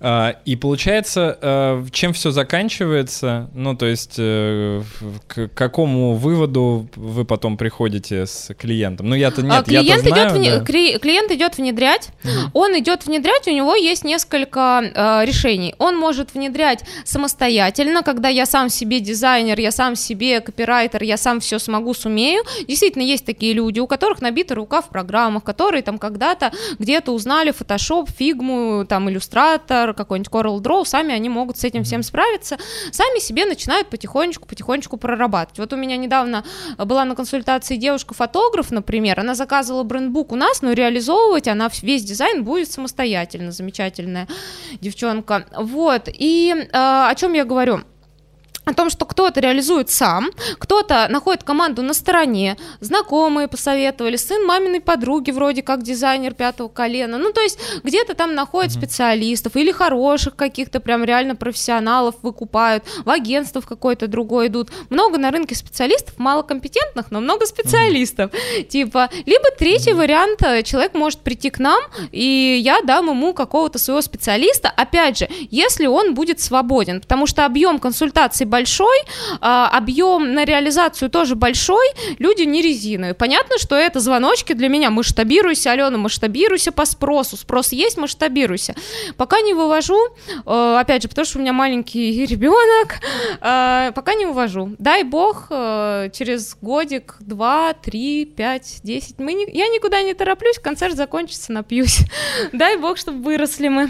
А, и получается, э, чем все заканчивается? Ну, то есть, э, к какому выводу вы потом приходите с клиентом? Ну, я-то нет, клиент я знаю, идет да. Клиент идет внедрять, угу. он идет внедрять, у него есть несколько э, решений. Он может внедрять самостоятельно, когда я сам себе дизайнер, я сам себе копирайтер, я сам все смогу, сумею. Действительно, есть такие люди, у которых набита рука в программах, которые там когда-то где-то узнали Photoshop, Figma, там, иллюстратор, Flutter, какой-нибудь Coral Draw, сами они могут с этим всем справиться, сами себе начинают потихонечку-потихонечку прорабатывать. Вот у меня недавно была на консультации девушка-фотограф, например, она заказывала брендбук у нас, но реализовывать она весь дизайн будет самостоятельно, замечательная девчонка. Вот, и э, о чем я говорю? О том, что кто-то реализует сам, кто-то находит команду на стороне, знакомые посоветовали, сын маминой подруги вроде как дизайнер пятого колена, ну то есть где-то там находят mm-hmm. специалистов или хороших каких-то прям реально профессионалов выкупают, в агентство в какое-то другое идут, много на рынке специалистов, мало компетентных, но много специалистов, mm-hmm. типа, либо третий mm-hmm. вариант, э, человек может прийти к нам, и я дам ему какого-то своего специалиста, опять же, если он будет свободен, потому что объем консультаций большой, а, объем на реализацию тоже большой, люди не резиновые. Понятно, что это звоночки для меня. Масштабируйся, Алена, масштабируйся по спросу. Спрос есть, масштабируйся. Пока не вывожу, э, опять же, потому что у меня маленький ребенок, э, пока не вывожу. Дай бог, э, через годик, два, три, пять, десять. Мы не, я никуда не тороплюсь, концерт закончится, напьюсь. Дай бог, чтобы выросли мы.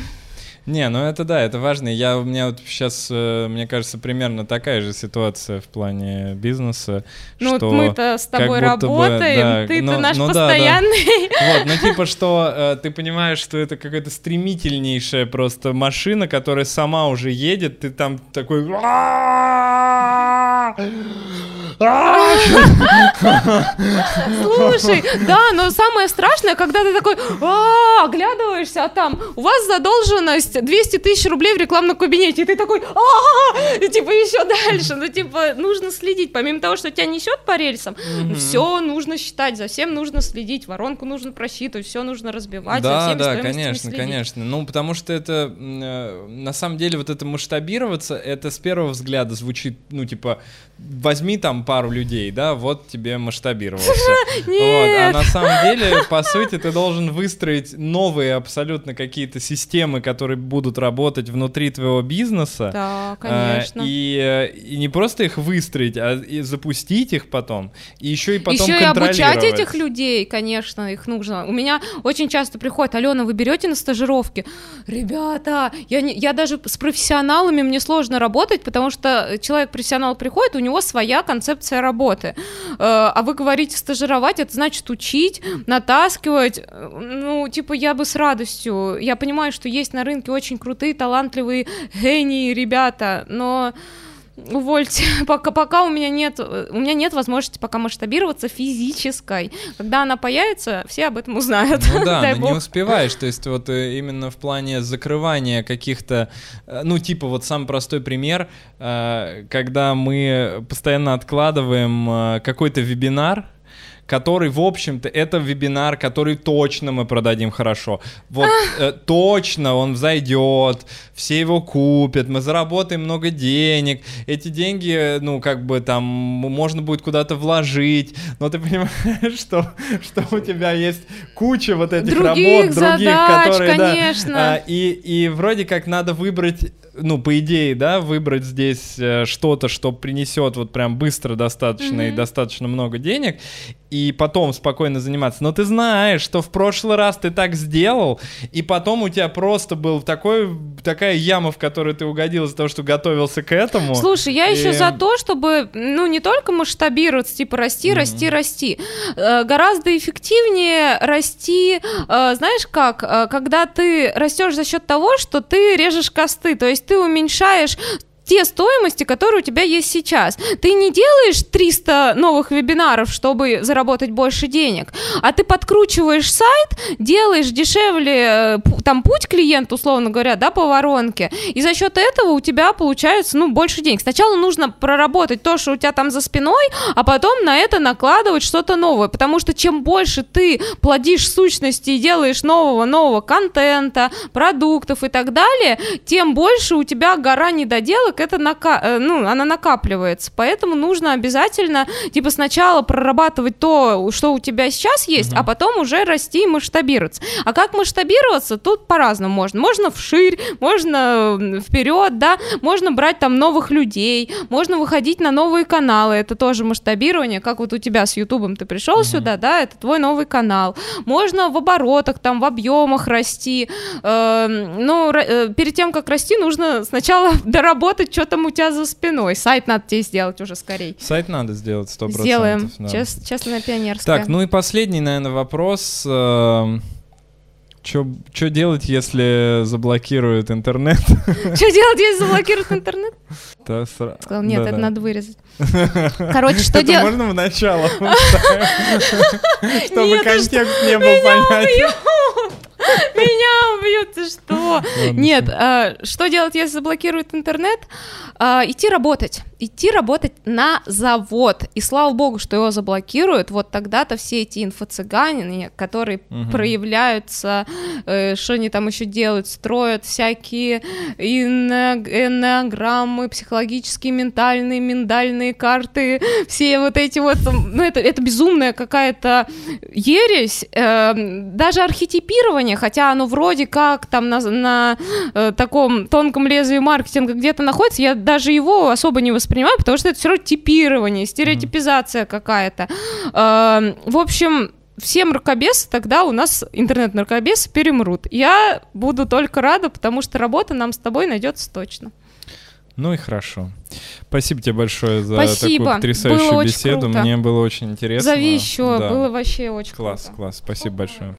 Не, ну это да, это важно. Я, у меня вот сейчас, э, мне кажется, примерно такая же ситуация в плане бизнеса. Ну что вот мы-то с тобой работаем, бы, да, ты-то ну, наш ну, постоянный. Да, да. Вот, ну типа что, э, ты понимаешь, что это какая-то стремительнейшая просто машина, которая сама уже едет, ты там такой... Слушай, да, но самое страшное, когда ты такой оглядываешься, а там у вас задолженность 200 тысяч рублей в рекламном кабинете, и ты такой, типа еще дальше, ну типа нужно следить, помимо того, что тебя несет по рельсам, все нужно считать, за всем нужно следить, воронку нужно просчитывать, все нужно разбивать, да, да, конечно, конечно, ну потому что это э, на самом деле вот это масштабироваться, это с первого взгляда звучит, ну типа возьми там пару людей, да, вот тебе масштабировался. Вот. А на самом деле, по сути, ты должен выстроить новые абсолютно какие-то системы, которые будут работать внутри твоего бизнеса. Да, конечно. И, и не просто их выстроить, а и запустить их потом, и еще и потом Еще и обучать этих людей, конечно, их нужно. У меня очень часто приходит, Алена, вы берете на стажировки? Ребята, я, не, я даже с профессионалами мне сложно работать, потому что человек-профессионал приходит, у него своя концепция работы. Э, а вы говорите стажировать, это значит учить, натаскивать. Ну, типа, я бы с радостью. Я понимаю, что есть на рынке очень крутые, талантливые гении ребята, но увольте, пока, пока у меня нет, у меня нет возможности пока масштабироваться физической. Когда она появится, все об этом узнают. Ну да, но бог. не успеваешь, то есть вот э, именно в плане закрывания каких-то, э, ну типа вот самый простой пример, э, когда мы постоянно откладываем э, какой-то вебинар, который, в общем-то, это вебинар, который точно мы продадим хорошо. Вот э, точно он взойдет, все его купят, мы заработаем много денег. Эти деньги, э, ну, как бы там, можно будет куда-то вложить. Но ты понимаешь, что, что у тебя есть куча вот этих Других работ, других, задач, которые, да, конечно. а, и, и вроде как надо выбрать, ну, по идее, да, выбрать здесь э, что-то, что принесет вот прям быстро достаточно и Мгм. достаточно много денег, и потом спокойно заниматься. Но ты знаешь, что в прошлый раз ты так сделал, и потом у тебя просто был такой, такая яма, в которую ты угодил из-за того, что готовился к этому. Слушай, я еще И- за то, чтобы, ну, не только масштабироваться, типа расти, Мгм. расти, расти. Э, гораздо эффективнее расти, э, знаешь как, Э, когда ты растешь за счет того, что ты режешь косты, то есть ты уменьшаешь те стоимости, которые у тебя есть сейчас. Ты не делаешь 300 новых вебинаров, чтобы заработать больше денег, а ты подкручиваешь сайт, делаешь дешевле э, там путь клиента, условно говоря, да, по воронке, и за счет этого у тебя получается, ну, больше денег. Сначала нужно проработать то, что у тебя там за спиной, а потом на это накладывать что-то новое, потому что чем больше ты плодишь сущности и делаешь нового-нового контента, продуктов и так далее, тем больше у тебя гора недоделок, это нака- э, ну, она накапливается. Поэтому нужно обязательно, типа, сначала прорабатывать то, что у тебя сейчас есть, а потом уже расти и масштабироваться. А как масштабироваться, тут по-разному можно. Можно вширь, можно вперед, да, можно брать там новых людей, можно выходить на новые каналы, это тоже масштабирование, как вот у тебя с Ютубом ты пришел сюда, да, это твой новый канал. Можно в оборотах, там, в объемах расти. Но ра- э, перед тем, как расти, нужно сначала доработать, что там у тебя за спиной. Сайт надо тебе сделать уже скорей. Сайт надо сделать 100%. Сделаем. да. Чес- честно, пионерская. Так, ну и последний, наверное, вопрос. Что делать, если заблокируют интернет? Что делать, если заблокируют интернет? Да, сра- Сказал, нет, это надо вырезать. Короче, что делать? можно в начало? Чтобы контекст не был понятен. Меня убьют, ты что? Нет, а, что делать, если заблокируют интернет? А, идти работать. Идти работать на завод. И слава богу, что его заблокируют. Вот тогда-то все эти инфо-цыгане, которые Мгм. проявляются, э, что они там еще делают, строят всякие энеограммы, психологические, ментальные, миндальные карты, все вот эти вот, ну это, это безумная какая-то ересь, эм, даже архетипирование, хотя оно вроде как там на, на э, таком тонком лезвии маркетинга где-то находится, я даже его особо не воспринимаю, потому что это все равно типирование, стереотипизация какая-то. Эм, в общем, все мракобесы тогда у нас интернет-мракобесы перемрут. Я буду только рада, потому что работа нам с тобой найдется точно. Ну и хорошо. Спасибо тебе большое за Спасибо. такую потрясающую Было беседу. Мне было очень интересно. Зови еще, Да. было вообще очень Класс, круто. класс. Спасибо большое.